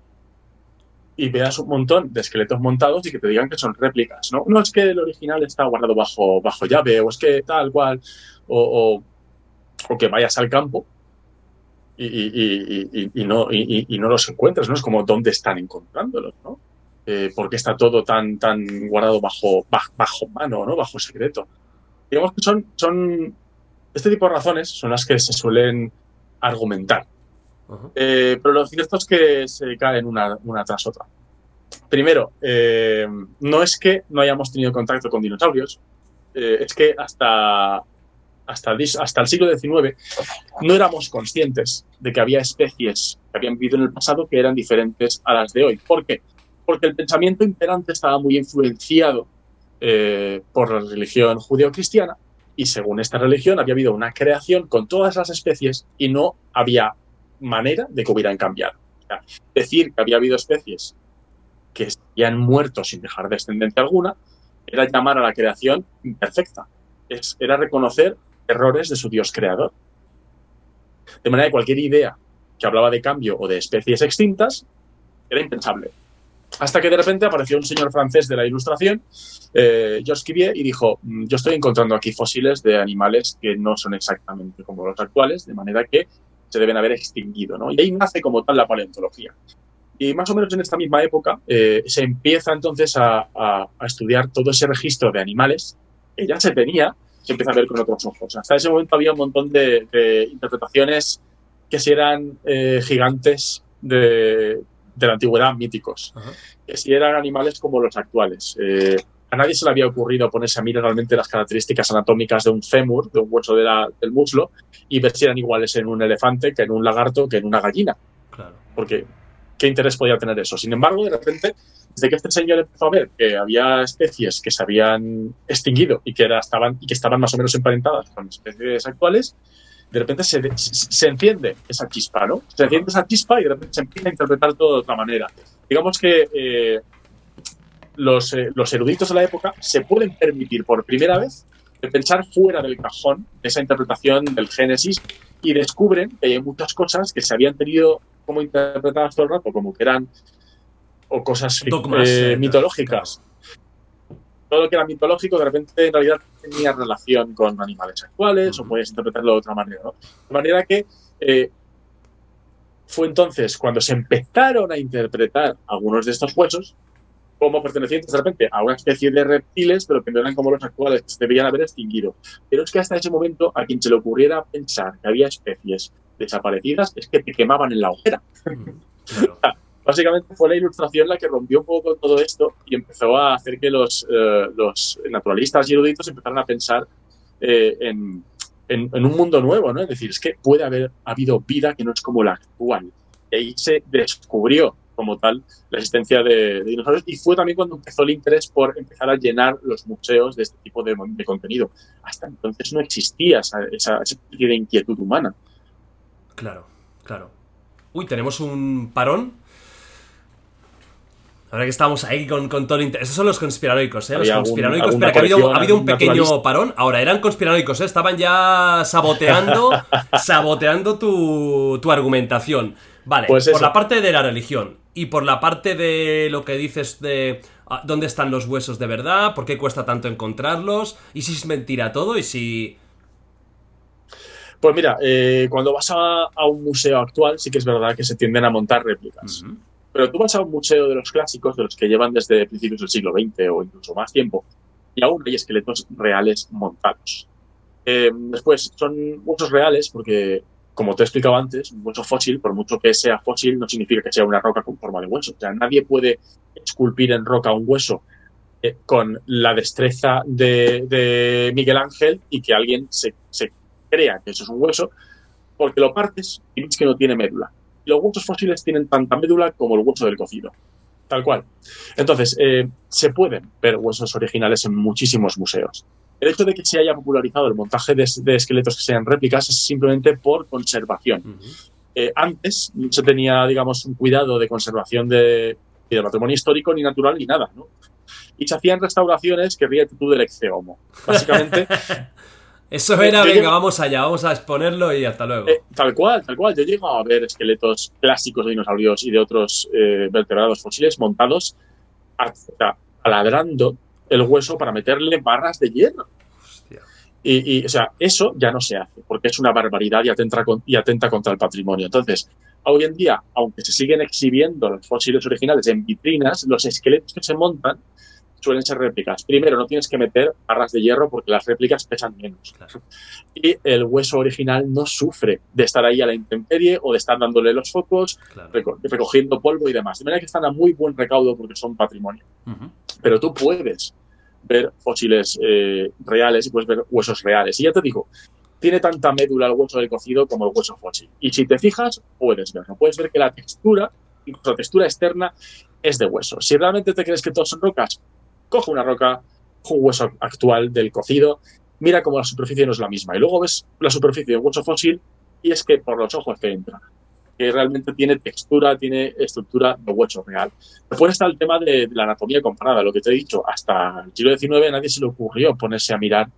Speaker 2: y veas un montón de esqueletos montados y que te digan que son réplicas, ¿no? No es que el original está guardado bajo, bajo llave, o es que tal cual, o, o- o que vayas al campo y, y- y- no, y, no los encuentras, ¿no? Es como dónde están encontrándolos, ¿no? Eh, porque está todo tan, tan guardado bajo, bajo, bajo mano, ¿no? Bajo secreto. Digamos que son, son este tipo de razones son las que se suelen argumentar. Eh, pero lo cierto es que se caen una, una tras otra. Primero, eh, no es que no hayamos tenido contacto con dinosaurios, eh, es que hasta, hasta, el, siglo XIX no éramos conscientes de que había especies que habían vivido en el pasado que eran diferentes a las de hoy. ¿Por qué? Porque el pensamiento imperante estaba muy influenciado eh, por la religión judeocristiana y según esta religión había habido una creación con todas las especies y no había manera de que hubieran cambiado. Decir que había habido especies que ya han muerto sin dejar descendencia alguna era llamar a la creación imperfecta. Era reconocer errores de su Dios creador. De manera que cualquier idea que hablaba de cambio o de especies extintas era impensable. Hasta que de repente apareció un señor francés de la Ilustración, eh, Georges Cuvier, y dijo, "Mm, yo estoy encontrando aquí fósiles de animales que no son exactamente como los actuales, de manera que se deben haber extinguido. ¿no? Y ahí nace como tal la paleontología. Y más o menos en esta misma época eh, se empieza entonces a, a- a estudiar todo ese registro de animales que ya se tenía, se empieza a ver con otros ojos. Hasta ese momento había un montón de, de interpretaciones que si eran eh, gigantes de, de la antigüedad míticos,
Speaker 1: Ajá.
Speaker 2: que si eran animales como los actuales. Eh, a nadie se le había ocurrido ponerse a mirar realmente las características anatómicas de un fémur, de un hueso de la- del muslo, y ver si eran iguales en un elefante, que en un lagarto, que en una gallina.
Speaker 1: Claro.
Speaker 2: Porque, ¿qué interés podía tener eso? Sin embargo, de repente, desde que este señor empezó a ver que había especies que se habían extinguido y que, era- estaban, y que estaban más o menos emparentadas con especies actuales, de repente se, se, enciende esa chispa, ¿no? Se enciende esa chispa y de repente se empieza a interpretar todo de otra manera. Digamos que eh, los, eh, los eruditos de la época se pueden permitir por primera vez de pensar fuera del cajón de esa interpretación del Génesis y descubren que hay muchas cosas que se habían tenido como interpretadas todo el rato, como que eran o cosas
Speaker 1: Dogmas,
Speaker 2: eh,
Speaker 1: eh,
Speaker 2: mitológicas. Todo lo que era mitológico de repente en realidad tenía relación con animales actuales o puedes interpretarlo de otra manera. ¿no? De manera que eh, fue entonces cuando se empezaron a interpretar algunos de estos huesos como pertenecientes de repente a una especie de reptiles, pero que no eran como los actuales, que se debían haber extinguido. Pero es que hasta ese momento, a quien se le ocurriera pensar que había especies desaparecidas, es que te quemaban en la hoguera.
Speaker 1: Claro. <laughs>
Speaker 2: Básicamente fue la ilustración la que rompió un poco todo esto y empezó a hacer que los, eh, los naturalistas y eruditos empezaran a pensar eh, en, en- en un mundo nuevo, ¿no? Es decir, es que puede haber habido vida que no es como la actual. Y ahí se descubrió como tal la existencia de, de dinosaurios y fue también cuando empezó el interés por empezar a llenar los museos de este tipo de, de contenido. Hasta entonces no existía esa, esa, esa especie de inquietud humana.
Speaker 1: Claro, claro. Uy, tenemos un parón. Ahora que estamos ahí con, con todo el interés. Esos son los conspiranoicos, ¿eh? Los conspiranoicos. Espera, que ha habido, ha habido un pequeño parón. Ahora, eran conspiranoicos, ¿eh? Estaban ya saboteando, <laughs> saboteando tu, tu argumentación. Vale,
Speaker 2: Pues
Speaker 1: por
Speaker 2: eso.
Speaker 1: la parte de la religión y por la parte de lo que dices de ah, dónde están los huesos de verdad, por qué cuesta tanto encontrarlos, y si es mentira todo, y si...
Speaker 2: Pues mira, eh, cuando vas a, a un museo actual, sí que es verdad que se tienden a montar réplicas. Pero tú vas a un museo de los clásicos, de los que llevan desde principios del siglo XX o incluso más tiempo, y aún hay esqueletos reales montados. Eh, después, son huesos reales porque, como te he explicado antes, un hueso fósil, por mucho que sea fósil, no significa que sea una roca con forma de hueso. O sea, nadie puede esculpir en roca un hueso eh, con la destreza de, Miguel Ángel y que alguien se, se crea que eso es un hueso, porque lo partes y ves que no tiene médula. Los huesos fósiles tienen tanta médula como el hueso del cocido. Tal cual. Entonces, eh, se pueden ver huesos originales en muchísimos museos. El hecho de que se haya popularizado el montaje de, de esqueletos que sean réplicas es simplemente por conservación. Eh, antes no se tenía, digamos, un cuidado de conservación de, ni de patrimonio histórico, ni natural, ni nada, ¿no? Y se hacían restauraciones que ríete tú del ex homo. Básicamente, <laughs>
Speaker 1: Eso
Speaker 2: Eh,
Speaker 1: era, venga, vamos allá, vamos a exponerlo y hasta luego.
Speaker 2: Eh, tal cual, tal cual. Yo llego a ver esqueletos clásicos de dinosaurios y de otros vertebrados fósiles montados a- o sea, taladrando el hueso para meterle barras de hierro.
Speaker 1: Hostia.
Speaker 2: Y, y, o sea, eso ya no se hace, porque es una barbaridad y atenta, con- y atenta contra el patrimonio. Entonces, hoy en día, aunque se siguen exhibiendo los fósiles originales en vitrinas, los esqueletos que se montan suelen ser réplicas. Primero, no tienes que meter barras de hierro porque las réplicas pesan menos.
Speaker 1: Claro.
Speaker 2: Y el hueso original no sufre de estar ahí a la intemperie o de estar dándole los focos,
Speaker 1: Claro.
Speaker 2: reco- recogiendo polvo y demás. De manera que están a muy buen recaudo porque son patrimonio
Speaker 1: Ujú.
Speaker 2: pero tú puedes ver fósiles eh, reales y puedes ver huesos reales. Y ya te digo, tiene tanta médula el hueso del cocido como el hueso fósil. Y si te fijas, puedes verlo. Puedes ver que la textura, incluso la textura externa, es de hueso. Si realmente te crees que todos son rocas, coge una roca, un hueso actual del cocido, mira cómo la superficie no es la misma. Y luego ves la superficie del hueso fósil y es que por los ojos te entra. Que realmente tiene textura, tiene estructura de hueso real. Después está el tema de, de la anatomía comparada, lo que te he dicho. Hasta el siglo XIX a nadie se le ocurrió ponerse a mirar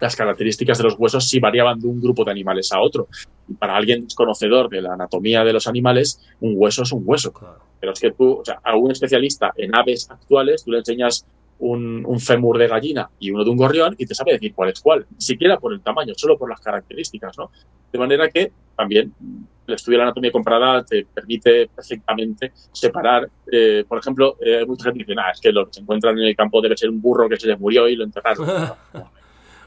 Speaker 2: las características de los huesos si variaban de un grupo de animales a otro. Y para alguien desconocedor de la anatomía de los animales, un hueso es un hueso. Pero es que tú, o sea, a un especialista en aves actuales, tú le enseñas un, un fémur de gallina y uno de un gorrión y te sabe decir cuál es cuál. Ni siquiera por el tamaño, solo por las características, ¿no? De manera que también el estudio de la anatomía comparada te permite perfectamente separar, eh, por ejemplo, eh, hay mucha gente que dice, "Nah, es que lo que se encuentran en el campo debe ser un burro que se les murió y lo enterraron. <laughs>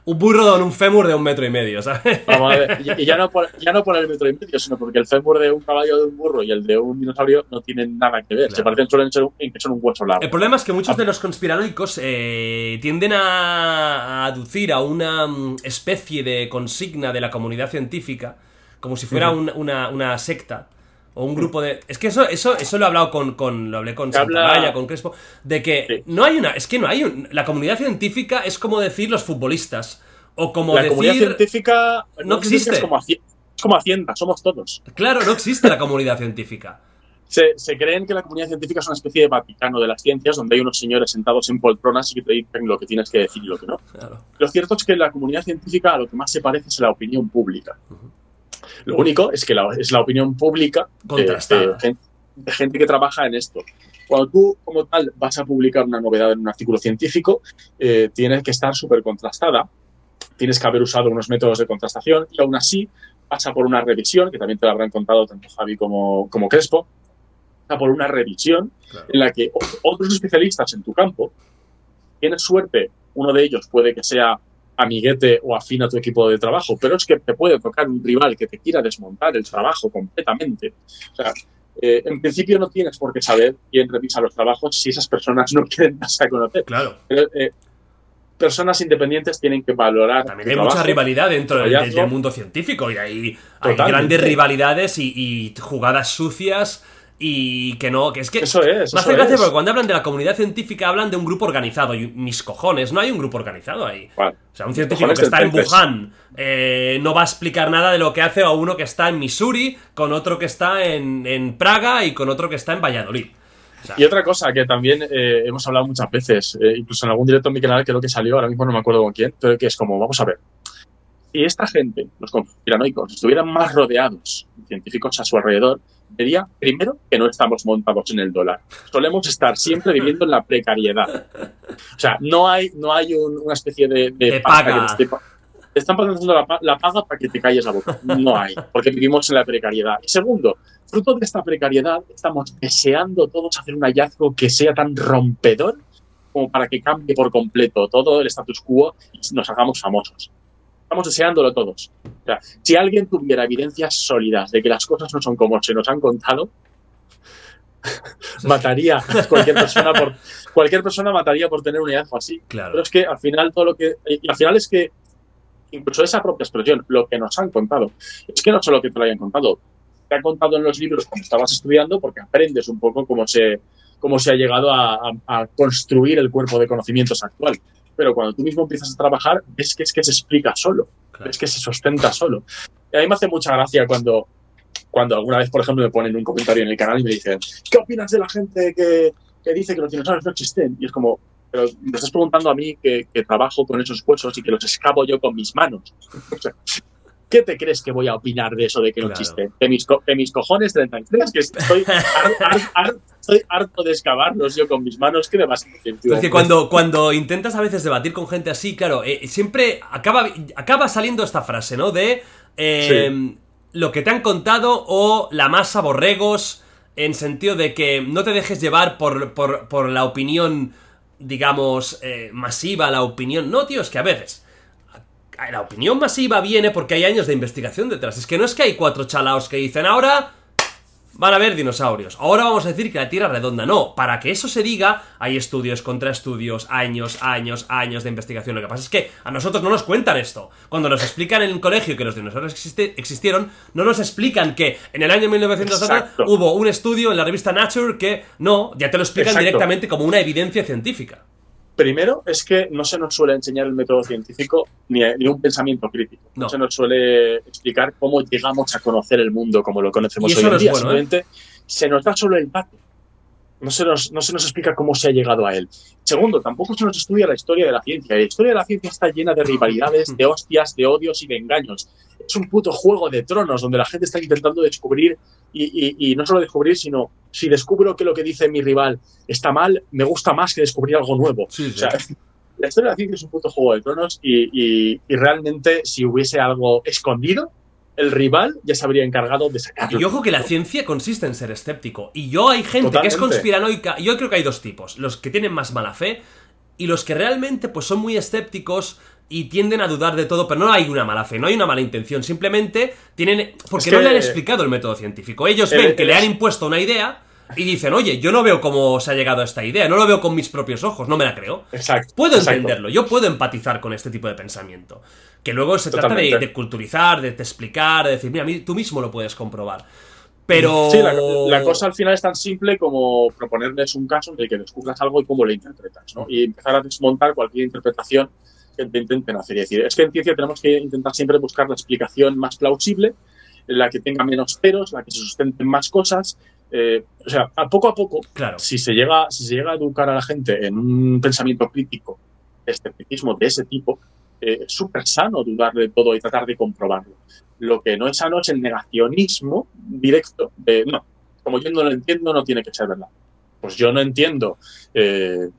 Speaker 1: Un burro con un fémur de un metro y medio, ¿sabes?
Speaker 2: Vamos a ver, y ya <laughs> no, por, ya no por el metro y medio, sino porque el fémur de un caballo de un burro y el de un dinosaurio no tienen nada que ver.
Speaker 1: Claro.
Speaker 2: Se parecen solo en, ser un- son un hueso largo.
Speaker 1: El problema es que muchos de los conspiranoicos eh, tienden a, a aducir a una mm, especie de consigna de la comunidad científica, como si fuera un- una, una secta. O un grupo de. Es que eso, eso, eso lo he hablado con. con lo hablé con Santagaya, con Crespo. De que
Speaker 2: Sí.
Speaker 1: no hay una. Es que no hay un. La comunidad científica es como decir los futbolistas. O como
Speaker 2: la comunidad científica
Speaker 1: no existe.
Speaker 2: Es como, Haci- es como Hacienda, somos todos.
Speaker 1: Claro, no existe la comunidad científica.
Speaker 2: Se, se creen que la comunidad científica es una especie de Vaticano de las ciencias, donde hay unos señores sentados en poltronas y que te dicen lo que tienes que decir y lo que no.
Speaker 1: Claro.
Speaker 2: Lo cierto es que la comunidad científica a lo que más se parece es a la opinión pública. Lo único es que la- es la opinión pública de, gente que trabaja en esto. Cuando tú, como tal, vas a publicar una novedad en un artículo científico, eh, tienes que estar súper contrastada, tienes que haber usado unos métodos de contrastación y aún así pasa por una revisión, que también te la habrán contado tanto Javi como, como Crespo, pasa por una revisión
Speaker 1: Claro.
Speaker 2: en la que otros especialistas en tu campo, tienes suerte, uno de ellos puede que sea amiguete o afín a tu equipo de trabajo, pero es que te puede tocar un rival que te quiera desmontar el trabajo completamente. O sea, eh, en principio no tienes por qué saber quién revisa los trabajos si esas personas <laughs> no quieren darse a conocer.
Speaker 1: Claro.
Speaker 2: Pero, eh, personas independientes tienen que valorar.
Speaker 1: También hay mucha rivalidad dentro del, mundo científico y hay, hay grandes rivalidades y, y jugadas sucias y que no, que es que...
Speaker 2: Eso es.
Speaker 1: me hace gracia
Speaker 2: es.
Speaker 1: porque cuando hablan de la comunidad científica hablan de un grupo organizado y mis cojones, no hay un grupo organizado ahí. O sea, un científico que está en. Wuhan eh, no va a explicar nada de lo que hace a uno que está en Missouri, con otro que está en, en Praga y con otro que está en Valladolid. O sea,
Speaker 2: Y otra cosa que también eh, hemos hablado muchas veces, eh, incluso en algún directo en mi canal creo que salió, ahora mismo no me acuerdo con quién, pero que es como, vamos a ver, si esta gente, los conspiranoicos, estuvieran más rodeados de científicos a su alrededor, primero, que no estamos montados en el dólar. Solemos estar siempre viviendo en la precariedad. O sea, no hay, no hay una especie de,
Speaker 1: de, paga.
Speaker 2: Que te, te, están pasando la, la, paga para que te calles la boca. No hay, porque vivimos en la precariedad. Y segundo, fruto de esta precariedad, estamos deseando todos hacer un hallazgo que sea tan rompedor como para que cambie por completo todo el status quo y nos hagamos famosos. Estamos deseándolo todos. O sea, si alguien tuviera evidencias sólidas de que las cosas no son como se nos han contado, <laughs> mataría a cualquier persona por cualquier persona mataría por tener un hallazgo así.
Speaker 1: Claro.
Speaker 2: Pero es que al final todo lo que y al final es que incluso esa propia expresión, lo que nos han contado, es que no solo que te lo hayan contado, te han contado en los libros cuando estabas estudiando porque aprendes un poco cómo se cómo se ha llegado a, a, a construir el cuerpo de conocimientos actual pero cuando tú mismo empiezas a trabajar, ves que es que se explica solo, claro. ves que se sostenta solo. Y a mí me hace mucha gracia cuando, cuando alguna vez, por ejemplo, me ponen un comentario en el canal y me dicen, ¿qué opinas de la gente que, que dice que los dinosaurios no existen? Y es como, pero me estás preguntando a mí que, que trabajo con esos huesos y que los excavo yo con mis manos. ¿Qué te crees que voy a opinar de eso de que no existe? ¿Que mis, co que mis cojones 33? Que estoy, <laughs> har har har estoy harto de excavarlos yo con mis manos. ¿Qué demás?
Speaker 1: Es que cuando, cuando intentas a veces debatir con gente así, claro, eh, siempre acaba, acaba saliendo esta frase, ¿no? De eh, sí. lo que te han contado o la masa borregos, en sentido de que no te dejes llevar por, por, por la opinión, digamos, eh, masiva, la opinión... No, tío, es que a veces la opinión masiva viene porque hay años de investigación detrás. Es que no es que hay cuatro chalaos que dicen ahora van a haber dinosaurios. Ahora vamos a decir que la Tierra es redonda. No, para que eso se diga, hay estudios, contraestudios, años, años, años de investigación. Lo que pasa es que a nosotros no nos cuentan esto. Cuando nos explican en el colegio que los dinosaurios existe, existieron, no nos explican que en el año 1900 hubo un estudio en la revista Nature que no, ya te lo explican Exacto. directamente como una evidencia científica.
Speaker 2: Primero es que no se nos suele enseñar el método científico ni, ni un pensamiento crítico. No. no. se nos suele explicar cómo llegamos a conocer el mundo como lo conocemos hoy en no día. Bueno, Simplemente ¿eh? se nos da solo el dato. No se, nos, no se nos explica cómo se ha llegado a él. Segundo, tampoco se nos estudia la historia de la ciencia. La historia de la ciencia está llena de rivalidades, de hostias, de odios y de engaños. Es un puto juego de tronos donde la gente está intentando descubrir y, y, y, no solo descubrir, sino si descubro que lo que dice mi rival está mal, me gusta más que descubrir algo nuevo.
Speaker 1: Sí, sí.
Speaker 2: O sea, la historia de la ciencia es un puto juego de tronos y, y, realmente si hubiese algo escondido, el rival ya se habría encargado de sacarlo.
Speaker 1: Y ojo que la ciencia consiste en ser escéptico. Y yo hay gente Totalmente. que es conspiranoica. Yo creo que hay dos tipos. Los que tienen más mala fe y los que realmente pues son muy escépticos y tienden a dudar de todo, pero no hay una mala fe, no hay una mala intención, simplemente tienen... porque es que, no le han explicado el método científico. Ellos ven que le han impuesto una idea y dicen, oye, yo no veo cómo se ha llegado a esta idea, no lo veo con mis propios ojos, no me la creo.
Speaker 2: Exacto.
Speaker 1: Puedo
Speaker 2: exacto.
Speaker 1: entenderlo, yo puedo empatizar con este tipo de pensamiento. Que luego se Totalmente. trata de, de, culturizar, de te explicar, de decir, mira, tú mismo lo puedes comprobar. Pero.
Speaker 2: Sí, la, la, cosa al final es tan simple como proponerles un caso en el que descubras algo y cómo lo interpretas, ¿no? Y empezar a desmontar cualquier interpretación que te intenten hacer. Es decir, es que en ciencia tenemos que intentar siempre buscar la explicación más plausible, la que tenga menos peros, la que se sustenten más cosas. Eh, o sea, a poco a poco,
Speaker 1: claro.
Speaker 2: si, se llega, si se llega a educar a la gente en un pensamiento crítico, escepticismo de ese tipo, eh, es súper sano dudar de todo y tratar de comprobarlo. Lo que no es sano es el negacionismo directo de, no, como yo no lo entiendo, no tiene que ser verdad. Pues yo no entiendo eh,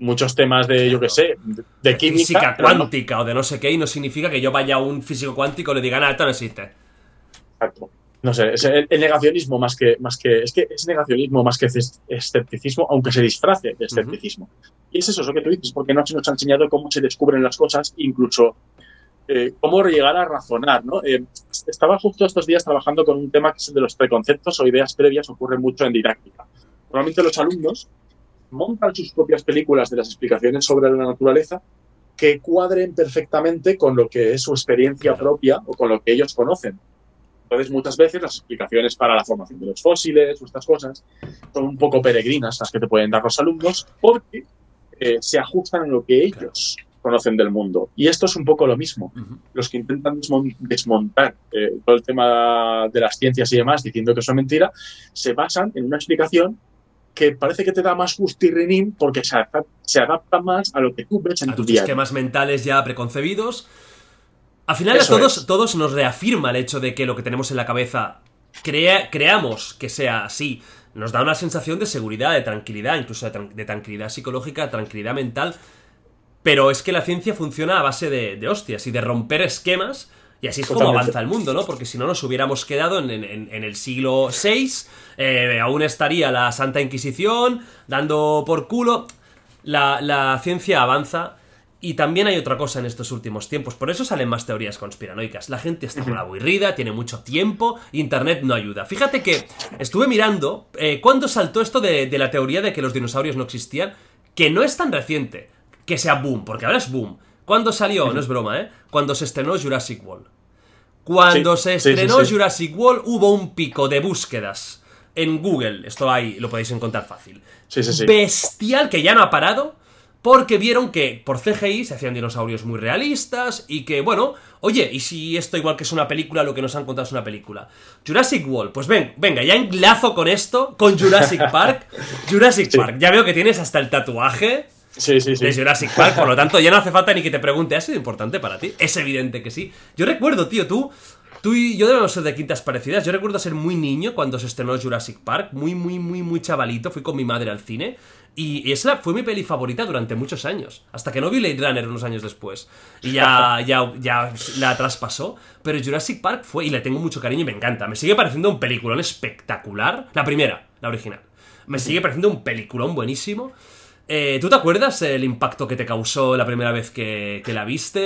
Speaker 2: muchos temas de, claro. yo qué sé, de, de química.
Speaker 1: Física cuántica no. o de no sé qué, y no significa que yo vaya a un físico cuántico y le diga, nada, esto no existe.
Speaker 2: Exacto. No sé, es el, el, negacionismo más que, más que. Es que es negacionismo más que escepticismo, aunque se disfrace de escepticismo. Uh -huh. Y es eso, eso que tú dices, porque no se nos ha enseñado cómo se descubren las cosas, incluso eh, cómo llegar a razonar, ¿no? Eh, estaba justo estos días trabajando con un tema que es el de los preconceptos o ideas previas, ocurre mucho en didáctica. Normalmente los alumnos montan sus propias películas de las explicaciones sobre la naturaleza que cuadren perfectamente con lo que es su experiencia propia o con lo que ellos conocen. Entonces, muchas veces las explicaciones para la formación de los fósiles o estas cosas son un poco peregrinas las que te pueden dar los alumnos porque eh, se ajustan a lo que ellos conocen del mundo. Y esto es un poco lo mismo. Uh -huh. Los que intentan desmontar eh, todo el tema de las ciencias y demás diciendo que son mentira, se basan en una explicación que parece que te da más justirrinín porque se adapta, se adapta, más a lo que tú ves en
Speaker 1: a
Speaker 2: tu día.
Speaker 1: esquemas mentales ya preconcebidos. Al final a todos, todos nos reafirma el hecho de que lo que tenemos en la cabeza crea- creamos que sea así, nos da una sensación de seguridad, de tranquilidad, incluso de, tran- de tranquilidad psicológica, tranquilidad mental. Pero es que la ciencia funciona a base de, de hostias y de romper esquemas. Y así es como avanza el mundo, ¿no? Porque si no nos hubiéramos quedado en, en- en el siglo VI, eh, aún estaría la Santa Inquisición dando por culo. La, la ciencia avanza y también hay otra cosa en estos últimos tiempos. Por eso salen más teorías conspiranoicas. La gente está muy aburrida, tiene mucho tiempo, Internet no ayuda. Fíjate que estuve mirando eh, cuándo saltó esto de, de la teoría de que los dinosaurios no existían, que no es tan reciente que sea boom, porque ahora es boom. ¿Cuándo salió? No es broma, ¿eh? Cuando se estrenó Jurassic World. Cuando
Speaker 2: Sí,
Speaker 1: se
Speaker 2: sí,
Speaker 1: estrenó
Speaker 2: sí.
Speaker 1: Jurassic World hubo un pico de búsquedas en Google. Esto ahí lo podéis encontrar fácil. Bestial que ya no ha parado. Porque vieron que por CGI se hacían dinosaurios muy realistas y que, bueno, oye, ¿y si esto igual que es una película, lo que nos han contado es una película? Jurassic World, pues ven, venga, ya enlazo con esto, con Jurassic <laughs> Park. Jurassic. Park, ya veo que tienes hasta el tatuaje
Speaker 2: Sí, sí, sí.
Speaker 1: de Jurassic Park, por lo tanto ya no hace falta ni que te pregunte, ¿ha sido importante para ti? Es evidente que sí. Yo recuerdo, tío, tú, tú y yo debemos ser de quintas parecidas. Yo recuerdo ser muy niño cuando se estrenó Jurassic Park, muy, muy, muy, muy chavalito, fui con mi madre al cine. Y esa fue mi peli favorita durante muchos años. Hasta que no vi Blade Runner unos años después. Y ya, <laughs> ya, ya la traspasó. Pero Jurassic Park fue, y le tengo mucho cariño y me encanta. Me sigue pareciendo un peliculón espectacular. La primera, la original. Me sigue pareciendo un peliculón buenísimo. Eh, ¿Tú te acuerdas el impacto que te causó la primera vez que, que la viste?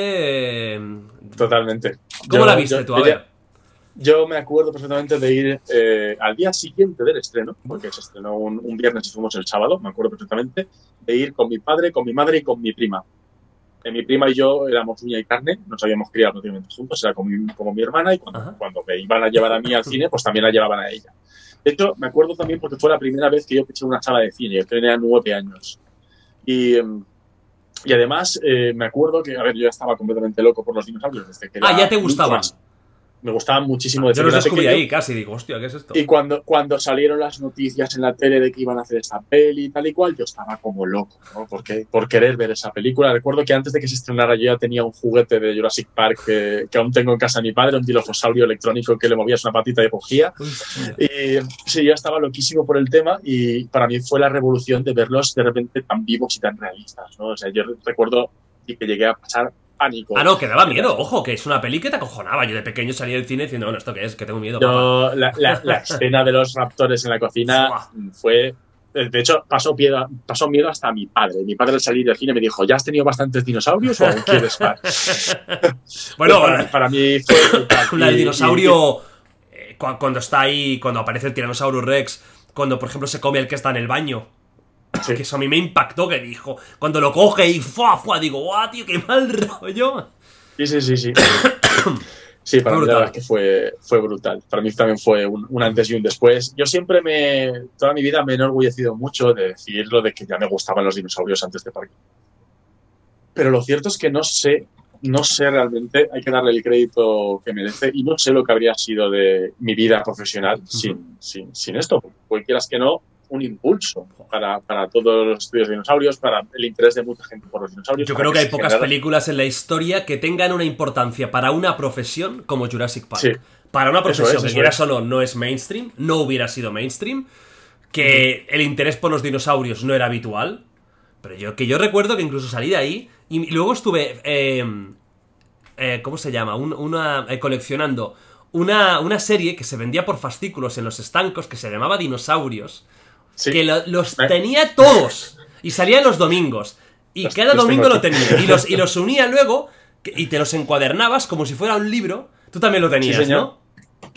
Speaker 1: Eh,
Speaker 2: Totalmente.
Speaker 1: ¿Cómo
Speaker 2: Yo-
Speaker 1: la viste
Speaker 2: yo-
Speaker 1: tú? A
Speaker 2: yo-
Speaker 1: ver.
Speaker 2: Yo me acuerdo perfectamente de ir eh, al día siguiente del estreno, porque se estrenó un, un viernes y fuimos el sábado, me acuerdo perfectamente, de ir con mi padre, con mi madre y con mi prima. Eh, mi prima y yo éramos uña y carne, nos habíamos criado prácticamente juntos, era como mi, como mi hermana, y cuando,
Speaker 1: Ajá.
Speaker 2: cuando me iban a llevar a mí al cine, pues también la llevaban a ella. De hecho, me acuerdo también porque fue la primera vez que yo pisé una sala de cine, yo tenía nueve años. Y, em, y además, eh, me acuerdo que, a ver, yo ya estaba completamente loco por los dinosaurios desde que
Speaker 1: Ah,
Speaker 2: era
Speaker 1: ya te gustaban.
Speaker 2: más. Me gustaban muchísimo desde
Speaker 1: Yo los descubrí
Speaker 2: pequeño.
Speaker 1: ahí casi, digo, hostia, ¿qué es esto?
Speaker 2: Y cuando, cuando salieron las noticias en la tele de que iban a hacer esta peli y tal y cual, yo estaba como loco, ¿no? Porque, por querer ver esa película. Recuerdo que antes de que se estrenara yo ya tenía un juguete de Jurassic Park que, que aún tengo en casa de mi padre, un dilofosaurio electrónico que le movías una patita y cogía. Y sí, yo estaba loquísimo por el tema y para mí fue la revolución de verlos de repente tan vivos y tan realistas, ¿no? O sea, yo recuerdo y que llegué a pasar pánico.
Speaker 1: Ah, no, que daba miedo, ojo, que es una peli que te acojonaba. Yo de pequeño salía del cine diciendo, bueno, ¿esto qué es? Que tengo miedo, papá.
Speaker 2: Yo, la, la- <laughs> la escena de los raptores en la cocina fue. De hecho, pasó miedo, pasó miedo hasta a mi padre. Mi padre al salir del cine me dijo: ¿Ya has tenido bastantes dinosaurios o aún quieres más? <laughs>
Speaker 1: Bueno,
Speaker 2: para, para mí fue. <laughs>
Speaker 1: la del dinosaurio, eh, cu- cuando está ahí, cuando aparece el Tyrannosaurus Rex, cuando por ejemplo se come el que está en el baño.
Speaker 2: Sí.
Speaker 1: Que eso a mí me impactó, que dijo, cuando lo coge y fuá, fuá, digo, guau, tío, qué mal rollo.
Speaker 2: sí, sí, sí, sí. <coughs> Sí, para mí la verdad es que fue, fue brutal. Para mí también fue un, un antes y un después. Yo siempre me. Toda mi vida me he enorgullecido mucho de decir lo de que ya me gustaban los dinosaurios antes de parque. Pero lo cierto es que no sé, no sé realmente, hay que darle el crédito que merece y no sé lo que habría sido de mi vida profesional sin, sin, sin esto. Porque quieras que no, un impulso para, para todos los estudios de dinosaurios, para el interés de mucha gente por los dinosaurios.
Speaker 1: Yo creo que hay pocas
Speaker 2: generara-
Speaker 1: películas en la historia que tengan una importancia para una profesión como Jurassic Park.
Speaker 2: Sí.
Speaker 1: Para una profesión
Speaker 2: es,
Speaker 1: que quieras o no, no es mainstream, no hubiera sido mainstream, que el interés por los dinosaurios no era habitual, pero yo que yo recuerdo que incluso salí de ahí y luego estuve, eh, eh, ¿cómo se llama? Un- una, eh, coleccionando una, una serie que se vendía por fascículos en los estancos que se llamaba Dinosaurios,
Speaker 2: Sí.
Speaker 1: que lo- los tenía todos y salía los domingos. Y
Speaker 2: Los-
Speaker 1: cada
Speaker 2: los
Speaker 1: domingo lo tenía. Y los, y los <laughs> unía luego y te los encuadernabas como si fuera un libro. Tú también lo tenías,
Speaker 2: señor.
Speaker 1: ¿no?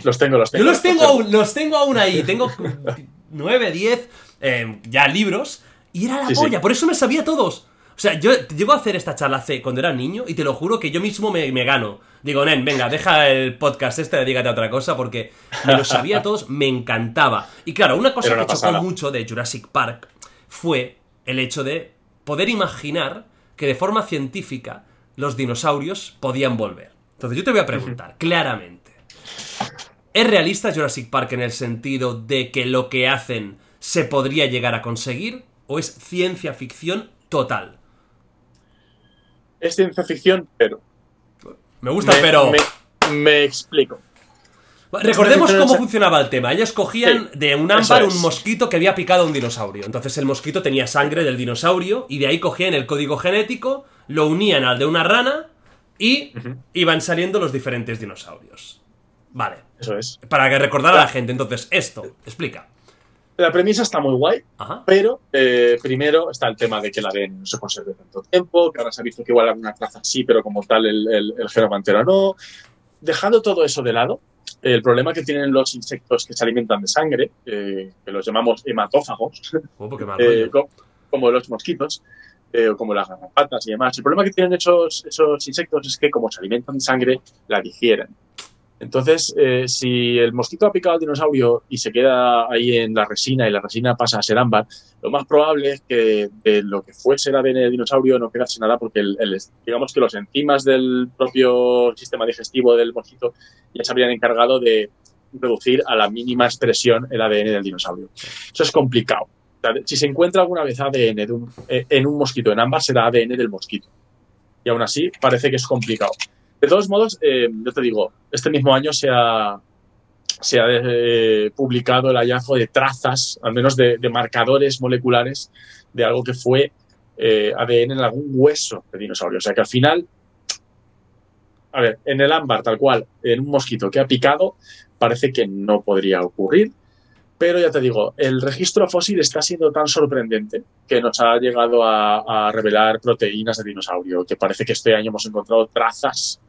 Speaker 2: Los tengo, los tengo.
Speaker 1: Yo los tengo aún, los tengo aún ahí. Tengo <laughs> 9, 10 eh, ya libros. Y era la
Speaker 2: Sí, sí.
Speaker 1: polla, por eso me sabía todos. O sea, yo llego a hacer esta charla hace cuando era niño y te lo juro que yo mismo me, me gano. Digo, Nen, venga, deja el podcast este, dedícate a otra cosa porque me lo sabía todos, me encantaba. Y claro, una cosa que chocó
Speaker 2: pasada.
Speaker 1: mucho de Jurassic Park fue el hecho de poder imaginar que de forma científica los dinosaurios podían volver. Entonces yo te voy a preguntar claramente. ¿Es realista Jurassic Park en el sentido de que lo que hacen se podría llegar a conseguir? ¿O es ciencia ficción total?
Speaker 2: Es ciencia ficción, pero.
Speaker 1: Me gusta,
Speaker 2: me,
Speaker 1: pero...
Speaker 2: Me, me explico.
Speaker 1: Recordemos cómo funcionaba el tema. Ellos cogían
Speaker 2: Sí,
Speaker 1: de un ámbar
Speaker 2: es.
Speaker 1: un mosquito que había picado a un dinosaurio. Entonces el mosquito tenía sangre del dinosaurio y de ahí cogían el código genético, lo unían al de una rana y iban saliendo los diferentes dinosaurios. Vale.
Speaker 2: Eso es.
Speaker 1: Para que recordara a la gente. Entonces, esto, explica.
Speaker 2: La premisa está muy guay,
Speaker 1: Ajá.
Speaker 2: pero eh, primero está el tema de que el ADN no se conserve tanto tiempo, que ahora se ha visto que igual alguna traza sí, pero como tal el, el, el genoma entero no. Dejando todo eso de lado, el problema que tienen los insectos que se alimentan de sangre, eh, que los llamamos hematófagos,
Speaker 1: Oh, <laughs>
Speaker 2: eh, como los mosquitos, eh, como las garrapatas y demás. El problema que tienen esos, esos insectos es que como se alimentan de sangre, la digieren. Entonces, eh, si el mosquito ha picado al dinosaurio y se queda ahí en la resina y la resina pasa a ser ámbar, lo más probable es que de lo que fuese el ADN del dinosaurio no quedase nada porque el- digamos que los enzimas del propio sistema digestivo del mosquito ya se habrían encargado de reducir a la mínima expresión el ADN del dinosaurio. Eso es complicado. Si se encuentra alguna vez ADN eh, en un mosquito en ámbar, será ADN del mosquito. Y aún así, parece que es complicado. De todos modos, eh, yo te digo, este mismo año se ha, se ha eh, publicado el hallazgo de trazas, al menos de, marcadores moleculares, de algo que fue eh, ADN en algún hueso de dinosaurio. O sea que al final, a ver, en el ámbar, tal cual, en un mosquito que ha picado, parece que no podría ocurrir. Pero ya te digo, el registro fósil está siendo tan sorprendente que nos ha llegado a, a revelar proteínas de dinosaurio, que parece que este año hemos encontrado trazas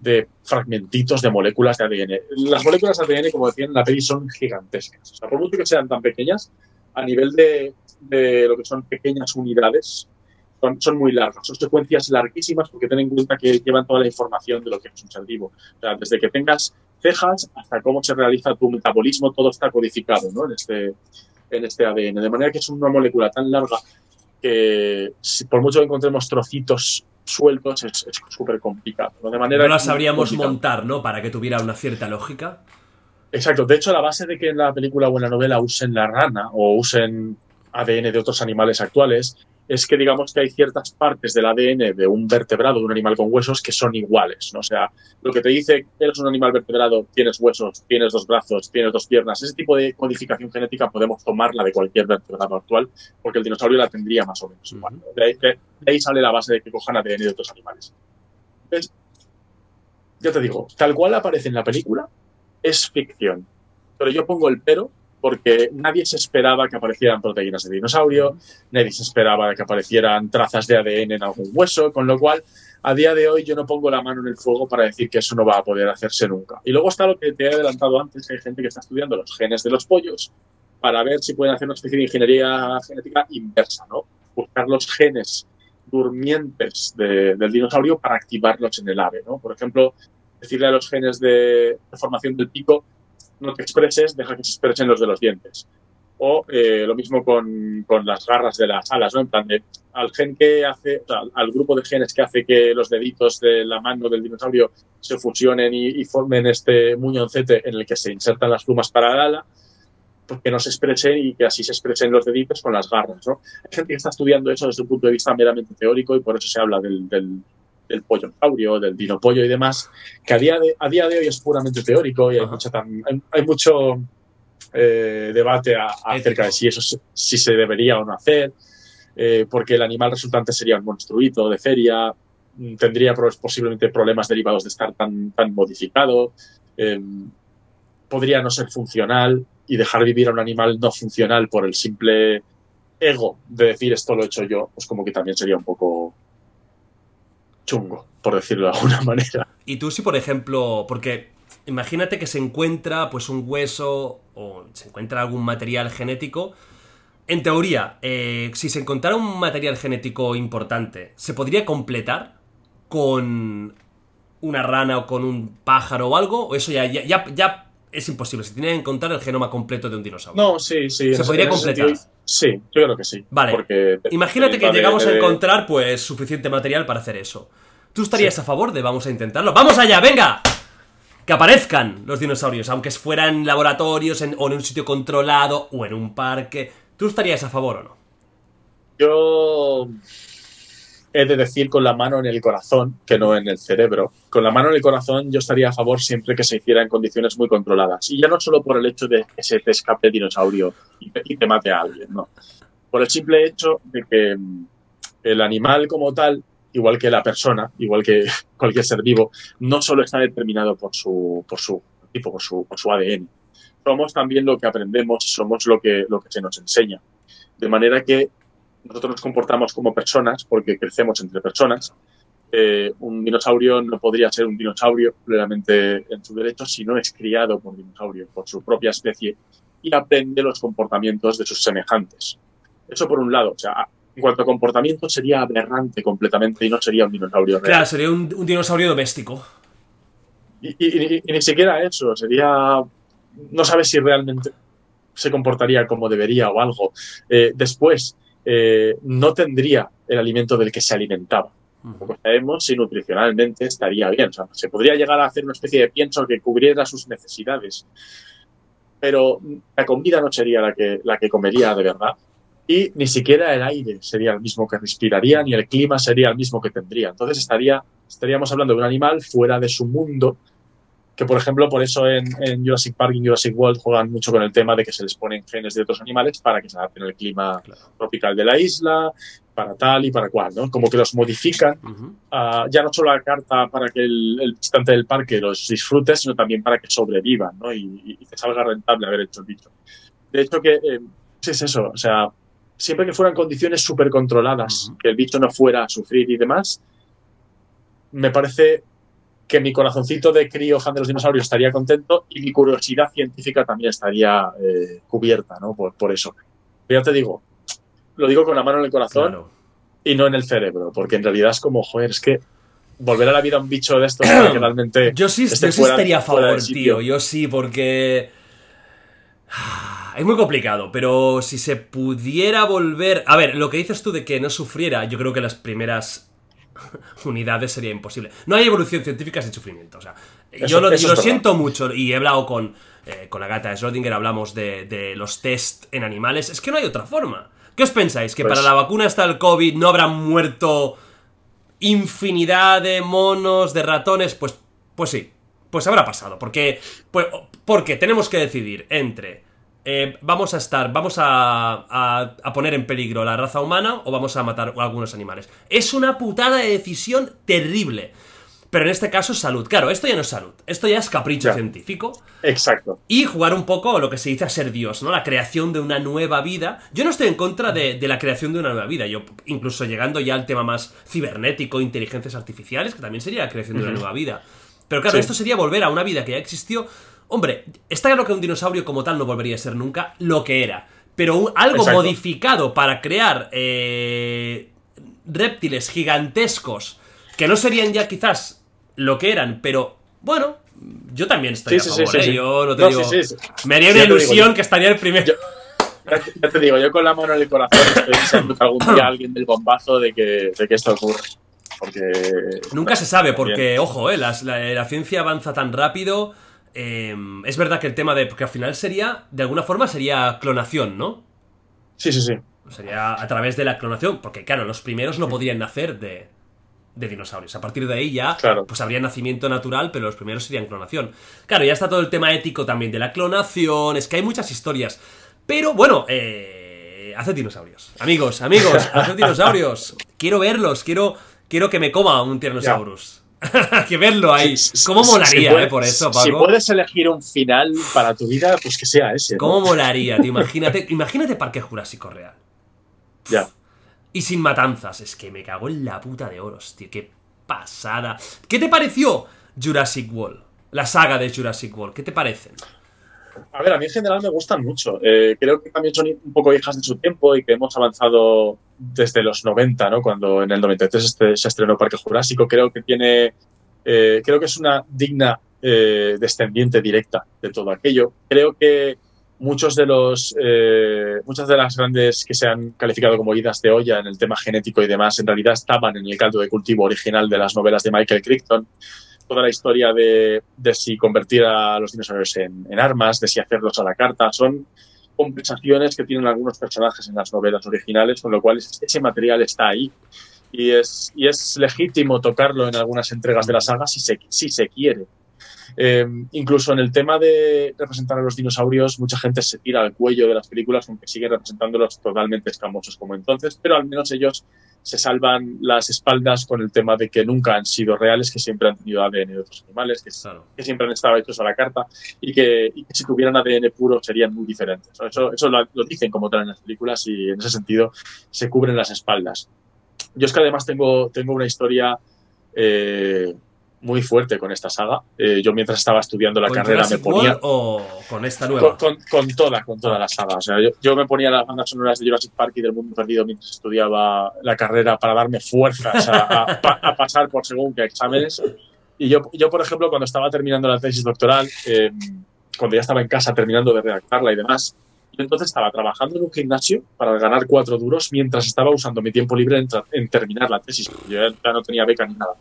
Speaker 2: de fragmentitos de moléculas de ADN. Las moléculas de ADN, como decían en la peli, son gigantescas. O sea, por mucho que sean tan pequeñas, a nivel de, de lo que son pequeñas unidades, son, son muy largas. Son secuencias larguísimas porque ten en cuenta que llevan toda la información de lo que es un ser vivo. O sea, desde que tengas cejas hasta cómo se realiza tu metabolismo, todo está codificado ¿no? en, este, en este ADN. De manera que es una molécula tan larga que si por mucho que encontremos trocitos sueltos es súper complicado. ¿no? De manera
Speaker 1: No la sabríamos montar, ¿no? Para que tuviera una cierta lógica.
Speaker 2: Exacto. De hecho, la base de que en la película o en la novela usen la rana o usen ADN de otros animales actuales es que digamos que hay ciertas partes del ADN de un vertebrado, de un animal con huesos, que son iguales. ¿no? O sea, lo que te dice eres un animal vertebrado, tienes huesos, tienes dos brazos, tienes dos piernas, ese tipo de codificación genética podemos tomarla de cualquier vertebrado actual, porque el dinosaurio la tendría más o menos igual. ¿no? De ahí, de- de ahí sale la base de que cojan ADN de otros animales. Entonces, ya te digo, tal cual aparece en la película, es ficción. Pero yo pongo el pero porque nadie se esperaba que aparecieran proteínas de dinosaurio, nadie se esperaba que aparecieran trazas de ADN en algún hueso, con lo cual a día de hoy yo no pongo la mano en el fuego para decir que eso no va a poder hacerse nunca. Y luego está lo que te he adelantado antes, que hay gente que está estudiando los genes de los pollos para ver si pueden hacer una especie de ingeniería genética inversa, ¿no? Buscar los genes durmientes de- del dinosaurio para activarlos en el ave, ¿no? Por ejemplo, decirle a los genes de formación del pico no te expreses, deja que se expresen los de los dientes. O eh, lo mismo con, con las garras de las alas, ¿no? En plan de, al gen que hace, o sea, al grupo de genes que hace que los deditos de la mano del dinosaurio se fusionen y, formen este muñoncete en el que se insertan las plumas para el ala, pues que no se expresen y que así se expresen los deditos con las garras, ¿no? Hay gente que está estudiando eso desde un punto de vista meramente teórico y por eso se habla del, del pollosaurio, del dinopollo y demás, que a día de, a día de hoy es puramente teórico y hay, mucha hay, hay mucho eh, debate a- acerca de si eso se- si se debería o no hacer, eh, porque el animal resultante sería un monstruito de feria, mm, tendría posiblemente problemas derivados de estar tan, tan modificado, eh, podría no ser funcional y dejar vivir a un animal no funcional por el simple ego de decir esto lo he hecho yo, pues como que también sería un poco chungo, por decirlo de alguna <laughs> manera.
Speaker 1: Y tú si, por ejemplo, porque imagínate que se encuentra pues un hueso o se encuentra algún material genético. En teoría, eh, si se encontrara un material genético importante, ¿se podría completar con una rana o con un pájaro o algo? ¿O eso ya, ya, ya, ya es imposible? Se tiene que encontrar el genoma completo de un dinosaurio.
Speaker 2: No, sí, sí.
Speaker 1: ¿Se podría completar?
Speaker 2: sentido, sí, yo creo que sí.
Speaker 1: Vale.
Speaker 2: Porque
Speaker 1: Imagínate que llegamos a encontrar pues suficiente material para hacer eso. ¿Tú estarías a favor de vamos a intentarlo? ¡Vamos allá, venga! Que aparezcan los dinosaurios, aunque fueran en laboratorios en- o en un sitio controlado o en un parque. ¿Tú estarías a favor o no?
Speaker 2: Yo. He de decir con la mano en el corazón, que no en el cerebro. Con la mano en el corazón yo estaría a favor siempre que se hiciera en condiciones muy controladas. Y ya no solo por el hecho de que se te escape el dinosaurio y te, mate a alguien, no. Por el simple hecho de que mm, el animal como tal, igual que la persona, igual que <laughs> cualquier ser vivo, no solo está determinado por su, por su tipo, por su, por su ADN. Somos también lo que aprendemos, somos lo que, lo que se nos enseña. De manera que nosotros nos comportamos como personas porque crecemos entre personas. Eh, un dinosaurio no podría ser un dinosaurio plenamente en su derecho si no es criado por dinosaurio, por su propia especie, y aprende los comportamientos de sus semejantes. Eso por un lado. O sea, en cuanto a comportamiento sería aberrante completamente y no sería un dinosaurio real.
Speaker 1: Claro, sería un, un dinosaurio doméstico.
Speaker 2: Y, y- y- y ni siquiera eso, sería... No sabes si realmente se comportaría como debería o algo. Eh, después, eh, no tendría el alimento del que se alimentaba. Como sabemos, si nutricionalmente estaría bien. O sea, se podría llegar a hacer una especie de pienso que cubriera sus necesidades. Pero la comida no sería la que, la que comería de verdad. Y ni siquiera el aire sería el mismo que respiraría, ni el clima sería el mismo que tendría. Entonces estaría, estaríamos hablando de un animal fuera de su mundo, que por ejemplo, por eso en, en Jurassic Park y en Jurassic World juegan mucho con el tema de que se les ponen genes de otros animales para que se adapten al clima
Speaker 1: Claro.
Speaker 2: tropical de la isla, para tal y para cual, ¿no? Como que los modifican
Speaker 1: Ujú.
Speaker 2: ah, ya no solo la carta para que el, el visitante del parque los disfrute, sino también para que sobrevivan, ¿no? Y, y te salga rentable haber hecho el bicho. De hecho, que eh, sí es eso, o sea, siempre que fueran condiciones súper controladas,
Speaker 1: Ujú.
Speaker 2: que el bicho no fuera a sufrir y demás, me parece que mi corazoncito de crío fan de los dinosaurios estaría contento y mi curiosidad científica también estaría eh, cubierta, ¿no? Por, por eso. Pero ya te digo, lo digo con la mano en el corazón
Speaker 1: Claro.
Speaker 2: y no en el cerebro, porque en realidad es como, joder, es que volver a la vida a un bicho de estos que realmente
Speaker 1: Yo sí,
Speaker 2: esté
Speaker 1: yo sí estaría a favor, tío. Yo sí, porque. <sighs> Es muy complicado, pero si se pudiera volver. A ver, lo que dices tú de que no sufriera, yo creo que las primeras <laughs> unidades sería imposible. No hay evolución científica sin sufrimiento. O sea,
Speaker 2: Eso-
Speaker 1: yo lo, siento mucho y he hablado con, eh, con la gata de Schrödinger, hablamos de, de los test en animales. Es que no hay otra forma. ¿Qué os pensáis? ¿Que
Speaker 2: Pues-
Speaker 1: para la vacuna hasta el COVID no habrán muerto infinidad de monos, de ratones? Pues, pues sí, pues habrá pasado. Porque, pues, porque tenemos que decidir entre eh, vamos a estar, vamos a, a- a poner en peligro la raza humana o vamos a matar a algunos animales. Es una putada de decisión terrible. Pero en este caso es salud. Claro, esto ya no es salud. Esto ya es capricho
Speaker 2: Ya.
Speaker 1: científico.
Speaker 2: Exacto.
Speaker 1: Y jugar un poco lo que se dice a ser Dios, ¿no? La creación de una nueva vida. Yo no estoy en contra de, de la creación de una nueva vida. Yo, incluso llegando ya al tema más cibernético, inteligencias artificiales, que también sería la creación de una nueva vida. Pero claro,
Speaker 2: Sí.
Speaker 1: esto sería volver a una vida que ya existió. Hombre, está claro que un dinosaurio como tal no volvería a ser nunca lo que era. Pero un- algo
Speaker 2: Exacto.
Speaker 1: modificado para crear eh, reptiles gigantescos que no serían ya quizás lo que eran, pero bueno, yo también estoy
Speaker 2: Sí,
Speaker 1: a
Speaker 2: sí,
Speaker 1: favor,
Speaker 2: sí,
Speaker 1: ¿eh?
Speaker 2: sí.
Speaker 1: Yo no te
Speaker 2: No,
Speaker 1: digo... Me haría una
Speaker 2: digo,
Speaker 1: ilusión que estaría el primer.
Speaker 2: Yo- Ya te- digo, yo con la mano en el corazón estoy que algún día alguien del bombazo de que, de que esto ocurra. Porque.
Speaker 1: Nunca se sabe, porque, ojo, eh, la ciencia avanza tan rápido. Eh, es verdad que el tema de. Porque al final sería. De alguna forma sería clonación, ¿no?
Speaker 2: Sí, sí, sí.
Speaker 1: Sería a través de la clonación. Porque, claro, los primeros no podrían nacer de, de dinosaurios. A partir de ahí ya.
Speaker 2: Claro.
Speaker 1: Pues habría nacimiento natural, pero los primeros serían clonación. Claro, ya está todo el tema ético también de la clonación. Es que hay muchas historias. Pero bueno, eh, haced dinosaurios. Amigos, amigos, haced dinosaurios. <laughs> Quiero verlos, quiero, quiero que me coma un Tyrannosaurus. <laughs> que verlo ahí.
Speaker 2: Si- si-
Speaker 1: ¿Cómo
Speaker 2: si-
Speaker 1: molaría,
Speaker 2: si puedes-
Speaker 1: eh, por eso,
Speaker 2: Si
Speaker 1: Paco?
Speaker 2: puedes elegir un final para tu vida, pues que sea ese. ¿no?
Speaker 1: ¿Cómo molaría, tío? Imagínate, <laughs> imagínate Parque Jurásico Real.
Speaker 2: Ya.
Speaker 1: Y sin matanzas. Es que me cago en la puta de oros, tío. Qué pasada. ¿Qué te pareció Jurassic World? La saga de Jurassic World. ¿Qué te parecen?
Speaker 2: A ver, a mí en general me gustan mucho. Eh, creo que también son un poco hijas de su tiempo y que hemos avanzado desde los 90, ¿no? Cuando en el 93 este- se estrenó Parque Jurásico. Creo que tiene. eh, creo que es una digna eh, descendiente directa de todo aquello. Creo que muchos de los. eh, muchas de las grandes que se han calificado como idas de olla en el tema genético y demás, en realidad estaban en el caldo de cultivo original de las novelas de Michael Crichton toda la historia de, de si convertir a los dinosaurios en, en armas, de si hacerlos a la carta, son compensaciones que tienen algunos personajes en las novelas originales, con lo cual ese material está ahí. Y es, y es legítimo tocarlo en algunas entregas de la saga si se, si se quiere. Eh, incluso en el tema de representar a los dinosaurios, mucha gente se tira al cuello de las películas, aunque sigue representándolos totalmente escamosos como entonces, pero al menos ellos se salvan las espaldas con el tema de que nunca han sido reales, que siempre han tenido ADN de otros animales, que,
Speaker 1: Claro.
Speaker 2: que siempre han estado hechos a la carta y que, y que si tuvieran ADN puro serían muy diferentes. Eso, eso lo, lo dicen como tal en las películas y en ese sentido se cubren las espaldas. Yo es que además tengo, tengo una historia eh, muy fuerte con esta saga. Eh, yo mientras estaba estudiando la
Speaker 1: ¿Con
Speaker 2: carrera me
Speaker 1: Jurassic
Speaker 2: ponía...
Speaker 1: World o con esta nueva?
Speaker 2: Con, con- con toda, con toda la saga. O sea, yo, yo me ponía las bandas sonoras de Jurassic Park y del Mundo Perdido mientras estudiaba la carrera para darme fuerzas a, a- <laughs> a pasar por según qué exámenes. Y yo, yo, por ejemplo, cuando estaba terminando la tesis doctoral, eh, cuando ya estaba en casa terminando de redactarla y demás, yo entonces estaba trabajando en un gimnasio para ganar cuatro duros mientras estaba usando mi tiempo libre en, en terminar la tesis. Yo ya no tenía beca ni nada.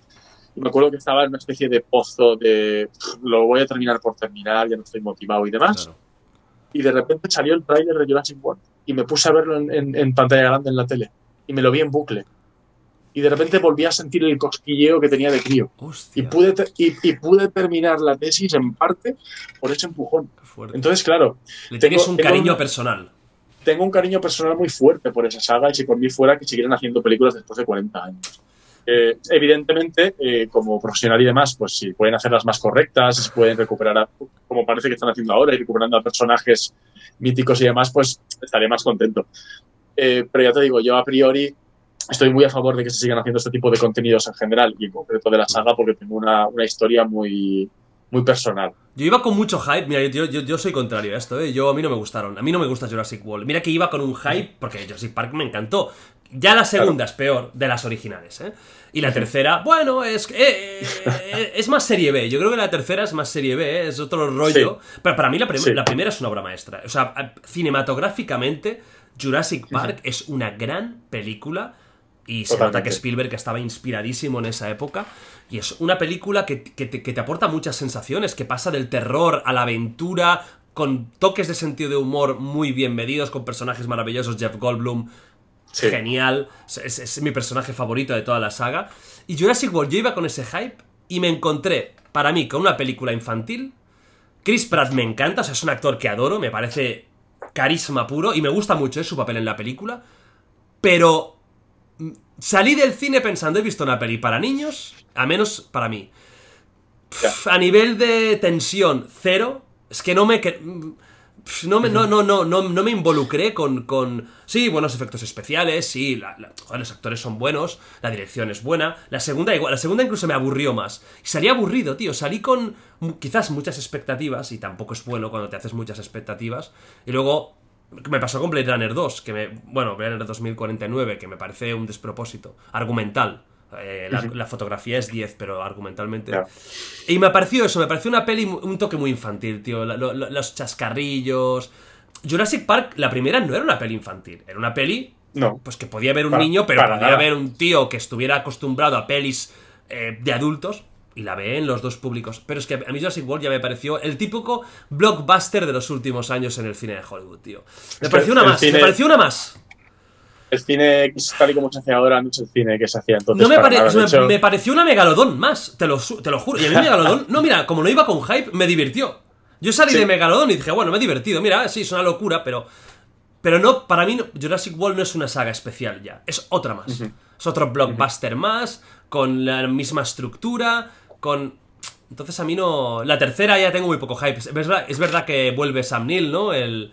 Speaker 2: Me acuerdo que estaba en una especie de pozo de "Pff, lo voy a terminar por terminar, ya no estoy motivado y demás
Speaker 1: Claro.
Speaker 2: y de repente salió el tráiler de Jurassic World y me puse a verlo en, en- en pantalla grande en la tele y me lo vi en bucle y de repente volví a sentir el cosquilleo que tenía de crío y pude, y, y pude terminar la tesis en parte por ese empujón. Entonces, claro,
Speaker 1: Le
Speaker 2: tengo-
Speaker 1: tienes un
Speaker 2: tengo
Speaker 1: cariño
Speaker 2: un-
Speaker 1: personal.
Speaker 2: tengo un cariño personal muy fuerte por esa saga y si por mí fuera que siguieran haciendo películas después de 40 años. Eh, evidentemente, eh, como profesional y demás, pues si pueden hacerlas más correctas, si pueden recuperar, a- como parece que están haciendo ahora, y recuperando a personajes míticos y demás, pues estaré más contento. Eh, pero ya te digo, yo a priori estoy muy a favor de que se sigan haciendo este tipo de contenidos en general y en concreto de la saga porque tengo una, una historia muy, muy personal.
Speaker 1: Yo iba con mucho hype, mira, yo, yo, yo soy contrario a esto, ¿eh? Yo, a mí no me gustaron, a mí no me gusta Jurassic World. Mira que iba con un hype, porque Jurassic Park me encantó. Ya la segunda es peor de las originales, ¿eh? Y la tercera, bueno, es, eh, eh, es más serie B. Yo creo que la tercera es más serie B, ¿eh? es otro rollo. Pero para mí la, prim-
Speaker 2: Sí.
Speaker 1: la primera es una obra maestra. O sea, cinematográficamente, Jurassic Park es una gran película. Y se nota que Spielberg estaba inspiradísimo en esa época. Y es una película que, que te, que te aporta muchas sensaciones, que pasa del terror a la aventura, con toques de sentido de humor muy bien medidos, con personajes maravillosos. Jeff Goldblum,
Speaker 2: Sí.
Speaker 1: genial. Es, mi personaje favorito de toda la saga. Y Jurassic World, yo iba con ese hype y me encontré, para mí, con una película infantil. Chris Pratt me encanta, o sea, es un actor que adoro, me parece carisma puro y me gusta mucho eh, su papel en la película. Pero mm, salí del cine pensando, he visto una peli para niños, a menos para mí. Pff, A nivel de tensión, cero. Es que no me... No me, no, no, no, no, me involucré con, con... Sí, buenos efectos especiales, sí, la- la- joder, los actores son buenos, la dirección es buena. La segunda igual, la segunda incluso me aburrió más. Y salí aburrido, tío, salí con quizás muchas expectativas, y tampoco es bueno cuando te haces muchas expectativas. Y luego me pasó con Blade Runner 2, que me... Bueno, Blade Runner 2049, que me parece un despropósito. Argumental. Eh, la, la fotografía es 10, pero argumentalmente...
Speaker 2: Ya.
Speaker 1: Y me pareció eso, me pareció una peli, un toque muy infantil, tío. La- lo- lo- los chascarrillos. Jurassic Park, la primera no era una peli infantil, era una peli
Speaker 2: No,
Speaker 1: pues que podía ver un
Speaker 2: Para-
Speaker 1: niño, pero podía
Speaker 2: nada.
Speaker 1: ver un tío que estuviera acostumbrado a pelis eh, de adultos. Y la ve en los dos públicos. Pero es que a mí Jurassic World ya me pareció el típico blockbuster de los últimos años en el cine de Hollywood, tío. Me pareció una más, me
Speaker 2: cine-
Speaker 1: pareció una más.
Speaker 2: El cine tal y como se hace ahora no es el cine que se hacía entonces.
Speaker 1: No me, pare-
Speaker 2: nada.
Speaker 1: Me-
Speaker 2: hecho,
Speaker 1: me pareció una megalodón más, te lo, te lo juro. Y a mí <laughs> megalodón, no, mira, como no iba con hype, me divirtió. Yo salí
Speaker 2: Sí.
Speaker 1: de megalodón y dije, bueno, me he divertido. Mira, sí, es una locura, pero. Pero no, para mí, Jurassic World no es una saga especial ya. Es otra más. Es otro blockbuster más, con la misma estructura, con. Entonces a mí no. La tercera ya tengo muy poco hype. Es verdad, es verdad que vuelve Sam Neill, ¿no? El.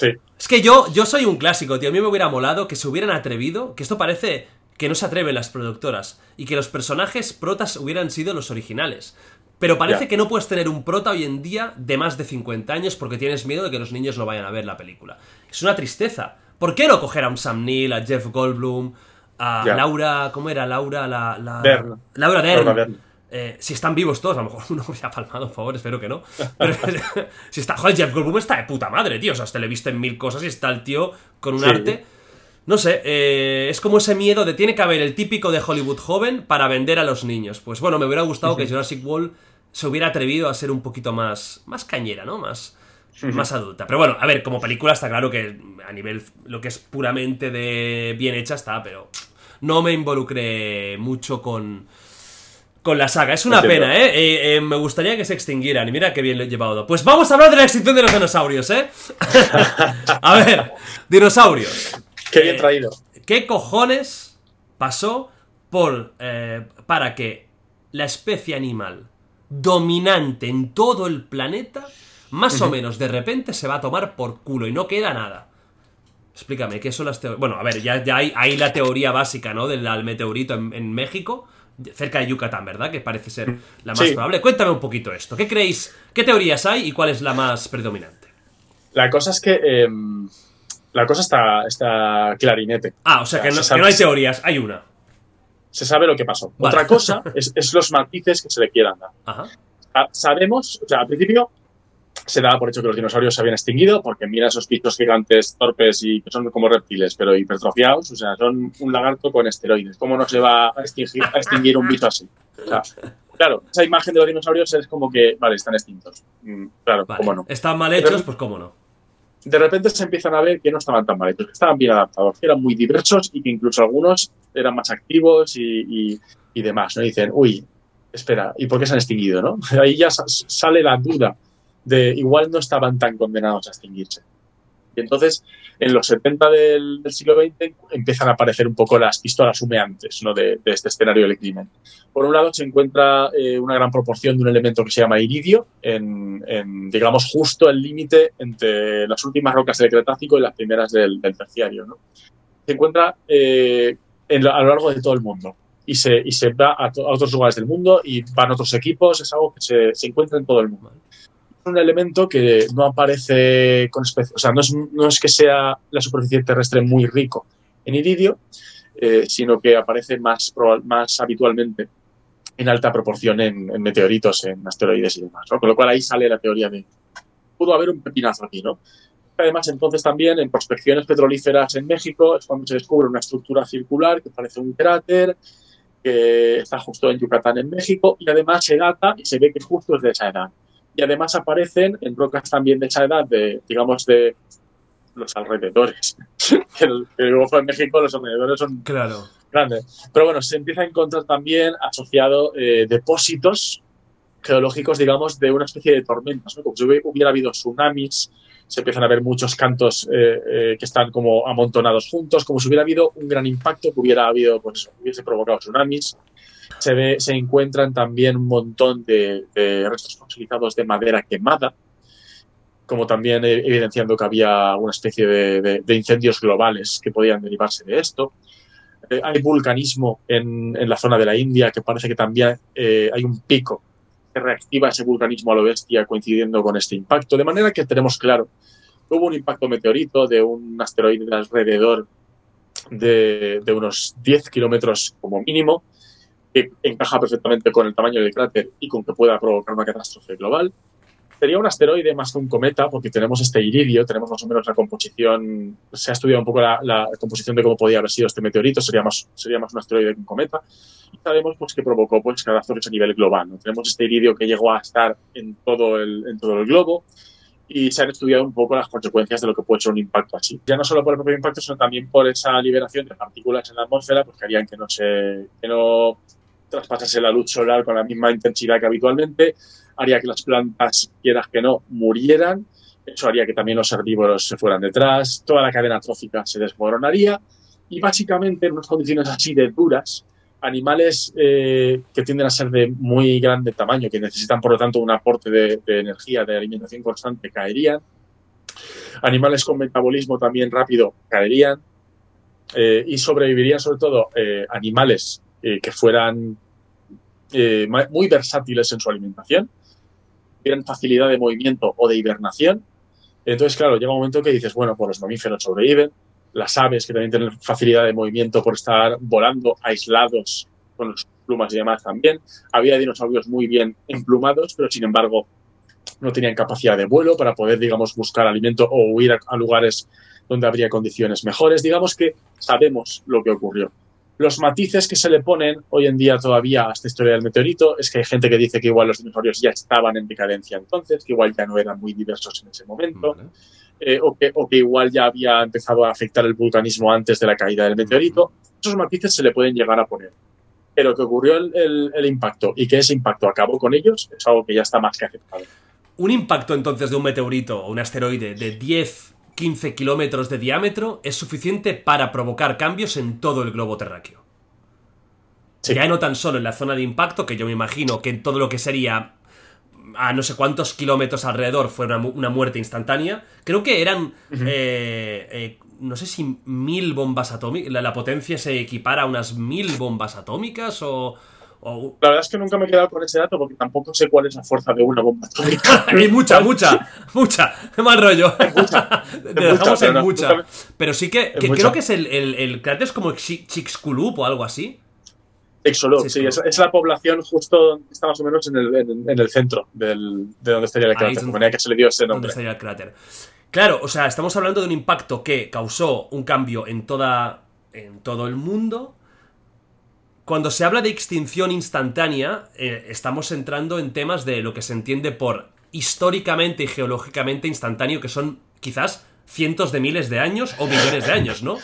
Speaker 2: Sí,
Speaker 1: Es que yo, yo soy un clásico, tío. A mí me hubiera molado que se hubieran atrevido. Que esto parece que no se atreven las productoras. Y que los personajes protas hubieran sido los originales. Pero parece que no puedes tener un prota hoy en día de más de 50 años porque tienes miedo de que los niños no vayan a ver la película. Es una tristeza. ¿Por qué no coger a un Sam Neill, a Jeff Goldblum, a. Laura. ¿Cómo era? Laura. La, la-. Laura Dern.
Speaker 2: Laura Dern.
Speaker 1: Eh, si están vivos todos, a lo mejor <laughs> uno se ha palmado, por favor, espero que no. Pero <laughs> si está, joder, Jeff Goldblum está de puta madre, tío. O sea, este le viste en mil cosas y está el tío con un
Speaker 2: Sí.
Speaker 1: arte. No sé, eh, es como ese miedo de tiene que haber el típico de Hollywood joven para vender a los niños. Pues bueno, me hubiera gustado que Jurassic World se hubiera atrevido a ser un poquito más, más cañera, ¿no? Más, más adulta. Pero bueno, a ver, como película está claro que a nivel lo que es puramente de bien hecha está, pero no me involucré mucho con, con la saga. Es una pena, ¿eh? Eh, eh, Me gustaría que se extinguieran. Y mira qué bien lo he llevado. Pues vamos a hablar de la extinción de los dinosaurios, ¿eh? <laughs> a ver, dinosaurios.
Speaker 2: Qué bien
Speaker 1: Eh,
Speaker 2: traído.
Speaker 1: ¿Qué cojones pasó por, para que la especie animal dominante en todo el planeta, más o menos de repente se va a tomar por culo y no queda nada? Explícame, ¿qué son las teorías? Bueno, a ver, ya, ya hay, hay la teoría básica, ¿no? Del meteorito en, en México, cerca de Yucatán, ¿verdad? Que parece ser la más
Speaker 2: Sí.
Speaker 1: probable. Cuéntame un poquito esto. ¿Qué creéis? ¿Qué teorías hay y cuál es la más predominante?
Speaker 2: La cosa es que em, la cosa está, está clarinete.
Speaker 1: Ah, o sea, que no,
Speaker 2: sabe-
Speaker 1: que no hay teorías, hay una.
Speaker 2: Se sabe lo que pasó.
Speaker 1: Vale.
Speaker 2: Otra cosa <laughs> es, es los matices que se le quieran dar.
Speaker 1: Ajá.
Speaker 2: Ah, Sabemos, o sea, al principio se daba por hecho que los dinosaurios se habían extinguido, porque mira esos bichos gigantes, torpes y que son como reptiles, pero hipertrofiados, o sea, son un lagarto con esteroides. ¿Cómo no se va a extinguir, a extinguir un bicho así? O sea, claro, esa imagen de los dinosaurios es como que, vale, están extintos. Mm, Claro,
Speaker 1: Vale.
Speaker 2: cómo no.
Speaker 1: Están mal hechos, pues cómo no.
Speaker 2: de repente se empiezan a ver que no estaban tan mal hechos, que estaban bien adaptados, que eran muy diversos y que incluso algunos eran más activos y, y- y demás, ¿no? Y dicen, uy, espera, ¿y por qué se han extinguido, no? <laughs> Ahí ya sa- sale la duda de igual no estaban tan condenados a extinguirse. Y entonces, en los 70 del, siglo XX empiezan a aparecer un poco las pistolas humeantes ¿no? de, este escenario del crimen. Por un lado, se encuentra eh, una gran proporción de un elemento que se llama iridio, en, digamos, justo el límite entre las últimas rocas del Cretácico y las primeras del, Terciario. Se encuentra eh, a lo largo de todo el mundo y se, va a otros lugares del mundo y van otros equipos, es algo que se, se encuentra en todo el mundo. Un elemento que no aparece con espe- o sea, no es, que sea la superficie terrestre muy rico en iridio, eh, sino que aparece más, habitualmente en alta proporción en, en meteoritos, en asteroides y demás. ¿no? Con lo cual ahí sale la teoría de pudo haber un pepinazo aquí, ¿no? Además, entonces también en prospecciones petrolíferas en México es cuando se descubre una estructura circular que parece un cráter, que está justo en Yucatán, en México, y además se data y se ve que justo es de esa edad. Y además aparecen en rocas también de esa edad, de, digamos, de los alrededores. <laughs> el, el Golfo de México, los alrededores son
Speaker 1: Claro.
Speaker 2: grandes. Pero bueno, se empieza a encontrar también asociado eh, depósitos geológicos, digamos, de una especie de tormentas, ¿no? Como si hubi- hubiera habido tsunamis, se empiezan a ver muchos cantos eh, eh, que están como amontonados juntos, como si hubiera habido un gran impacto que hubiera habido, pues, hubiese provocado tsunamis. Se, ve, se encuentran también un montón de, restos fosilizados de madera quemada, como también eh, evidenciando que había una especie de, de- incendios globales que podían derivarse de esto. Eh, hay vulcanismo en, la zona de la India que parece que también eh, hay un pico que reactiva ese vulcanismo a lo bestia coincidiendo con este impacto. De manera que tenemos claro hubo un impacto meteorito de un asteroide de alrededor de, de unos 10 kilómetros como mínimo, que encaja perfectamente con el tamaño del cráter y con que pueda provocar una catástrofe global. Sería un asteroide más que un cometa, porque tenemos este iridio, tenemos más o menos la composición, se ha estudiado un poco la, composición de cómo podía haber sido este meteorito, sería más, sería más un asteroide que un cometa. Y sabemos pues, que provocó pues, catástrofes a nivel global. Tenemos este iridio que llegó a estar en todo, el, en todo el globo y se han estudiado un poco las consecuencias de lo que puede ser un impacto así. Ya no solo por el propio impacto, sino también por esa liberación de partículas en la atmósfera, pues que harían que no se que no traspasase la luz solar con la misma intensidad que habitualmente, haría que las plantas, quieras que no, murieran, eso haría que también los herbívoros se fueran detrás, toda la cadena trófica se desmoronaría y básicamente en unas condiciones así de duras, animales eh, que tienden a ser de muy grande tamaño, que necesitan por lo tanto un aporte de, energía, de alimentación constante, caerían. Animales con metabolismo también rápido caerían. Eh, y sobrevivirían sobre todo eh, animales eh, que fueran eh, muy versátiles en su alimentación, tuvieran facilidad de movimiento o de hibernación. Entonces, claro, llega un momento que dices, bueno, pues los mamíferos sobreviven, las aves que también tienen facilidad de movimiento por estar volando aislados con las plumas y demás también. Había dinosaurios muy bien emplumados, pero sin embargo no tenían capacidad de vuelo para poder, digamos, buscar alimento o huir a lugares donde habría condiciones mejores. Digamos que sabemos lo que ocurrió. Los matices que se le ponen hoy en día todavía a esta historia del meteorito es que hay gente que dice que igual los dinosaurios ya estaban en decadencia entonces, que igual ya no eran muy diversos en ese momento,
Speaker 1: Vale.
Speaker 2: eh, o, que, o que igual ya había empezado a afectar el vulcanismo antes de la caída del meteorito. Esos matices se le pueden llegar a poner. Pero que ocurrió el, el- el impacto y que ese impacto acabó con ellos es algo que ya está más que aceptado.
Speaker 1: Un impacto entonces de un meteorito o un asteroide de 10, 15 kilómetros de diámetro es suficiente para provocar cambios en todo el globo terráqueo.
Speaker 2: Sí.
Speaker 1: Ya no tan solo en la zona de impacto, que yo me imagino que en todo lo que sería a no sé cuántos kilómetros alrededor fue una, mu- una muerte instantánea. Creo que eran, eh, eh, no sé si mil bombas atómicas, la, la potencia se equipara a unas mil bombas atómicas o... o-
Speaker 2: La verdad es que nunca me he quedado con ese dato porque tampoco sé cuál es la fuerza de una bomba atómica. <laughs>
Speaker 1: Hay mucha, mucha, mucha. Mal rollo. <laughs> Te dejamos
Speaker 2: pero
Speaker 1: en mucha. Pero sí que, que
Speaker 2: mucha.
Speaker 1: creo que es el, el, el cráter es como Chi- Chicxulub o algo así.
Speaker 2: Ixolub,
Speaker 1: Sí,
Speaker 2: es, es la población justo donde está más o menos en el, en, en el centro del, de donde estaría el cráter, de manera que se le dio ese
Speaker 1: donde
Speaker 2: nombre.
Speaker 1: estaría el cráter. Claro, o sea, estamos hablando de un impacto que causó un cambio en toda en todo el mundo. Cuando se habla de extinción instantánea, eh, estamos entrando en temas de lo que se entiende por históricamente y geológicamente instantáneo, que son quizás cientos de miles de años o millones de años, ¿no?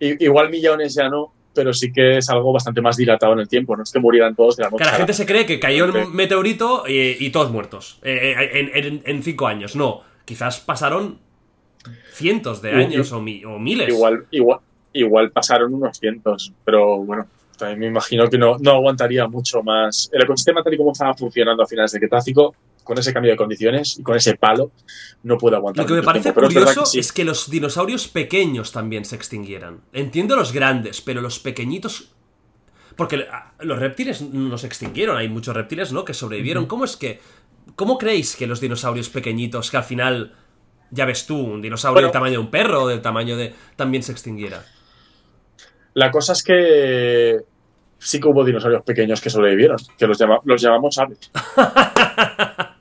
Speaker 2: Igual millones ya no, pero sí que es algo bastante más dilatado en el tiempo. No es que murieran todos de la noche.
Speaker 1: Que la gente se cree que cayó un meteorito eh, y todos muertos eh, en, en- en cinco años. No, quizás pasaron cientos de
Speaker 2: Y-
Speaker 1: años o, mi- o miles.
Speaker 2: Igual, igual, igual pasaron unos cientos, pero bueno, también me imagino que no, no aguantaría mucho más. El ecosistema tal y como estaba funcionando a finales del Cretácico, con ese cambio de condiciones y con ese palo, no puede aguantar
Speaker 1: Lo que me parece
Speaker 2: tiempo,
Speaker 1: curioso
Speaker 2: que sí.
Speaker 1: es que los dinosaurios pequeños también se extinguieran. Entiendo los grandes, pero los pequeñitos... Porque los reptiles no se extinguieron, hay muchos reptiles, ¿no? Que sobrevivieron. ¿Cómo es que... ¿Cómo creéis que los dinosaurios pequeñitos, que al final, ya ves tú, un dinosaurio
Speaker 2: Bueno.
Speaker 1: del tamaño de un perro o del tamaño de... también se extinguiera?
Speaker 2: La cosa es que sí que hubo dinosaurios pequeños que sobrevivieron, que los, llama- los llamamos aves. <laughs>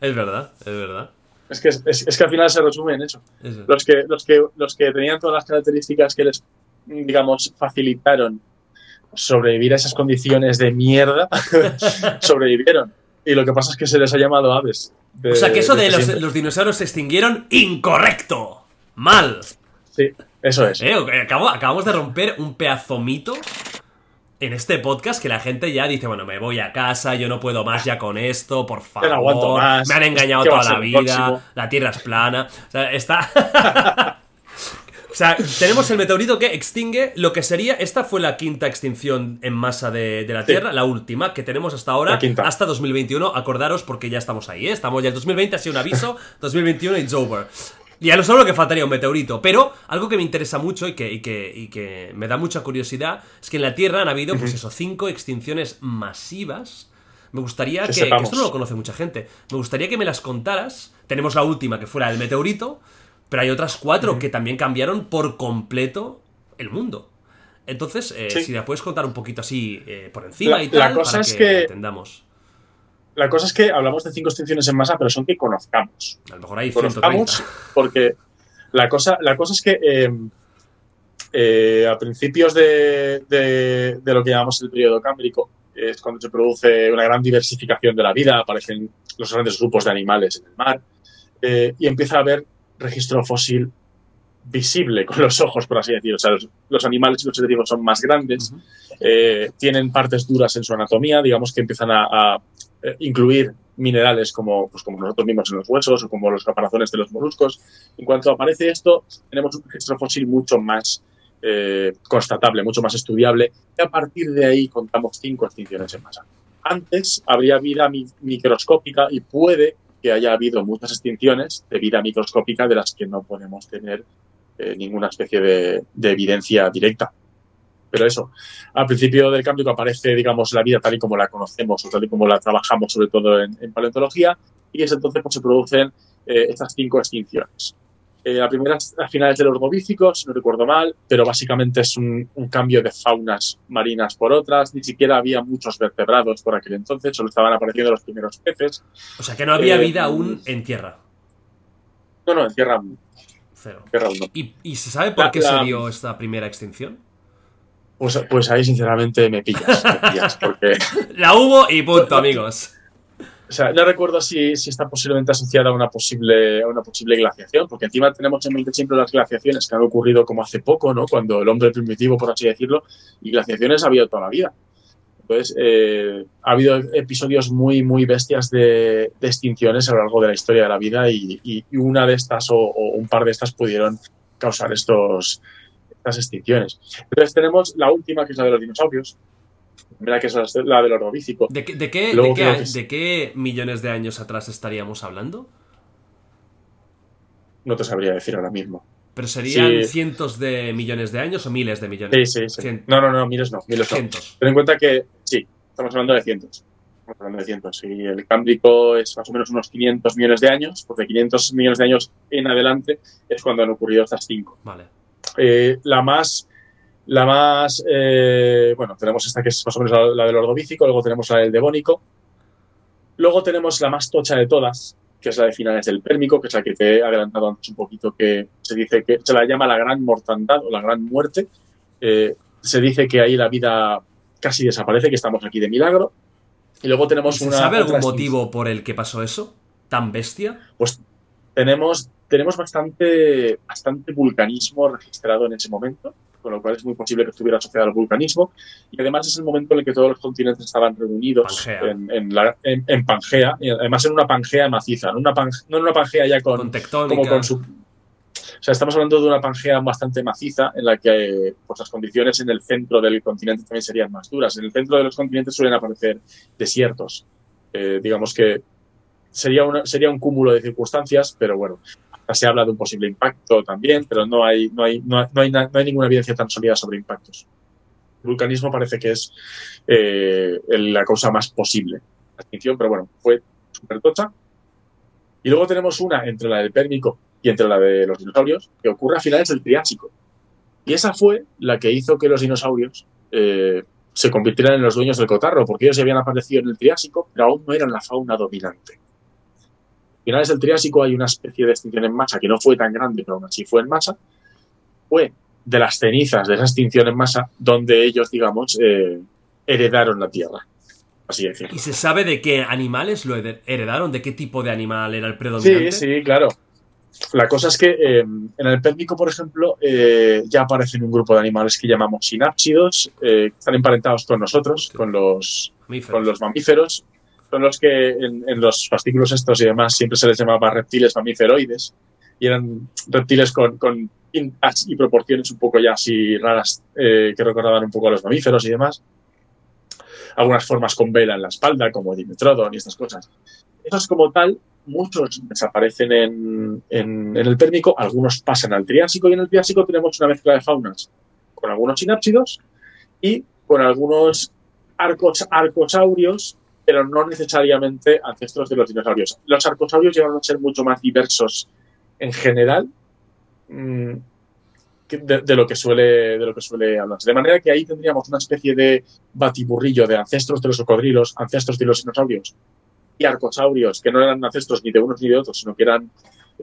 Speaker 1: Es verdad, es verdad.
Speaker 2: Es que, es, es que al final se resume en eso. Los que, los, que, los que tenían todas las características que les, digamos, facilitaron sobrevivir a esas condiciones de mierda, <laughs> sobrevivieron. Y lo que pasa es que se les ha llamado aves. de-
Speaker 1: O sea que eso de los,
Speaker 2: siempre.
Speaker 1: los dinosaurios se extinguieron, incorrecto. Mal.
Speaker 2: Sí, eso es.
Speaker 1: Eh, acabo- acabamos de romper un pedazo mito en este podcast que la gente ya dice, bueno, me voy a casa, yo no puedo más ya con esto, por favor.
Speaker 2: no aguanto más.
Speaker 1: Me han engañado
Speaker 2: ¿Qué va a
Speaker 1: toda la vida,
Speaker 2: próximo?
Speaker 1: la Tierra es plana. O sea, está... <laughs> O sea, tenemos el meteorito que extingue lo que sería. Esta fue la quinta extinción en masa de, de la
Speaker 2: Sí.
Speaker 1: Tierra, la última que tenemos hasta ahora, hasta 2021. Acordaros porque ya estamos ahí, ¿eh? Estamos ya en 2020, ha sido un aviso. 2021 it's over. Ya no solo lo que faltaría un meteorito, pero algo que me interesa mucho y que, y que, y que me da mucha curiosidad es que en la Tierra han habido, pues eso, cinco extinciones masivas. Me gustaría
Speaker 2: Que
Speaker 1: que, que
Speaker 2: sepamos.
Speaker 1: esto no lo conoce mucha gente. Me gustaría que me las contaras. Tenemos la última que fuera el meteorito, pero hay otras cuatro que también cambiaron por completo el mundo. Entonces, eh,
Speaker 2: Sí.
Speaker 1: si la puedes contar un poquito así eh, por encima
Speaker 2: La-
Speaker 1: y tal,
Speaker 2: la cosa
Speaker 1: para
Speaker 2: es
Speaker 1: que,
Speaker 2: que-
Speaker 1: entendamos.
Speaker 2: La cosa es que hablamos de cinco extinciones en masa, pero son que conozcamos.
Speaker 1: A lo mejor hay 130.
Speaker 2: conozcamos porque la cosa, la cosa es que eh, eh, a principios de, de- de lo que llamamos el periodo cámbrico es cuando se produce una gran diversificación de la vida, aparecen los grandes grupos de animales en el mar eh, y empieza a haber registro fósil visible con los ojos, por así decirlo. O sea, los, los animales y los vivos son más grandes, eh, tienen partes duras en su anatomía, digamos que empiezan a, a, eh, incluir minerales como, pues, como nosotros mismos en los huesos o como los caparazones de los moluscos. En cuanto aparece esto, tenemos un registro fósil mucho más eh, constatable, mucho más estudiable, y a partir de ahí contamos cinco extinciones en masa. Antes habría vida mi- microscópica y puede que haya habido muchas extinciones de vida microscópica de las que no podemos tener eh, ninguna especie de evidencia directa. Pero eso, al principio del cambio que aparece, digamos, la vida tal y como la conocemos o tal y como la trabajamos, sobre todo en, en paleontología, y es entonces pues, se producen eh, estas cinco extinciones. Eh, la primera es a finales de los Ordovícicos, si no recuerdo mal, pero básicamente es un, un cambio de faunas marinas por otras. Ni siquiera había muchos vertebrados por aquel entonces, solo estaban apareciendo los primeros peces.
Speaker 1: O sea que no había
Speaker 2: Eh,
Speaker 1: vida aún en tierra.
Speaker 2: No, no, en tierra,
Speaker 1: Cero.
Speaker 2: en tierra aún no.
Speaker 1: ¿Y, y se sabe por
Speaker 2: La-
Speaker 1: qué
Speaker 2: la-
Speaker 1: se dio esta primera extinción?
Speaker 2: Pues, pues ahí, sinceramente, me pillas, me pillas, porque... <laughs>
Speaker 1: La hubo y punto, amigos.
Speaker 2: O sea, no recuerdo si, si, está posiblemente asociada a una posible, a una posible glaciación, porque encima tenemos en mente siempre las glaciaciones que han ocurrido como hace poco, ¿no? Cuando el hombre primitivo, por así decirlo, y glaciaciones ha habido toda la vida. Entonces, eh, ha habido episodios muy, muy bestias de, de, extinciones a lo largo de la historia de la vida y, y, y una de estas o, o, un par de estas pudieron causar estos, estas extinciones. Entonces tenemos la última, que es la de los dinosaurios, Mira que es la del ordovícico.
Speaker 1: ¿De, qué, de, qué, de, qué, es... ¿De qué millones de años atrás estaríamos hablando?
Speaker 2: No te sabría decir ahora mismo.
Speaker 1: ¿Pero serían sí. cientos de millones de años o miles de millones?
Speaker 2: Sí, sí, sí. Cien... No, no, no, miles no. Miles
Speaker 1: cientos.
Speaker 2: No. Ten en cuenta que, sí, estamos hablando de cientos. Estamos hablando de cientos. Y el Cámbrico es más o menos unos 500 millones de años, porque 500 millones de años en adelante es cuando han ocurrido estas cinco.
Speaker 1: Vale.
Speaker 2: Eh, la más la más, eh, bueno, tenemos esta que es más o menos la, la, del ordovícico, luego tenemos la del devónico, luego tenemos la más tocha de todas, que es la de finales del pérmico, que es la que te he adelantado antes un poquito, que se dice que se la llama la gran mortandad o la gran muerte. Eh, se dice que ahí la vida casi desaparece, que estamos aquí de milagro. Y luego tenemos
Speaker 1: ¿Se
Speaker 2: una.
Speaker 1: ¿Sabe algún motivo por el que pasó eso? ¿Tan bestia?
Speaker 2: Pues tenemos, tenemos bastante, bastante vulcanismo registrado en ese momento con lo cual es muy posible que estuviera asociado al vulcanismo. Y además es el momento en el que todos los continentes estaban reunidos en, en, la, en, en, Pangea, y además en una Pangea maciza, no, una Pangea, no en una Pangea ya con,
Speaker 1: con tectónica.
Speaker 2: Como con su, o sea, estamos hablando de una Pangea bastante maciza en la que pues, las condiciones en el centro del continente también serían más duras. En el centro de los continentes suelen aparecer desiertos. Eh, digamos que sería, una, sería un cúmulo de circunstancias, pero bueno, se habla de un posible impacto también, pero no hay, no hay, no hay, no hay, no hay ninguna evidencia tan sólida sobre impactos. El vulcanismo parece que es eh, la causa más posible. La extinción, pero bueno, fue súper tocha. Y luego tenemos una entre la del Pérmico y entre la de los dinosaurios, que ocurre a finales del Triásico. Y esa fue la que hizo que los dinosaurios eh, se convirtieran en los dueños del cotarro, porque ellos habían aparecido en el Triásico, pero aún no eran la fauna dominante finales del Triásico hay una especie de extinción en masa que no fue tan grande, pero aún así fue en masa. Fue de las cenizas de esa extinción en masa donde ellos, digamos, eh, heredaron la Tierra. Así decirlo.
Speaker 1: ¿Y se sabe de qué animales lo heredaron? ¿De qué tipo de animal era el predominante?
Speaker 2: Sí, sí, claro. La cosa es que eh, en el Pérmico, por ejemplo, eh, ya aparecen un grupo de animales que llamamos sinápsidos, eh, están emparentados con nosotros, con, los, con los mamíferos, son los que en, los fascículos estos y demás siempre se les llamaba reptiles mamíferoides y eran reptiles con, con y proporciones un poco ya así raras eh, que recordaban un poco a los mamíferos y demás. Algunas formas con vela en la espalda, como Dimetrodon y estas cosas. Esos como tal, muchos desaparecen en, en, el Pérmico, algunos pasan al Triásico y en el Triásico tenemos una mezcla de faunas con algunos sinápsidos y con algunos arcos, arcosaurios pero no necesariamente ancestros de los dinosaurios. Los arcosaurios llegaron a ser mucho más diversos en general mmm, de, lo que suele, de lo que suele hablarse. De manera que ahí tendríamos una especie de batiburrillo de ancestros de los cocodrilos, ancestros de los dinosaurios y arcosaurios, que no eran ancestros ni de unos ni de otros, sino que eran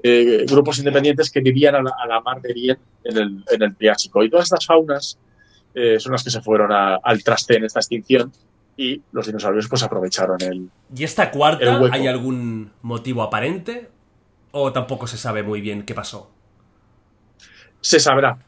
Speaker 2: eh, grupos independientes que vivían a la, mar de bien en el, en el Triásico. Y todas estas faunas eh, son las que se fueron al traste en esta extinción y los dinosaurios pues aprovecharon el.
Speaker 1: ¿Y esta cuarta hay algún motivo aparente? ¿O tampoco se sabe muy bien qué pasó?
Speaker 2: Se sabrá.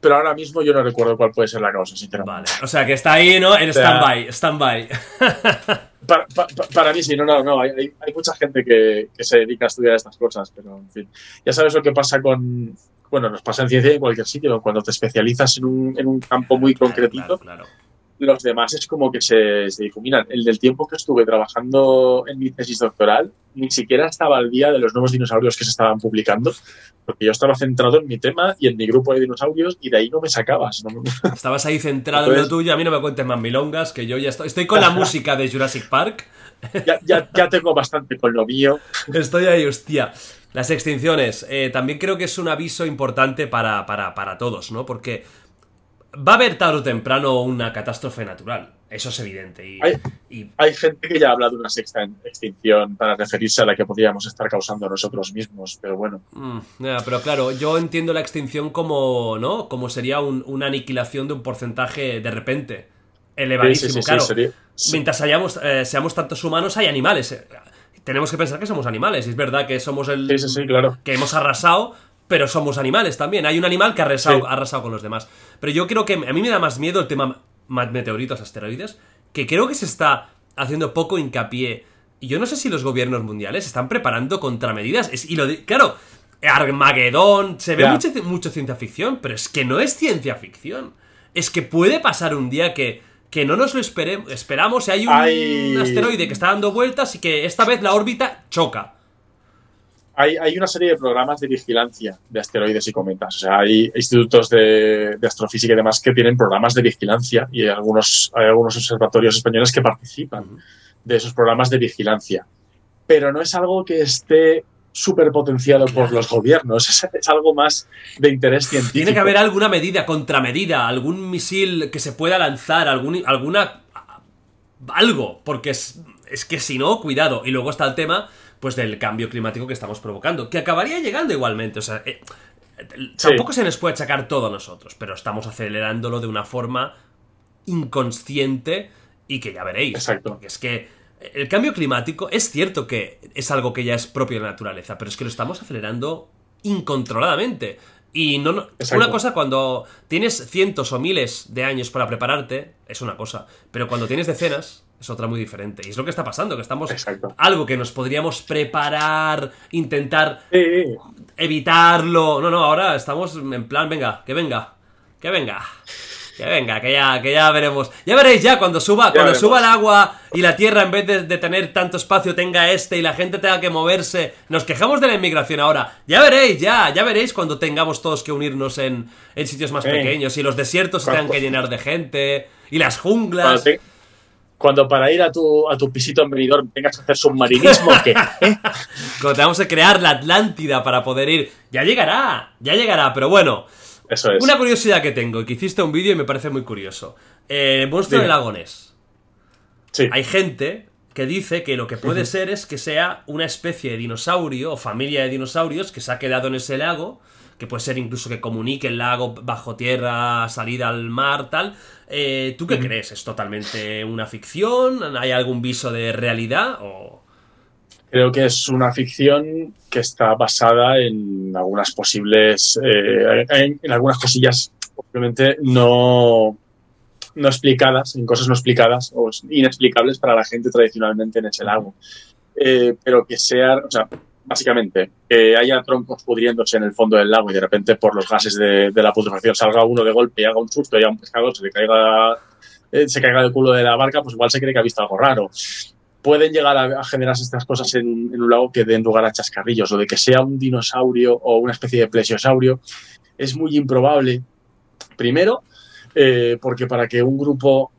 Speaker 2: Pero ahora mismo yo no recuerdo cuál puede ser la causa, sinceramente.
Speaker 1: Vale. O sea que está ahí, ¿no? En o sea, stand-by. Stand-by. <laughs>
Speaker 2: para, para, para, mí sí, no, no, no. Hay, hay, mucha gente que, que, se dedica a estudiar estas cosas, pero en fin. Ya sabes lo que pasa con. Bueno, nos pasa en ciencia en cualquier sitio. Cuando te especializas en un, en un campo muy
Speaker 1: claro,
Speaker 2: concretito.
Speaker 1: Claro, claro
Speaker 2: los demás es como que se, se, difuminan. El del tiempo que estuve trabajando en mi tesis doctoral, ni siquiera estaba al día de los nuevos dinosaurios que se estaban publicando, porque yo estaba centrado en mi tema y en mi grupo de dinosaurios y de ahí no me sacabas. ¿no? <laughs>
Speaker 1: Estabas ahí centrado Entonces, en lo tuyo, a mí no me cuentes más milongas, que yo ya estoy, estoy con la <laughs> música de Jurassic Park. <laughs>
Speaker 2: Ya, ya, ya tengo bastante con lo mío.
Speaker 1: Estoy ahí, hostia. Las extinciones, eh, también creo que es un aviso importante para, para, para todos, ¿no? Porque va a haber tarde o temprano una catástrofe natural. Eso es evidente. Y,
Speaker 2: Hay-
Speaker 1: y-
Speaker 2: Hay gente que ya habla de una sexta extinción para referirse a la que podríamos estar causando nosotros mismos, pero bueno.
Speaker 1: mm, pero claro, yo entiendo la extinción como, ¿no? Como sería un- una aniquilación de un porcentaje de repente. Elevadísimo,
Speaker 2: Sí, sí, sí,
Speaker 1: claro.
Speaker 2: sería-.
Speaker 1: Mientras hayamos, eh, seamos tantos humanos, hay animales. eh. Tenemos que pensar que somos animales. y Es verdad que somos el.
Speaker 2: Sí, sí, sí, claro.
Speaker 1: que hemos arrasado, pero somos animales también. Hay un animal que ha arrasado,
Speaker 2: Sí.
Speaker 1: ha arrasado con los demás. Pero yo creo que a mí me da más miedo el tema ma- meteoritos, asteroides, que creo que se está haciendo poco hincapié. Y yo no sé si los gobiernos mundiales están preparando contramedidas. Es- y lo di- claro, Armagedón, se ve mucho, mucho ciencia ficción, pero es que no es ciencia ficción. Es que puede pasar un día que, que no nos lo espere- esperamos y hay un asteroide que está dando vueltas y que esta vez la órbita choca.
Speaker 2: Hay, hay una serie de programas de vigilancia de asteroides y cometas. O sea, hay institutos de, de astrofísica y demás que tienen programas de vigilancia y hay algunos, hay algunos observatorios españoles que participan de esos programas de vigilancia. Pero no es algo que esté súper potenciado por los gobiernos, <laughs> es, es algo más de interés científico.
Speaker 1: Tiene que haber alguna medida, contramedida, algún misil que se pueda lanzar, algún, alguna. algo, porque es, es que si no, cuidado. Y luego está el tema, pues, del cambio climático que estamos provocando, que acabaría llegando igualmente. O sea, eh, tampoco se nos puede achacar todo a nosotros, pero estamos acelerándolo de una forma inconsciente y que ya veréis.
Speaker 2: Exacto.
Speaker 1: Porque es que el cambio climático es cierto que es algo que ya es propio de la naturaleza, pero es que lo estamos acelerando incontroladamente. Y no, no- una cosa cuando tienes cientos o miles de años para prepararte es una cosa, pero cuando tienes decenas es otra muy diferente. Y es lo que está pasando, que estamos
Speaker 2: Exacto.
Speaker 1: algo que nos podríamos preparar, intentar
Speaker 2: Sí,
Speaker 1: evitarlo. No, no, ahora estamos en plan, venga, que venga, que venga. Que venga, que ya, que ya veremos. Ya veréis ya cuando suba, cuando
Speaker 2: veremos.
Speaker 1: suba el agua y la tierra en vez de, de tener tanto espacio tenga este y la gente tenga que moverse. Nos quejamos de la inmigración ahora. Ya veréis, ya, ya veréis cuando tengamos todos que unirnos en, en sitios más
Speaker 2: Eh.
Speaker 1: pequeños y los desiertos se tengan que llenar de gente y las junglas.
Speaker 2: Cuando para ir a tu, a tu pisito en Benidorm tengas que hacer submarinismo, ¿qué? <laughs> ¿Eh?
Speaker 1: Cuando tengamos que crear la Atlántida para poder ir. Ya llegará, ya llegará, pero bueno.
Speaker 2: Eso es.
Speaker 1: Una curiosidad que tengo, y que hiciste un vídeo y me parece muy curioso. Eh, monstruo
Speaker 2: Dime.
Speaker 1: del lago Ness.
Speaker 2: Sí.
Speaker 1: Hay gente que dice que lo que puede ser es que sea una especie de dinosaurio o familia de dinosaurios que se ha quedado en ese lago, que puede ser incluso que comunique el lago bajo tierra, salida al mar, tal. Eh, ¿Tú qué crees? ¿Es totalmente una ficción? ¿Hay algún viso de realidad? O...
Speaker 2: Creo que es una ficción que está basada en algunas posibles, eh, en, en algunas cosillas, obviamente no, no explicadas, en cosas no explicadas o inexplicables para la gente tradicionalmente en ese lago. Eh, pero que sea, o sea, básicamente, que haya troncos pudriéndose en el fondo del lago y de repente por los gases de, la putrefacción salga uno de golpe y haga un susto y a un pescador se le caiga, eh, se caiga del culo de la barca, pues igual se cree que ha visto algo raro pueden llegar a, a generarse estas cosas en, en un lago que den lugar a chascarrillos, o de que sea un dinosaurio o una especie de plesiosaurio, es muy improbable. Primero, eh, porque para que un grupo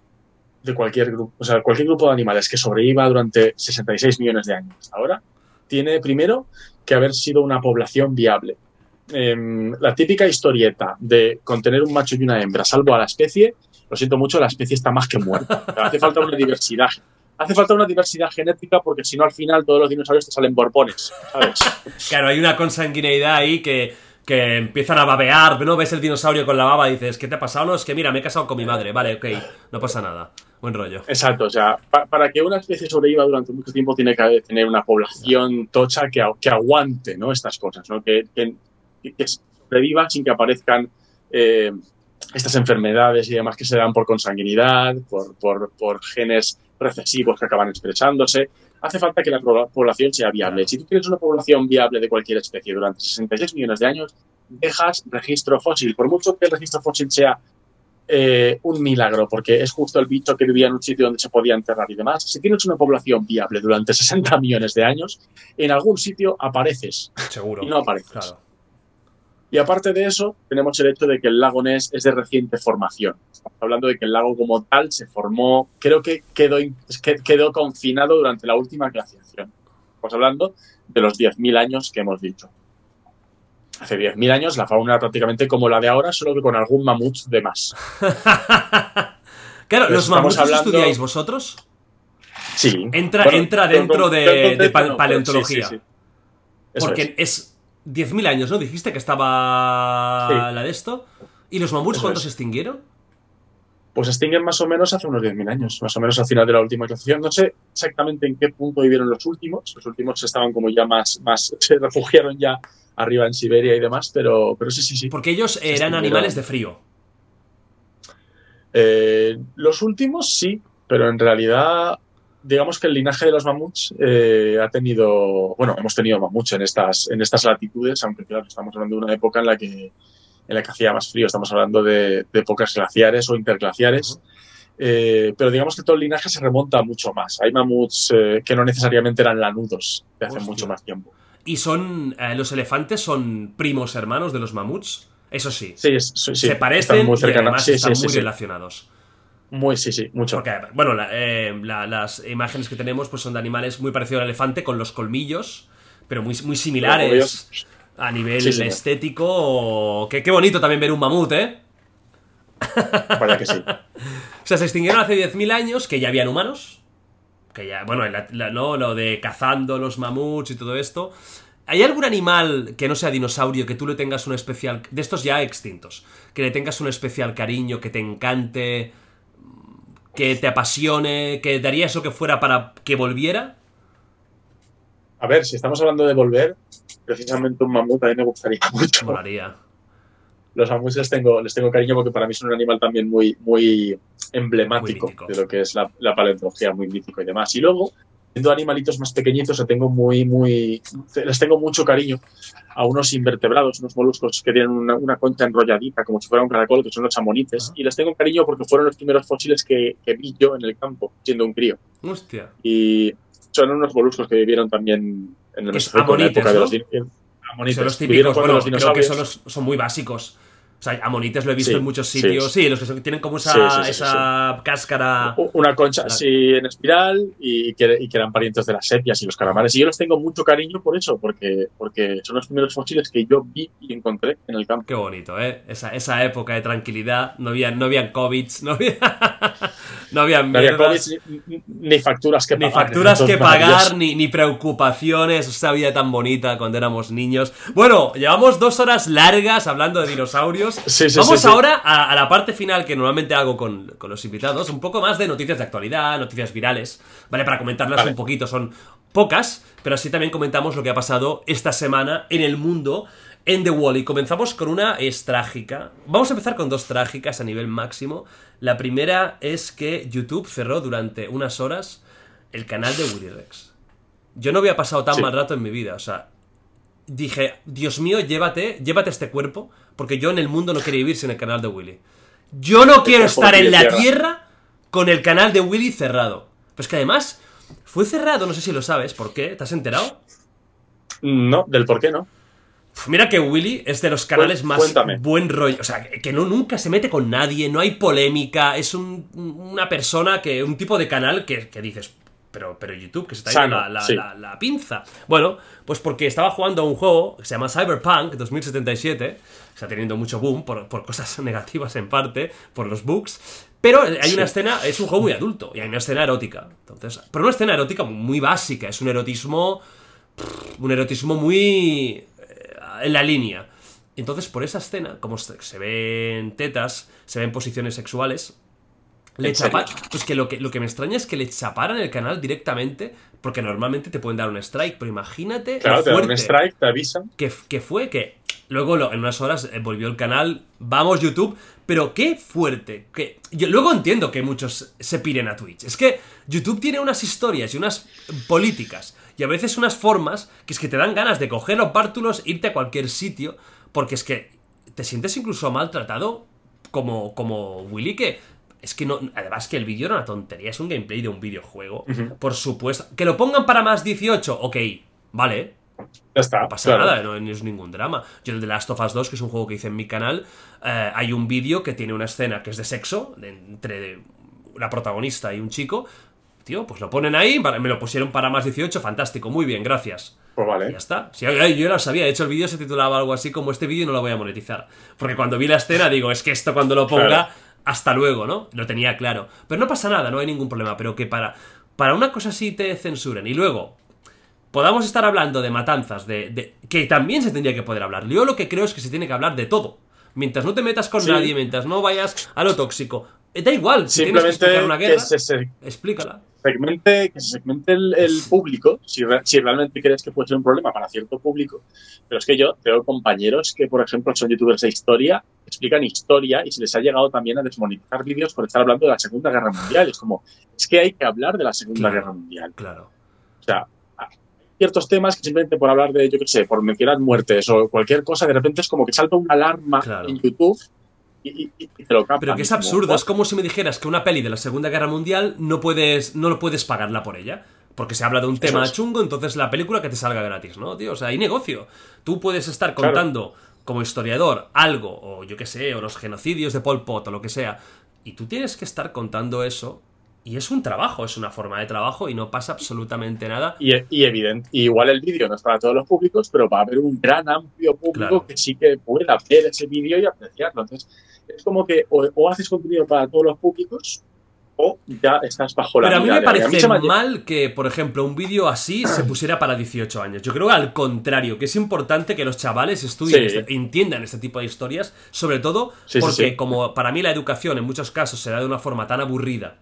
Speaker 2: de cualquier grupo, o sea, cualquier grupo de animales que sobreviva durante 66 millones de años hasta ahora, tiene primero que haber sido una población viable. Em, la típica historieta de contener un macho y una hembra, salvo a la especie, lo siento mucho, la especie está más que muerta. Hace falta una diversidad hace falta una diversidad genética porque si no al final todos los dinosaurios te salen borbones.
Speaker 1: Claro, hay una consanguineidad ahí que, que empiezan a babear, ¿no? Ves el dinosaurio con la baba y dices, ¿qué te ha pasado? No, es que mira, me he casado con mi madre, vale, ok, no pasa nada. Buen rollo.
Speaker 2: Exacto, o sea, pa- para que una especie sobreviva durante mucho tiempo tiene que tener una población tocha que, que aguante ¿no? estas cosas, ¿no? que, que, sobreviva sin que aparezcan eh, estas enfermedades y demás que se dan por consanguinidad, por, por, por genes recesivos que acaban expresándose. Hace falta que la población sea viable. Si tú tienes una población viable de cualquier especie durante 66 millones de años, dejas registro fósil. Por mucho que el registro fósil sea eh, un milagro, porque es justo el bicho que vivía en un sitio donde se podía enterrar y demás. Si tienes una población viable durante <laughs> 60 millones de años, en algún sitio apareces
Speaker 1: Seguro.
Speaker 2: y no apareces.
Speaker 1: Claro.
Speaker 2: Y aparte de eso, tenemos el hecho de que el lago Ness es de reciente formación. Estamos hablando de que el lago como tal se formó, creo que quedó, quedó confinado durante la última glaciación. Estamos hablando de los 10.000 años que hemos dicho. Hace 10.000 años la fauna era prácticamente como la de ahora, solo que con algún mamut de más. <laughs>
Speaker 1: Claro,
Speaker 2: Pues
Speaker 1: ¿los mamuts
Speaker 2: hablando-
Speaker 1: estudiáis vosotros?
Speaker 2: Sí.
Speaker 1: Entra-
Speaker 2: Bueno,
Speaker 1: entra dentro de-
Speaker 2: pero
Speaker 1: paleontología.
Speaker 2: sí, sí, sí.
Speaker 1: Porque
Speaker 2: es.
Speaker 1: es 10.000 años, ¿no? Dijiste que estaba la de esto. ¿Y los mamuts
Speaker 2: es.
Speaker 1: se extinguieron?
Speaker 2: Pues se extinguen más o menos hace unos 10.000 años, más o menos al final de la última glaciación. No sé exactamente en qué punto vivieron los últimos. Los últimos estaban como ya más, más <laughs> se refugiaron ya arriba en Siberia y demás, pero, pero sí, sí, sí.
Speaker 1: Porque ellos eran animales de frío.
Speaker 2: Eh, los últimos sí, pero en realidad, digamos que el linaje de los mamuts eh, ha tenido, bueno, hemos tenido mamuts en estas, en estas latitudes, aunque claro, estamos hablando de una época en la que, en la que hacía más frío, estamos hablando de, de épocas glaciares o interglaciares. Eh, pero digamos que todo el linaje se remonta mucho más. Hay mamuts eh, que no necesariamente eran lanudos de hace
Speaker 1: Hostia.
Speaker 2: mucho más tiempo.
Speaker 1: Y son. eh, los elefantes son primos hermanos de los mamuts. Eso sí.
Speaker 2: Sí, sí, sí,
Speaker 1: se
Speaker 2: están
Speaker 1: parecen
Speaker 2: muy
Speaker 1: y
Speaker 2: cercanos.
Speaker 1: además
Speaker 2: Sí,
Speaker 1: están
Speaker 2: sí,
Speaker 1: muy relacionados.
Speaker 2: Muy, sí, sí, mucho.
Speaker 1: Porque, bueno, la- eh, la- las imágenes que tenemos pues son de animales muy parecidos al elefante, con los colmillos, pero muy, muy similares a nivel estético. Qué, qué bonito también ver un mamut, ¿eh?
Speaker 2: Vaya que sí. <laughs>
Speaker 1: O sea, se extinguieron hace 10.000 años, que ya habían humanos. Que ya, bueno, la- la- ¿no? lo de cazando los mamuts y todo esto. ¿Hay algún animal que no sea dinosaurio que tú le tengas un especial. de estos ya extintos? Que le tengas un especial cariño, que te encante, que te apasione, que darías lo que fuera para que volviera?
Speaker 2: A ver, si estamos hablando de volver, precisamente un mamut a mí me gustaría mucho.
Speaker 1: Molaría.
Speaker 2: Los mamuts les tengo, les tengo cariño porque para mí son un animal también muy, muy emblemático
Speaker 1: Muy
Speaker 2: de lo que es la, la paleontología, muy mítico y demás. Y luego, siendo animalitos más pequeñitos, le tengo muy, muy, les tengo mucho cariño a unos invertebrados, unos moluscos que tienen una, una concha enrolladita, como si fuera un caracol, que son los chamonites. Y les tengo cariño porque fueron los primeros fósiles que, que vi yo en el campo, siendo un crío.
Speaker 1: Hostia.
Speaker 2: Y son unos moluscos que vivieron también en el Mesozoico, en la época de los
Speaker 1: Son los típicos, bueno,
Speaker 2: los
Speaker 1: creo que son, los- son muy básicos. O sea, amonites lo he visto
Speaker 2: Sí,
Speaker 1: en muchos sitios. Sí,
Speaker 2: sí.
Speaker 1: los que tienen como esa, esa cáscara.
Speaker 2: Una concha así en espiral y que, y que eran parientes de las sepias y los calamares. Y yo les tengo mucho cariño por eso, porque, porque son los primeros fósiles que yo vi y encontré en el campo.
Speaker 1: Qué bonito, ¿eh? Esa, esa época de tranquilidad. No había, no había COVID, <laughs> no había, no había
Speaker 2: No había COVID ni, ni facturas que
Speaker 1: ni
Speaker 2: pagar.
Speaker 1: facturas que pagar, ni, ni preocupaciones. Esa vida tan bonita cuando éramos niños. Bueno, llevamos dos horas largas hablando de dinosaurios.
Speaker 2: Sí, sí,
Speaker 1: Vamos
Speaker 2: sí.
Speaker 1: ahora a, a la parte final que normalmente hago con, con los invitados. Un poco más de noticias de actualidad, noticias virales. ¿Vale? Para comentarlas
Speaker 2: Vale.
Speaker 1: un poquito. Son pocas, pero así también comentamos lo que ha pasado esta semana en el mundo en The Wall. Y comenzamos con una es trágica. Vamos a empezar con dos trágicas a nivel máximo. La primera es que YouTube cerró durante unas horas el canal de Willy Rex. Yo no había pasado tan
Speaker 2: Sí.
Speaker 1: mal rato en mi vida, o sea, dije, Dios mío, llévate, llévate este cuerpo, porque yo en el mundo no quiero vivir sin el canal de Willy. Yo no quiero estar en la
Speaker 2: tierra.
Speaker 1: con el canal de Willy cerrado. Pues que además fue cerrado, no sé si lo sabes, ¿por qué? ¿Te has enterado?
Speaker 2: No, del por qué no.
Speaker 1: Mira que Willy es de los canales más
Speaker 2: cuéntame.
Speaker 1: buen rollo. O sea, que no, nunca se mete con nadie, no hay polémica. Es un- una persona que. un tipo de canal que, que dices. Pero, pero YouTube, que se está yendo
Speaker 2: Sano,
Speaker 1: la, la-
Speaker 2: sí.
Speaker 1: la- la pinza. Bueno, pues porque estaba jugando a un juego que se llama Cyberpunk 2077. Está teniendo mucho boom por, por cosas <laughs> negativas en parte, por los bugs. Pero hay
Speaker 2: Sí.
Speaker 1: una escena, es un juego muy adulto, y hay una escena erótica. Entonces, pero una escena erótica muy básica, es un erotismo un erotismo muy eh, en la línea. Entonces, por esa escena, como se ven tetas, se ven posiciones sexuales, le chapa- Pues que lo, que lo que me extraña es que le chaparan el canal directamente, porque normalmente te pueden dar un strike, pero imagínate
Speaker 2: Claro, te dan un strike, te avisan.
Speaker 1: que, que fue que luego lo- en unas horas eh, volvió el canal, vamos YouTube, pero qué fuerte. Que, yo luego entiendo que muchos se piren a Twitch. Es que YouTube tiene unas historias y unas políticas y a veces unas formas que es que te dan ganas de coger los bártulos, irte a cualquier sitio, porque es que te sientes incluso maltratado como, como Willy que... Es que no, además que el vídeo era una tontería, es un gameplay de un videojuego. Por supuesto. Que lo pongan para más 18, ok, vale,
Speaker 2: Ya está.
Speaker 1: no pasa
Speaker 2: claro.
Speaker 1: nada, no, no es ningún drama. Yo el de Last of Us 2, que es un juego que hice en mi canal, eh, hay un vídeo que tiene una escena que es de sexo, de- entre la protagonista y un chico. Tío, pues lo ponen ahí, me lo pusieron para más 18, fantástico, muy bien, gracias.
Speaker 2: Pues
Speaker 1: Y
Speaker 2: vale.
Speaker 1: ya está. Si yo, lo sabía, de hecho el vídeo se titulaba algo así como este vídeo no lo voy a monetizar. Porque cuando vi la escena digo, es que esto cuando lo ponga,
Speaker 2: Claro.
Speaker 1: Hasta luego, ¿no? Lo tenía claro. Pero no pasa nada, no hay ningún problema. Pero que para, para una cosa así te censuren y luego podamos estar hablando de matanzas, de, de- que también se tendría que poder hablar. Yo lo que creo es que se tiene que hablar de todo. Mientras no te metas con
Speaker 2: Sí.
Speaker 1: nadie, mientras no vayas a lo tóxico. Eh, Da igual, si tienes que
Speaker 2: Simplemente
Speaker 1: explicar una
Speaker 2: que
Speaker 1: guerra,
Speaker 2: se, se
Speaker 1: explícala.
Speaker 2: segmente, que se segmente el, el público, si, re- si realmente crees que puede ser un problema para cierto público. Pero es que yo tengo compañeros que, por ejemplo, son youtubers de historia, explican historia y se les ha llegado también a desmonetizar vídeos por estar hablando de la Segunda Guerra Mundial. Es como, es que hay que hablar de la Segunda
Speaker 1: Claro.
Speaker 2: Guerra Mundial.
Speaker 1: Claro.
Speaker 2: O sea, hay ciertos temas que simplemente por hablar de, yo qué sé, por mencionar muertes o cualquier cosa, de repente es como que salta una alarma
Speaker 1: Claro.
Speaker 2: en YouTube y, y- y te lo.
Speaker 1: Pero que es absurdo, es como si me dijeras que una peli de la Segunda Guerra Mundial no puedes, no lo puedes pagarla por ella. Porque se habla de un tema
Speaker 2: es.
Speaker 1: chungo, entonces la película que te salga gratis, ¿no, tío? O sea, hay negocio. Tú puedes estar
Speaker 2: Claro.
Speaker 1: Como historiador algo, o yo qué sé, o los genocidios de Pol Pot, o lo que sea, y tú tienes que estar contando eso, y es un trabajo, es una forma de trabajo, y no pasa absolutamente nada.
Speaker 2: Y, y evidente, igual el vídeo no es para todos los públicos, pero va a haber un gran amplio público
Speaker 1: Claro.
Speaker 2: que sí que pueda ver ese vídeo y apreciarlo. Entonces, es como que o, o haces contenido para todos los públicos o ya estás bajo la
Speaker 1: Pero a mí me parece mal que, por ejemplo, un vídeo así se pusiera para 18 años. Yo creo al contrario, que es importante que los chavales estudien,
Speaker 2: Sí.
Speaker 1: este- entiendan este tipo de historias, sobre todo
Speaker 2: Sí,
Speaker 1: porque
Speaker 2: sí.
Speaker 1: como para mí la educación en muchos casos se da de una forma tan aburrida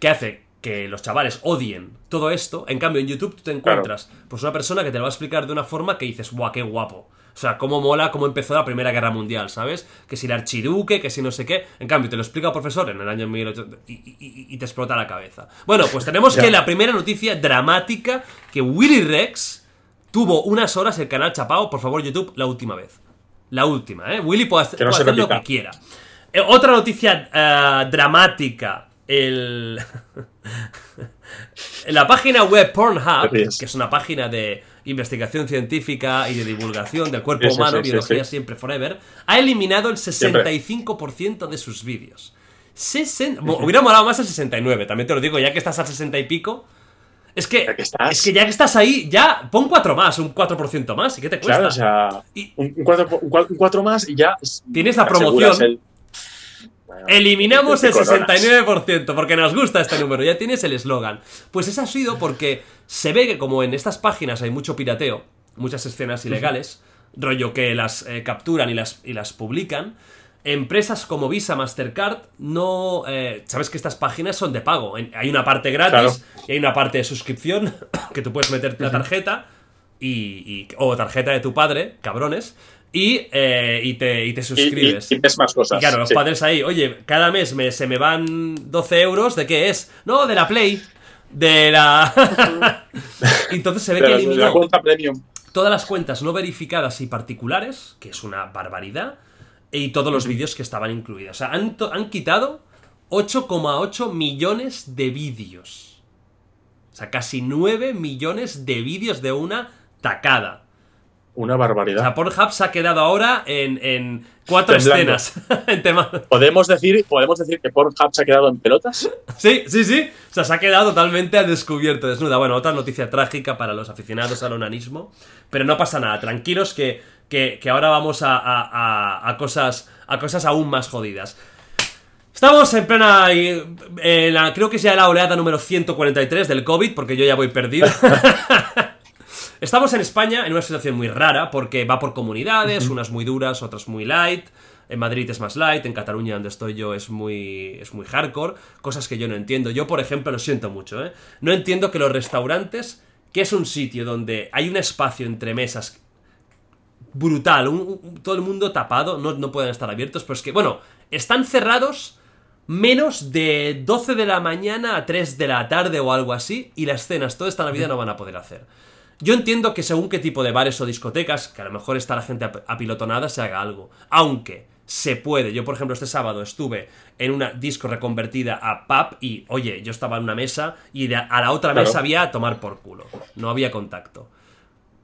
Speaker 1: que hace que los chavales odien todo esto, en cambio en YouTube tú te encuentras pues una persona que te lo va a explicar de una forma que dices, guau, qué guapo. O sea, cómo mola, cómo empezó la Primera Guerra Mundial, ¿sabes? Que si el archiduque, que si no sé qué. En cambio, te lo explica el profesor en el año 1800 y, y- te explota la cabeza. Bueno, pues tenemos que la primera noticia dramática que Willy Rex tuvo unas horas el canal chapao, por favor, YouTube, la última vez. La última, ¿eh? Willy puede hacer,
Speaker 2: Que no
Speaker 1: puede
Speaker 2: se
Speaker 1: hacer lo que quiera. Eh, otra noticia eh, dramática. El. <laughs> En la página web Pornhub, que es una página de investigación científica y de divulgación del cuerpo
Speaker 2: Sí,
Speaker 1: humano,
Speaker 2: sí, sí,
Speaker 1: biología siempre forever, ha eliminado el
Speaker 2: Siempre.
Speaker 1: 65% de sus vídeos. Sesen- <laughs> Hubiera molado más el 69, también te lo digo, ya que estás al 60 y pico. Es que,
Speaker 2: Ya que estás.
Speaker 1: es que ya que estás ahí, ya pon 4 más, un 4% más, ¿y qué te cuesta?
Speaker 2: Claro, o sea,
Speaker 1: Y-
Speaker 2: un, un cuatro, un cua- un cuatro más y ya.
Speaker 1: Tienes la promoción.
Speaker 2: el-
Speaker 1: Eliminamos el
Speaker 2: coronas.
Speaker 1: 69% porque nos gusta este número, ya tienes el eslogan. Pues eso ha sido porque se ve que como en estas páginas hay mucho pirateo, muchas escenas ilegales, rollo que las eh, capturan y las, y las publican, empresas como Visa, Mastercard, no... eh, Sabes que estas páginas son de pago, hay una parte gratis
Speaker 2: Claro.
Speaker 1: y hay una parte de suscripción <coughs> que tú puedes meter la tarjeta y, y- o tarjeta de tu padre, cabrones, y, eh, y, te, y te
Speaker 2: y,
Speaker 1: suscribes.
Speaker 2: y ves más cosas.
Speaker 1: Claro, los
Speaker 2: sí.
Speaker 1: padres ahí, oye, cada mes me, se me van 12 euros, ¿de qué es? No, de la Play. De la... <laughs> Entonces se ve
Speaker 2: Pero
Speaker 1: que
Speaker 2: la
Speaker 1: eliminó
Speaker 2: cuenta premium.
Speaker 1: todas las cuentas no verificadas y particulares, que es una barbaridad, y todos los vídeos que estaban incluidos. O sea, han, han quitado 8,8 millones de vídeos. O sea, casi 9 millones de vídeos de una tacada.
Speaker 2: Una
Speaker 1: O
Speaker 2: barbaridad.
Speaker 1: sea, Pornhub se ha quedado ahora en, en cuatro
Speaker 2: Temblando.
Speaker 1: escenas. <laughs> en tema...
Speaker 2: ¿Podemos decir, ¿Podemos decir que Pornhub se ha quedado en pelotas?
Speaker 1: Sí, sí, sí. O sea, se ha quedado totalmente al descubierto, desnuda. Bueno, otra noticia trágica para los aficionados al onanismo. Pero no pasa nada, tranquilos que, que, que ahora vamos a, a- a- a cosas, a cosas aún más jodidas. Estamos en plena. en la- creo que es ya la oleada número 143 del COVID, porque yo ya voy perdido. <laughs> Estamos en España en una situación muy rara porque va por comunidades, unas muy duras, otras muy light. En Madrid es más light, en Cataluña donde estoy yo es muy es muy hardcore, cosas que yo no entiendo. Yo, por ejemplo, lo siento mucho, ¿eh? No entiendo que los restaurantes, que es un sitio donde hay un espacio entre mesas brutal, un- un- todo el mundo tapado, no, no pueden estar abiertos, pero es que, bueno, están cerrados menos de 12 de la mañana a 3 de la tarde o algo así, y las cenas toda esta Navidad no van a poder hacer. Yo entiendo que según qué tipo de bares o discotecas, que a lo mejor está la gente ap- apilotonada, se haga algo. Aunque se puede. Yo, por ejemplo, este sábado estuve en una disco reconvertida a pub y, oye, yo estaba en una mesa y de a la otra
Speaker 2: Claro.
Speaker 1: mesa había a tomar por culo. No había contacto.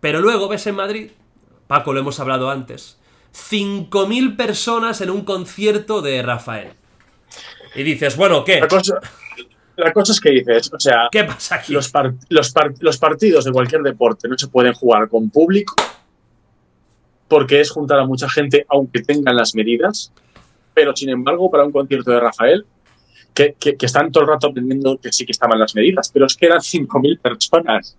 Speaker 1: Pero luego ves en Madrid, Paco, lo hemos hablado antes, 5.000 personas en un concierto de Rafael. Y dices, bueno, ¿qué?
Speaker 2: La cosa, la cosa es que dices, o sea,
Speaker 1: ¿Qué pasa aquí?
Speaker 2: los, par- los, par- los partidos de cualquier deporte no se pueden jugar con público porque es juntar a mucha gente aunque tengan las medidas. Pero sin embargo, para un concierto de Rafael, que, que, que están todo el rato aprendiendo que sí que estaban las medidas, pero es que eran 5.000 personas.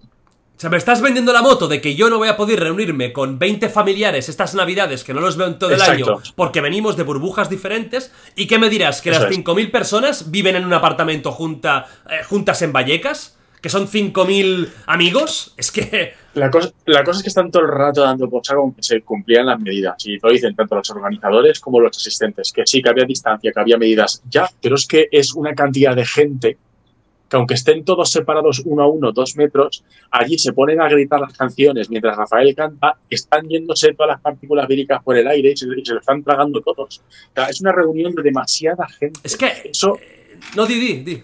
Speaker 1: Sea, me estás vendiendo la moto de que yo no voy a poder reunirme con 20 familiares estas navidades que no los veo en todo el año porque venimos de burbujas diferentes. ¿Y qué me dirás? ¿Que
Speaker 2: Eso
Speaker 1: las
Speaker 2: es.
Speaker 1: 5.000 personas viven en un apartamento junta, eh, juntas en Vallecas? ¿Que son 5.000 amigos? Es que...
Speaker 2: La cosa, la cosa es que están todo el rato dando por saco que se cumplían las medidas. Y lo dicen tanto los organizadores como los asistentes. Que sí, que había distancia, que había medidas. Ya, pero es que es una cantidad de gente que aunque estén todos separados uno a uno, dos metros, allí se ponen a gritar las canciones mientras Rafael canta, están yéndose todas las partículas víricas por el aire y se, y se lo están tragando todos. O sea, es una reunión de demasiada gente.
Speaker 1: Es que...
Speaker 2: Eso,
Speaker 1: No, di, di, di.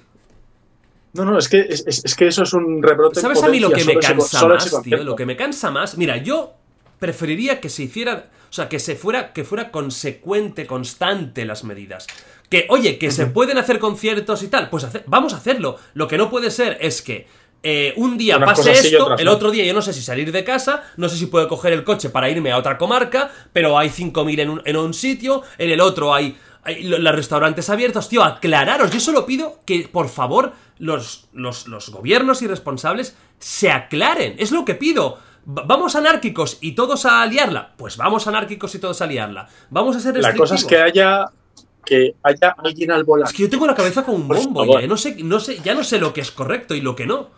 Speaker 2: no, no, es que, es, es- que eso es un rebrote.
Speaker 1: ¿Sabes a mí lo que me
Speaker 2: ese-
Speaker 1: cansa
Speaker 2: solo
Speaker 1: más,
Speaker 2: ese
Speaker 1: tío? Lo que me cansa más. Mira, yo preferiría que se hiciera. O sea, que se fuera. Que fuera consecuente, constante las medidas. Que, oye, que se pueden hacer conciertos y tal. Pues hace- vamos a hacerlo. Lo que no puede ser es que. eh, un día
Speaker 2: Unas
Speaker 1: pase esto,
Speaker 2: otras
Speaker 1: el otro día yo no sé si salir de casa, no sé si puedo coger el coche para irme a otra comarca, pero hay 5.000 en un, en un sitio, en el otro hay, hay lo- los restaurantes abiertos. Tío, aclararos, yo solo pido que, por favor, los, los, los gobiernos y responsables se aclaren. Es lo que pido. Va- ¿Vamos anárquicos y todos a liarla? Pues vamos anárquicos y todos a liarla. Vamos a ser
Speaker 2: La cosa es que haya, que haya alguien al
Speaker 1: Es
Speaker 2: volante.
Speaker 1: que yo tengo la cabeza como un bombo, ya no sé, no sé, ya no sé lo que es correcto y lo que no.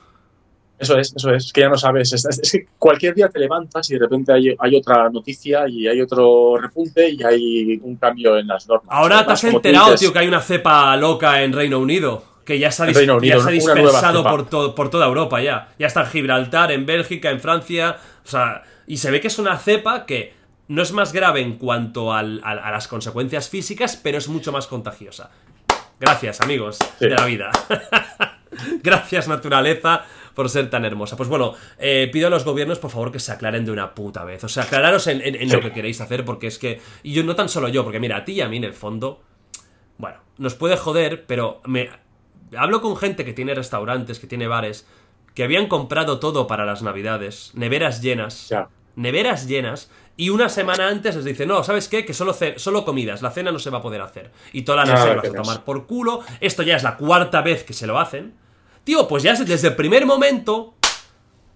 Speaker 2: Eso es, eso es, que ya no sabes. Es, es que cualquier día te levantas y de repente hay, hay otra noticia y hay otro repunte y hay un cambio en las normas.
Speaker 1: Ahora te has enterado,
Speaker 2: dices,
Speaker 1: tío, que hay una cepa loca en Reino Unido. Que ya se ha, dis-
Speaker 2: Unido,
Speaker 1: ya se ha dispersado por, to- por toda Europa ya. Ya está en Gibraltar, en Bélgica, en Francia. O sea, y se ve que es una cepa que no es más grave en cuanto al- a las consecuencias físicas, pero es mucho más contagiosa. Gracias, amigos
Speaker 2: Sí.
Speaker 1: de la vida. <laughs> Gracias, naturaleza, por ser tan hermosa. Pues bueno, eh, pido a los gobiernos, por favor, que se aclaren de una puta vez. O sea, aclararos en, en- en lo que queréis hacer, porque es que. Y yo no tan solo yo, porque mira, a ti y a mí en el fondo. Bueno, nos puede joder, pero me. Hablo con gente que tiene restaurantes, que tiene bares, que habían comprado todo para las navidades, neveras llenas.
Speaker 2: Ya.
Speaker 1: Neveras llenas. Y una semana antes les dice, no, ¿sabes qué? Que solo, solo comidas, la cena no se va a poder hacer. Y todas las
Speaker 2: Nada,
Speaker 1: reservas a
Speaker 2: gracias.
Speaker 1: tomar por culo. Esto ya es la cuarta vez que se lo hacen. Tío, pues ya desde el primer momento,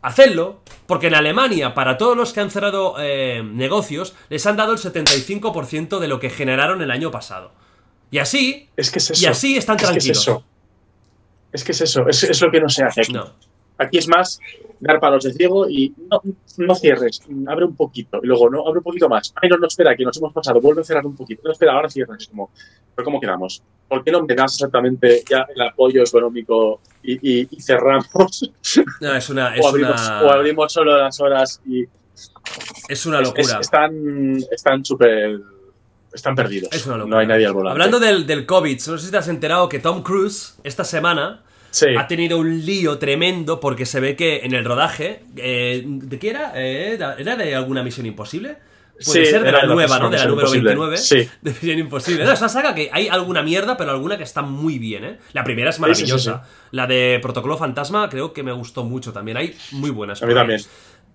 Speaker 1: hacedlo. Porque en Alemania, para todos los que han cerrado eh, negocios, les han dado el 75% de lo que generaron el año pasado. Y así,
Speaker 2: Es que es eso.
Speaker 1: y así están
Speaker 2: es que es eso. Es que es eso. Es, es lo que no se hace aquí.
Speaker 1: No.
Speaker 2: Aquí es más dar palos de ciego y no, no cierres, abre un poquito. Y luego, no, abre un poquito más. Ay, no, no, espera, que nos hemos pasado, vuelve a cerrar un poquito. No, espera, ahora cierras. Es como, ¿pero cómo quedamos? ¿Por qué no me das exactamente ya el apoyo económico y, y- y cerramos?
Speaker 1: No, es una, <laughs> es
Speaker 2: o, abrimos,
Speaker 1: una,
Speaker 2: o abrimos solo las horas y.
Speaker 1: es una
Speaker 2: es- es-
Speaker 1: locura.
Speaker 2: están están súper. Están perdidos.
Speaker 1: Es una locura.
Speaker 2: No hay nadie al volante.
Speaker 1: Hablando del, del COVID, no sé si te has enterado que Tom Cruise esta semana
Speaker 2: Sí.
Speaker 1: ha tenido un lío tremendo porque se ve que en el rodaje. eh, ¿De qué era? Eh, ¿Era era de alguna misión imposible? Puede
Speaker 2: Sí,
Speaker 1: ser de la nueva, ¿no? De la número
Speaker 2: Imposible.
Speaker 1: 29.
Speaker 2: Sí.
Speaker 1: De Misión Imposible. No, es una saga que hay alguna mierda, pero alguna que está muy bien, ¿eh? La primera es
Speaker 2: sí,
Speaker 1: maravillosa. La de Protocolo Fantasma creo que me gustó mucho también. Hay muy buenas.
Speaker 2: A mí también.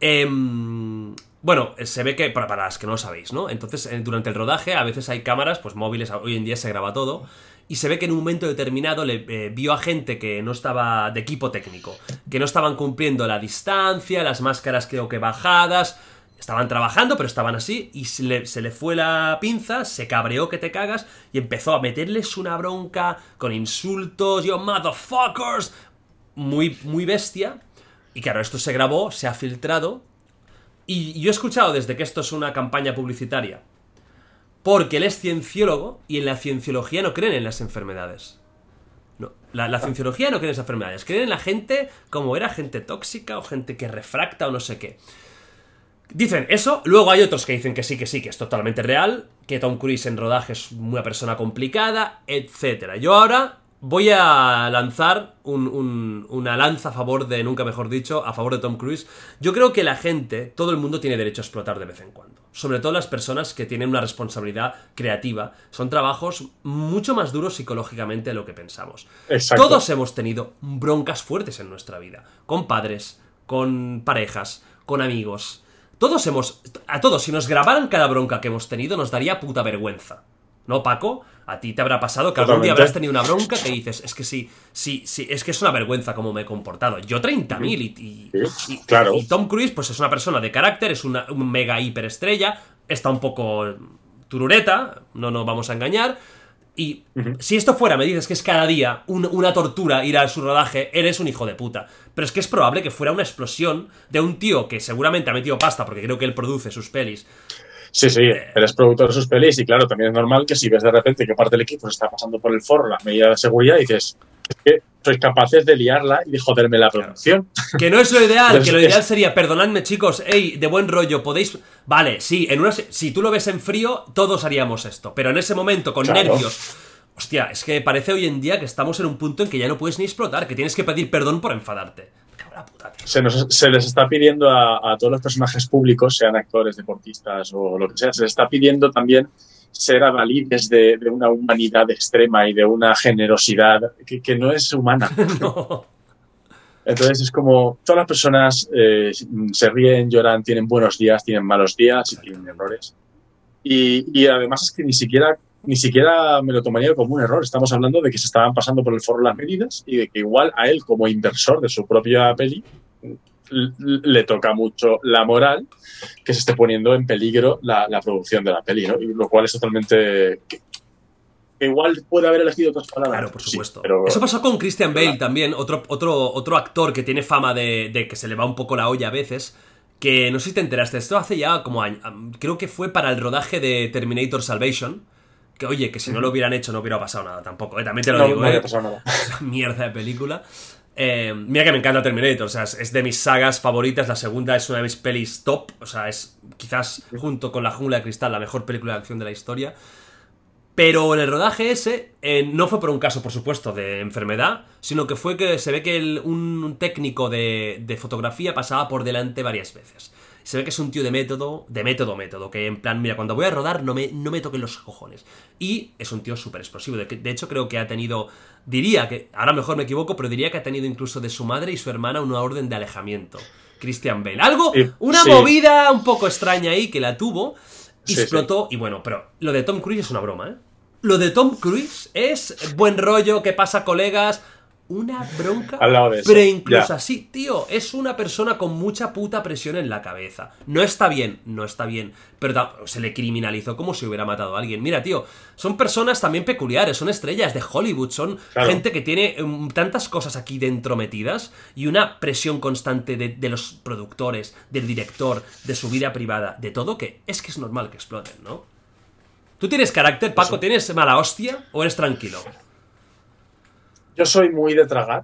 Speaker 1: Em, bueno, se ve que, para, para las que no lo sabéis, ¿no? Entonces, eh, durante el rodaje, a veces hay cámaras, pues móviles, hoy en día se graba todo, y se ve que en un momento determinado le eh, vio a gente que no estaba de equipo técnico, que no estaban cumpliendo la distancia, las máscaras creo que bajadas, estaban trabajando, pero estaban así, y se le, se le fue la pinza, se cabreó que te cagas, y empezó a meterles una bronca con insultos, yo, motherfuckers, muy, muy bestia. Y claro, esto se grabó, se ha filtrado. Y yo he escuchado desde que esto es una campaña publicitaria. Porque él es cienciólogo y en la cienciología no creen en las enfermedades. No, la, cienciología no cree en las enfermedades. Creen en la gente como era gente tóxica o gente que refracta o no sé qué. Dicen eso, luego hay otros que dicen que sí, que sí, que es totalmente real, que Tom Cruise en rodaje es una persona complicada, etc. Yo ahora voy a lanzar un- un- una lanza a favor de, nunca mejor dicho, a favor de Tom Cruise. Yo creo que la gente, todo el mundo tiene derecho a explotar de vez en cuando. Sobre todo las personas que tienen una responsabilidad creativa. Son trabajos mucho más duros psicológicamente de lo que pensamos.
Speaker 2: Exacto.
Speaker 1: Todos hemos tenido broncas fuertes en nuestra vida. Con padres, con parejas, con amigos. Todos hemos. A todos, si nos grabaran cada bronca que hemos tenido, nos daría puta vergüenza. ¿no, Paco? A ti te habrá pasado que algún día habrás tenido una bronca que dices, es que sí, sí, sí, es que es una vergüenza cómo me he comportado. Yo 30.000 y, y,
Speaker 2: Sí,
Speaker 1: y-
Speaker 2: claro.
Speaker 1: y Tom Cruise pues es una persona de carácter, es una un mega hiperestrella, está un poco turureta, no nos vamos a engañar. Y si esto fuera, me dices que es cada día un- una tortura ir a su rodaje, eres un hijo de puta. Pero es que es probable que fuera una explosión de un tío que seguramente ha metido pasta, porque creo que él produce sus pelis.
Speaker 2: Sí, sí, eres productor de sus pelis y claro, también es normal que si ves de repente que parte del equipo se está pasando por el forro las medidas de seguridad, dices, es que sois capaces de liarla y de joderme la producción.
Speaker 1: Que no es lo ideal,
Speaker 2: Pero
Speaker 1: que lo ideal sería, perdonadme chicos, hey, de buen rollo, podéis... Vale, sí, en una, si tú lo ves en frío, todos haríamos esto, pero en ese momento, con
Speaker 2: Claro.
Speaker 1: nervios... Hostia, es que parece hoy en día que estamos en un punto en que ya no puedes ni explotar, que tienes que pedir perdón por enfadarte. La puta.
Speaker 2: Se, nos- se les está pidiendo a, a todos los personajes públicos, sean actores, deportistas o lo que sea, se les está pidiendo también ser adalides de, de una humanidad extrema y de una generosidad que, que no es humana. <laughs>
Speaker 1: No.
Speaker 2: Entonces es como todas las personas eh, se ríen, lloran, tienen buenos días, tienen malos días y tienen errores. Y, y además es que ni siquiera, ni siquiera me lo tomaría como un error. Estamos hablando de que se estaban pasando por el foro las medidas y de que igual a él como inversor de su propia peli le toca mucho la moral que se esté poniendo en peligro la, la producción de la peli, ¿no? Y lo cual es totalmente... que- que igual puede haber elegido otras palabras.
Speaker 1: Claro, por
Speaker 2: sí,
Speaker 1: supuesto.
Speaker 2: pero
Speaker 1: Eso pasó con Christian Bale también, otro, otro, otro actor que tiene fama de, de que se le va un poco la olla a veces. Que no sé si te enteraste, esto hace ya como año- Creo que fue para el rodaje de Terminator Salvation. Que oye, que si no lo hubieran hecho no hubiera pasado nada tampoco, ¿eh? también te lo
Speaker 2: no,
Speaker 1: digo,
Speaker 2: no
Speaker 1: ¿eh?
Speaker 2: pasado nada. <laughs>
Speaker 1: Esa mierda de película. Eh, mira que me encanta Terminator, o sea, es, es de mis sagas favoritas. La segunda es una de mis pelis top, o sea, es quizás junto con La Jungla de Cristal la mejor película de acción de la historia. Pero en el rodaje ese eh, no fue por un caso, por supuesto, de enfermedad, sino que fue que se ve que el- un técnico de, de fotografía pasaba por delante varias veces. Se ve que es un tío de método, de método, método, que en plan, mira, cuando voy a rodar no me, no me toquen los cojones. Y es un tío súper explosivo. De, de hecho, creo que ha tenido, diría que, ahora mejor me equivoco, pero diría que ha tenido incluso de su madre y su hermana una orden de alejamiento. Christian Bale. Algo, una
Speaker 2: sí.
Speaker 1: movida un poco extraña ahí que la tuvo y
Speaker 2: Sí,
Speaker 1: explotó. Y bueno, pero lo de Tom Cruise es una broma, ¿eh? Lo de Tom Cruise es buen rollo, que pasa colegas, una bronca.
Speaker 2: Al lado de eso,
Speaker 1: Pero incluso
Speaker 2: ya.
Speaker 1: así, tío, es una persona con mucha puta presión en la cabeza. No está bien, no está bien. Pero se le criminalizó como si hubiera matado a alguien. Mira, tío, son personas también peculiares, son estrellas de Hollywood, son
Speaker 2: Claro.
Speaker 1: gente que tiene mm, tantas cosas aquí dentro metidas y una presión constante de, de los productores, del director, de su vida privada, de todo, que es que es normal que exploten, ¿no? ¿Tú tienes carácter, Paco? ¿Tienes mala hostia o eres tranquilo?
Speaker 2: Yo soy muy de tragar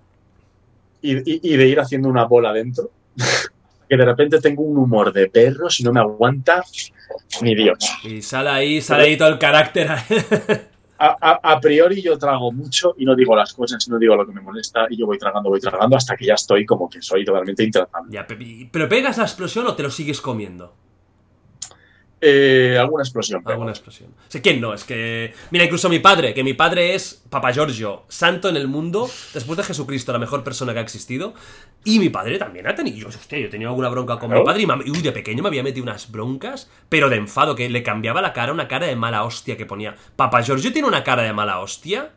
Speaker 2: y, y- y de ir haciendo una bola dentro. <laughs> que de repente tengo un humor de perro si no me aguanta ni Dios.
Speaker 1: Y sale ahí, sale ahí todo el carácter. <laughs>
Speaker 2: A, a- a priori yo trago mucho y no digo las cosas, no digo lo que me molesta y yo voy tragando, voy tragando hasta que ya estoy como que soy totalmente intratable.
Speaker 1: Ya, pe- ¿Pero pegas la explosión o te lo sigues comiendo?
Speaker 2: Eh, alguna explosión.
Speaker 1: Alguna explosión. Quién no, es que. Mira, incluso mi padre, que mi padre es Papa Giorgio, santo en el mundo, después de Jesucristo, la mejor persona que ha existido. Y mi padre también ha tenido. Yo, hostia, yo tenido alguna bronca con mi padre y, uy, de pequeño me había metido unas broncas, pero de enfado, que le cambiaba la cara, una cara de mala hostia que ponía. Papa Giorgio tiene una cara de mala hostia.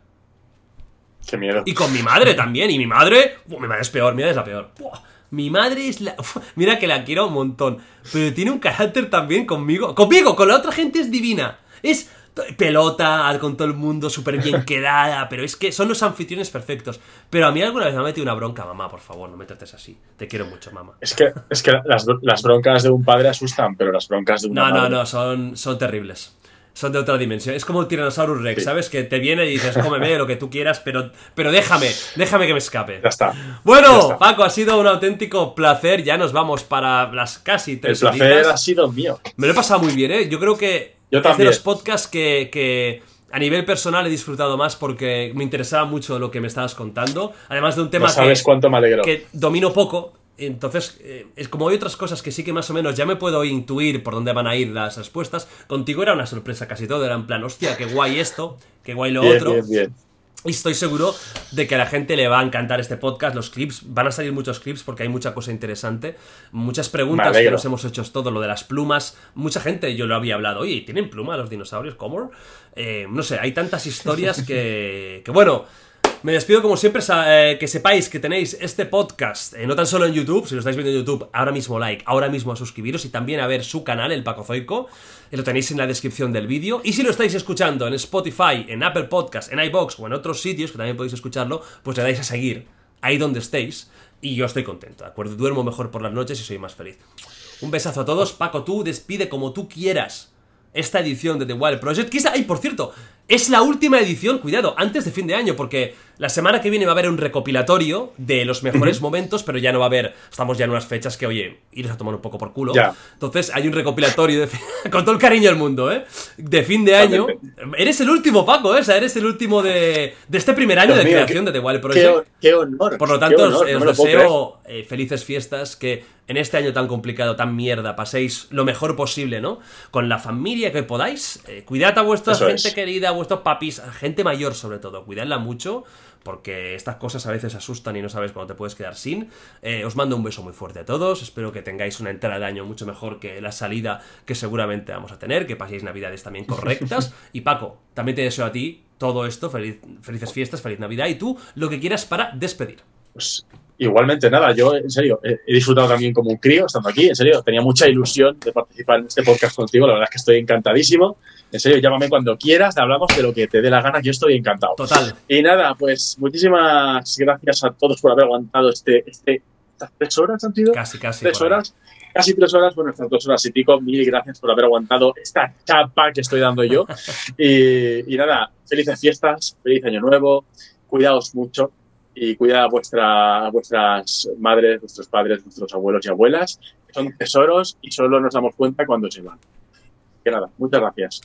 Speaker 2: Qué miedo.
Speaker 1: Y con mi madre también. Y mi madre. Buah, mi madre es peor, mi madre es la peor. Buah, mi madre es la. Uf, mira que la quiero un montón. Pero tiene un carácter también conmigo. Conmigo, con la otra gente es divina. Es pelota con todo el mundo, súper bien <laughs> quedada. Pero es que son los anfitriones perfectos. Pero a mí alguna vez me ha metido una bronca, mamá, por favor, no me trates así. Te quiero mucho, mamá.
Speaker 2: Es que, es que las, las broncas de un padre asustan, pero las broncas de una
Speaker 1: No, no,
Speaker 2: madre-
Speaker 1: no, son, son terribles. Son de otra dimensión. Es como el Tyrannosaurus Rex,
Speaker 2: Sí.
Speaker 1: ¿sabes? Que te viene y dices, cómeme lo que tú quieras, pero, pero déjame, déjame que me escape.
Speaker 2: Ya está.
Speaker 1: Bueno,
Speaker 2: Ya está.
Speaker 1: Paco, ha sido un auténtico placer. Ya nos vamos para las casi
Speaker 2: El
Speaker 1: tres
Speaker 2: placer
Speaker 1: horitas.
Speaker 2: ha sido mío.
Speaker 1: Me lo he pasado muy bien, ¿eh? Yo creo que
Speaker 2: Yo
Speaker 1: es de
Speaker 2: también.
Speaker 1: los podcasts que, que a nivel personal he disfrutado más porque me interesaba mucho lo que me estabas contando. Además de un tema
Speaker 2: No sabes
Speaker 1: que,
Speaker 2: cuánto me alegro.
Speaker 1: que domino poco. Entonces, eh, es como hay otras cosas que sí que más o menos ya me puedo intuir por dónde van a ir las respuestas. Contigo era una sorpresa casi todo. Era en plan, hostia, qué guay esto, qué guay lo
Speaker 2: Bien,
Speaker 1: otro.
Speaker 2: bien, bien.
Speaker 1: Y estoy seguro de que a la gente le va a encantar este podcast, los clips, van a salir muchos clips porque hay mucha cosa interesante, muchas preguntas que nos hemos hecho todo, lo de las plumas, mucha gente yo lo había hablado, oye, ¿tienen pluma los dinosaurios? ¿Cómo? Eh, no sé, hay tantas historias que, que bueno, me despido como siempre, eh, que sepáis que tenéis este podcast, eh, no tan solo en YouTube, si lo estáis viendo en YouTube, ahora mismo like, ahora mismo a suscribiros y también a ver su canal, el Pacozoico, lo tenéis en la descripción del vídeo. Y si lo estáis escuchando en Spotify, en Apple Podcast, en iBox o en otros sitios que también podéis escucharlo, pues le dais a seguir ahí donde estéis y yo estoy contento, ¿de acuerdo? Duermo mejor por las noches y soy más feliz. Un besazo a todos, Paco, tú despide como tú quieras esta edición de The Wild Project. Que ay, por cierto, es la última edición, cuidado, antes de fin de año, porque la semana que viene va a haber un recopilatorio de los mejores momentos, pero ya no va a haber, estamos ya en unas fechas que, oye, iros a tomar un poco por culo. Entonces hay un recopilatorio de <laughs> con todo el cariño del mundo, ¿eh? De fin de año. Eres el último, Paco, ¿eh? O sea, eres el último de, de este primer año de creación de The Wild Project.
Speaker 2: Qué, honor.
Speaker 1: Por lo tanto, os, deseo eh, felices fiestas, que en este año tan complicado, tan mierda, paséis lo mejor posible, ¿no? Con la familia que podáis. Eh, cuidad a vuestra gente querida, vuestros papis, gente mayor sobre todo, cuidadla mucho, porque estas cosas a veces asustan y no sabes cuándo te puedes quedar sin. Eh, os mando un beso muy fuerte a todos, espero que tengáis una entrada de año mucho mejor que la salida que seguramente vamos a tener, que paséis navidades también correctas. <laughs> y Paco, también te deseo a ti todo esto, felices fiestas, feliz Navidad y tú lo que quieras para despedir.
Speaker 2: Pues igualmente, nada, yo en serio he, disfrutado también como un crío estando aquí, en serio, tenía mucha ilusión de participar en este podcast contigo, la verdad es que estoy encantadísimo. En serio, llámame cuando quieras, hablamos de lo que te dé la gana, yo estoy encantado.
Speaker 1: Total.
Speaker 2: Y nada, pues muchísimas gracias a todos por haber aguantado este, este, estas tres horas, ¿han sido?
Speaker 1: Casi, casi.
Speaker 2: Tres horas. Casi tres horas, bueno, estas dos horas y pico. Mil gracias por haber aguantado esta chapa que estoy dando yo. <laughs> y, y nada, felices fiestas, feliz año nuevo, cuidaos mucho y cuida a, vuestra, vuestras madres, vuestros padres, vuestros abuelos y abuelas, son tesoros y solo nos damos cuenta cuando se van. Que nada, muchas gracias.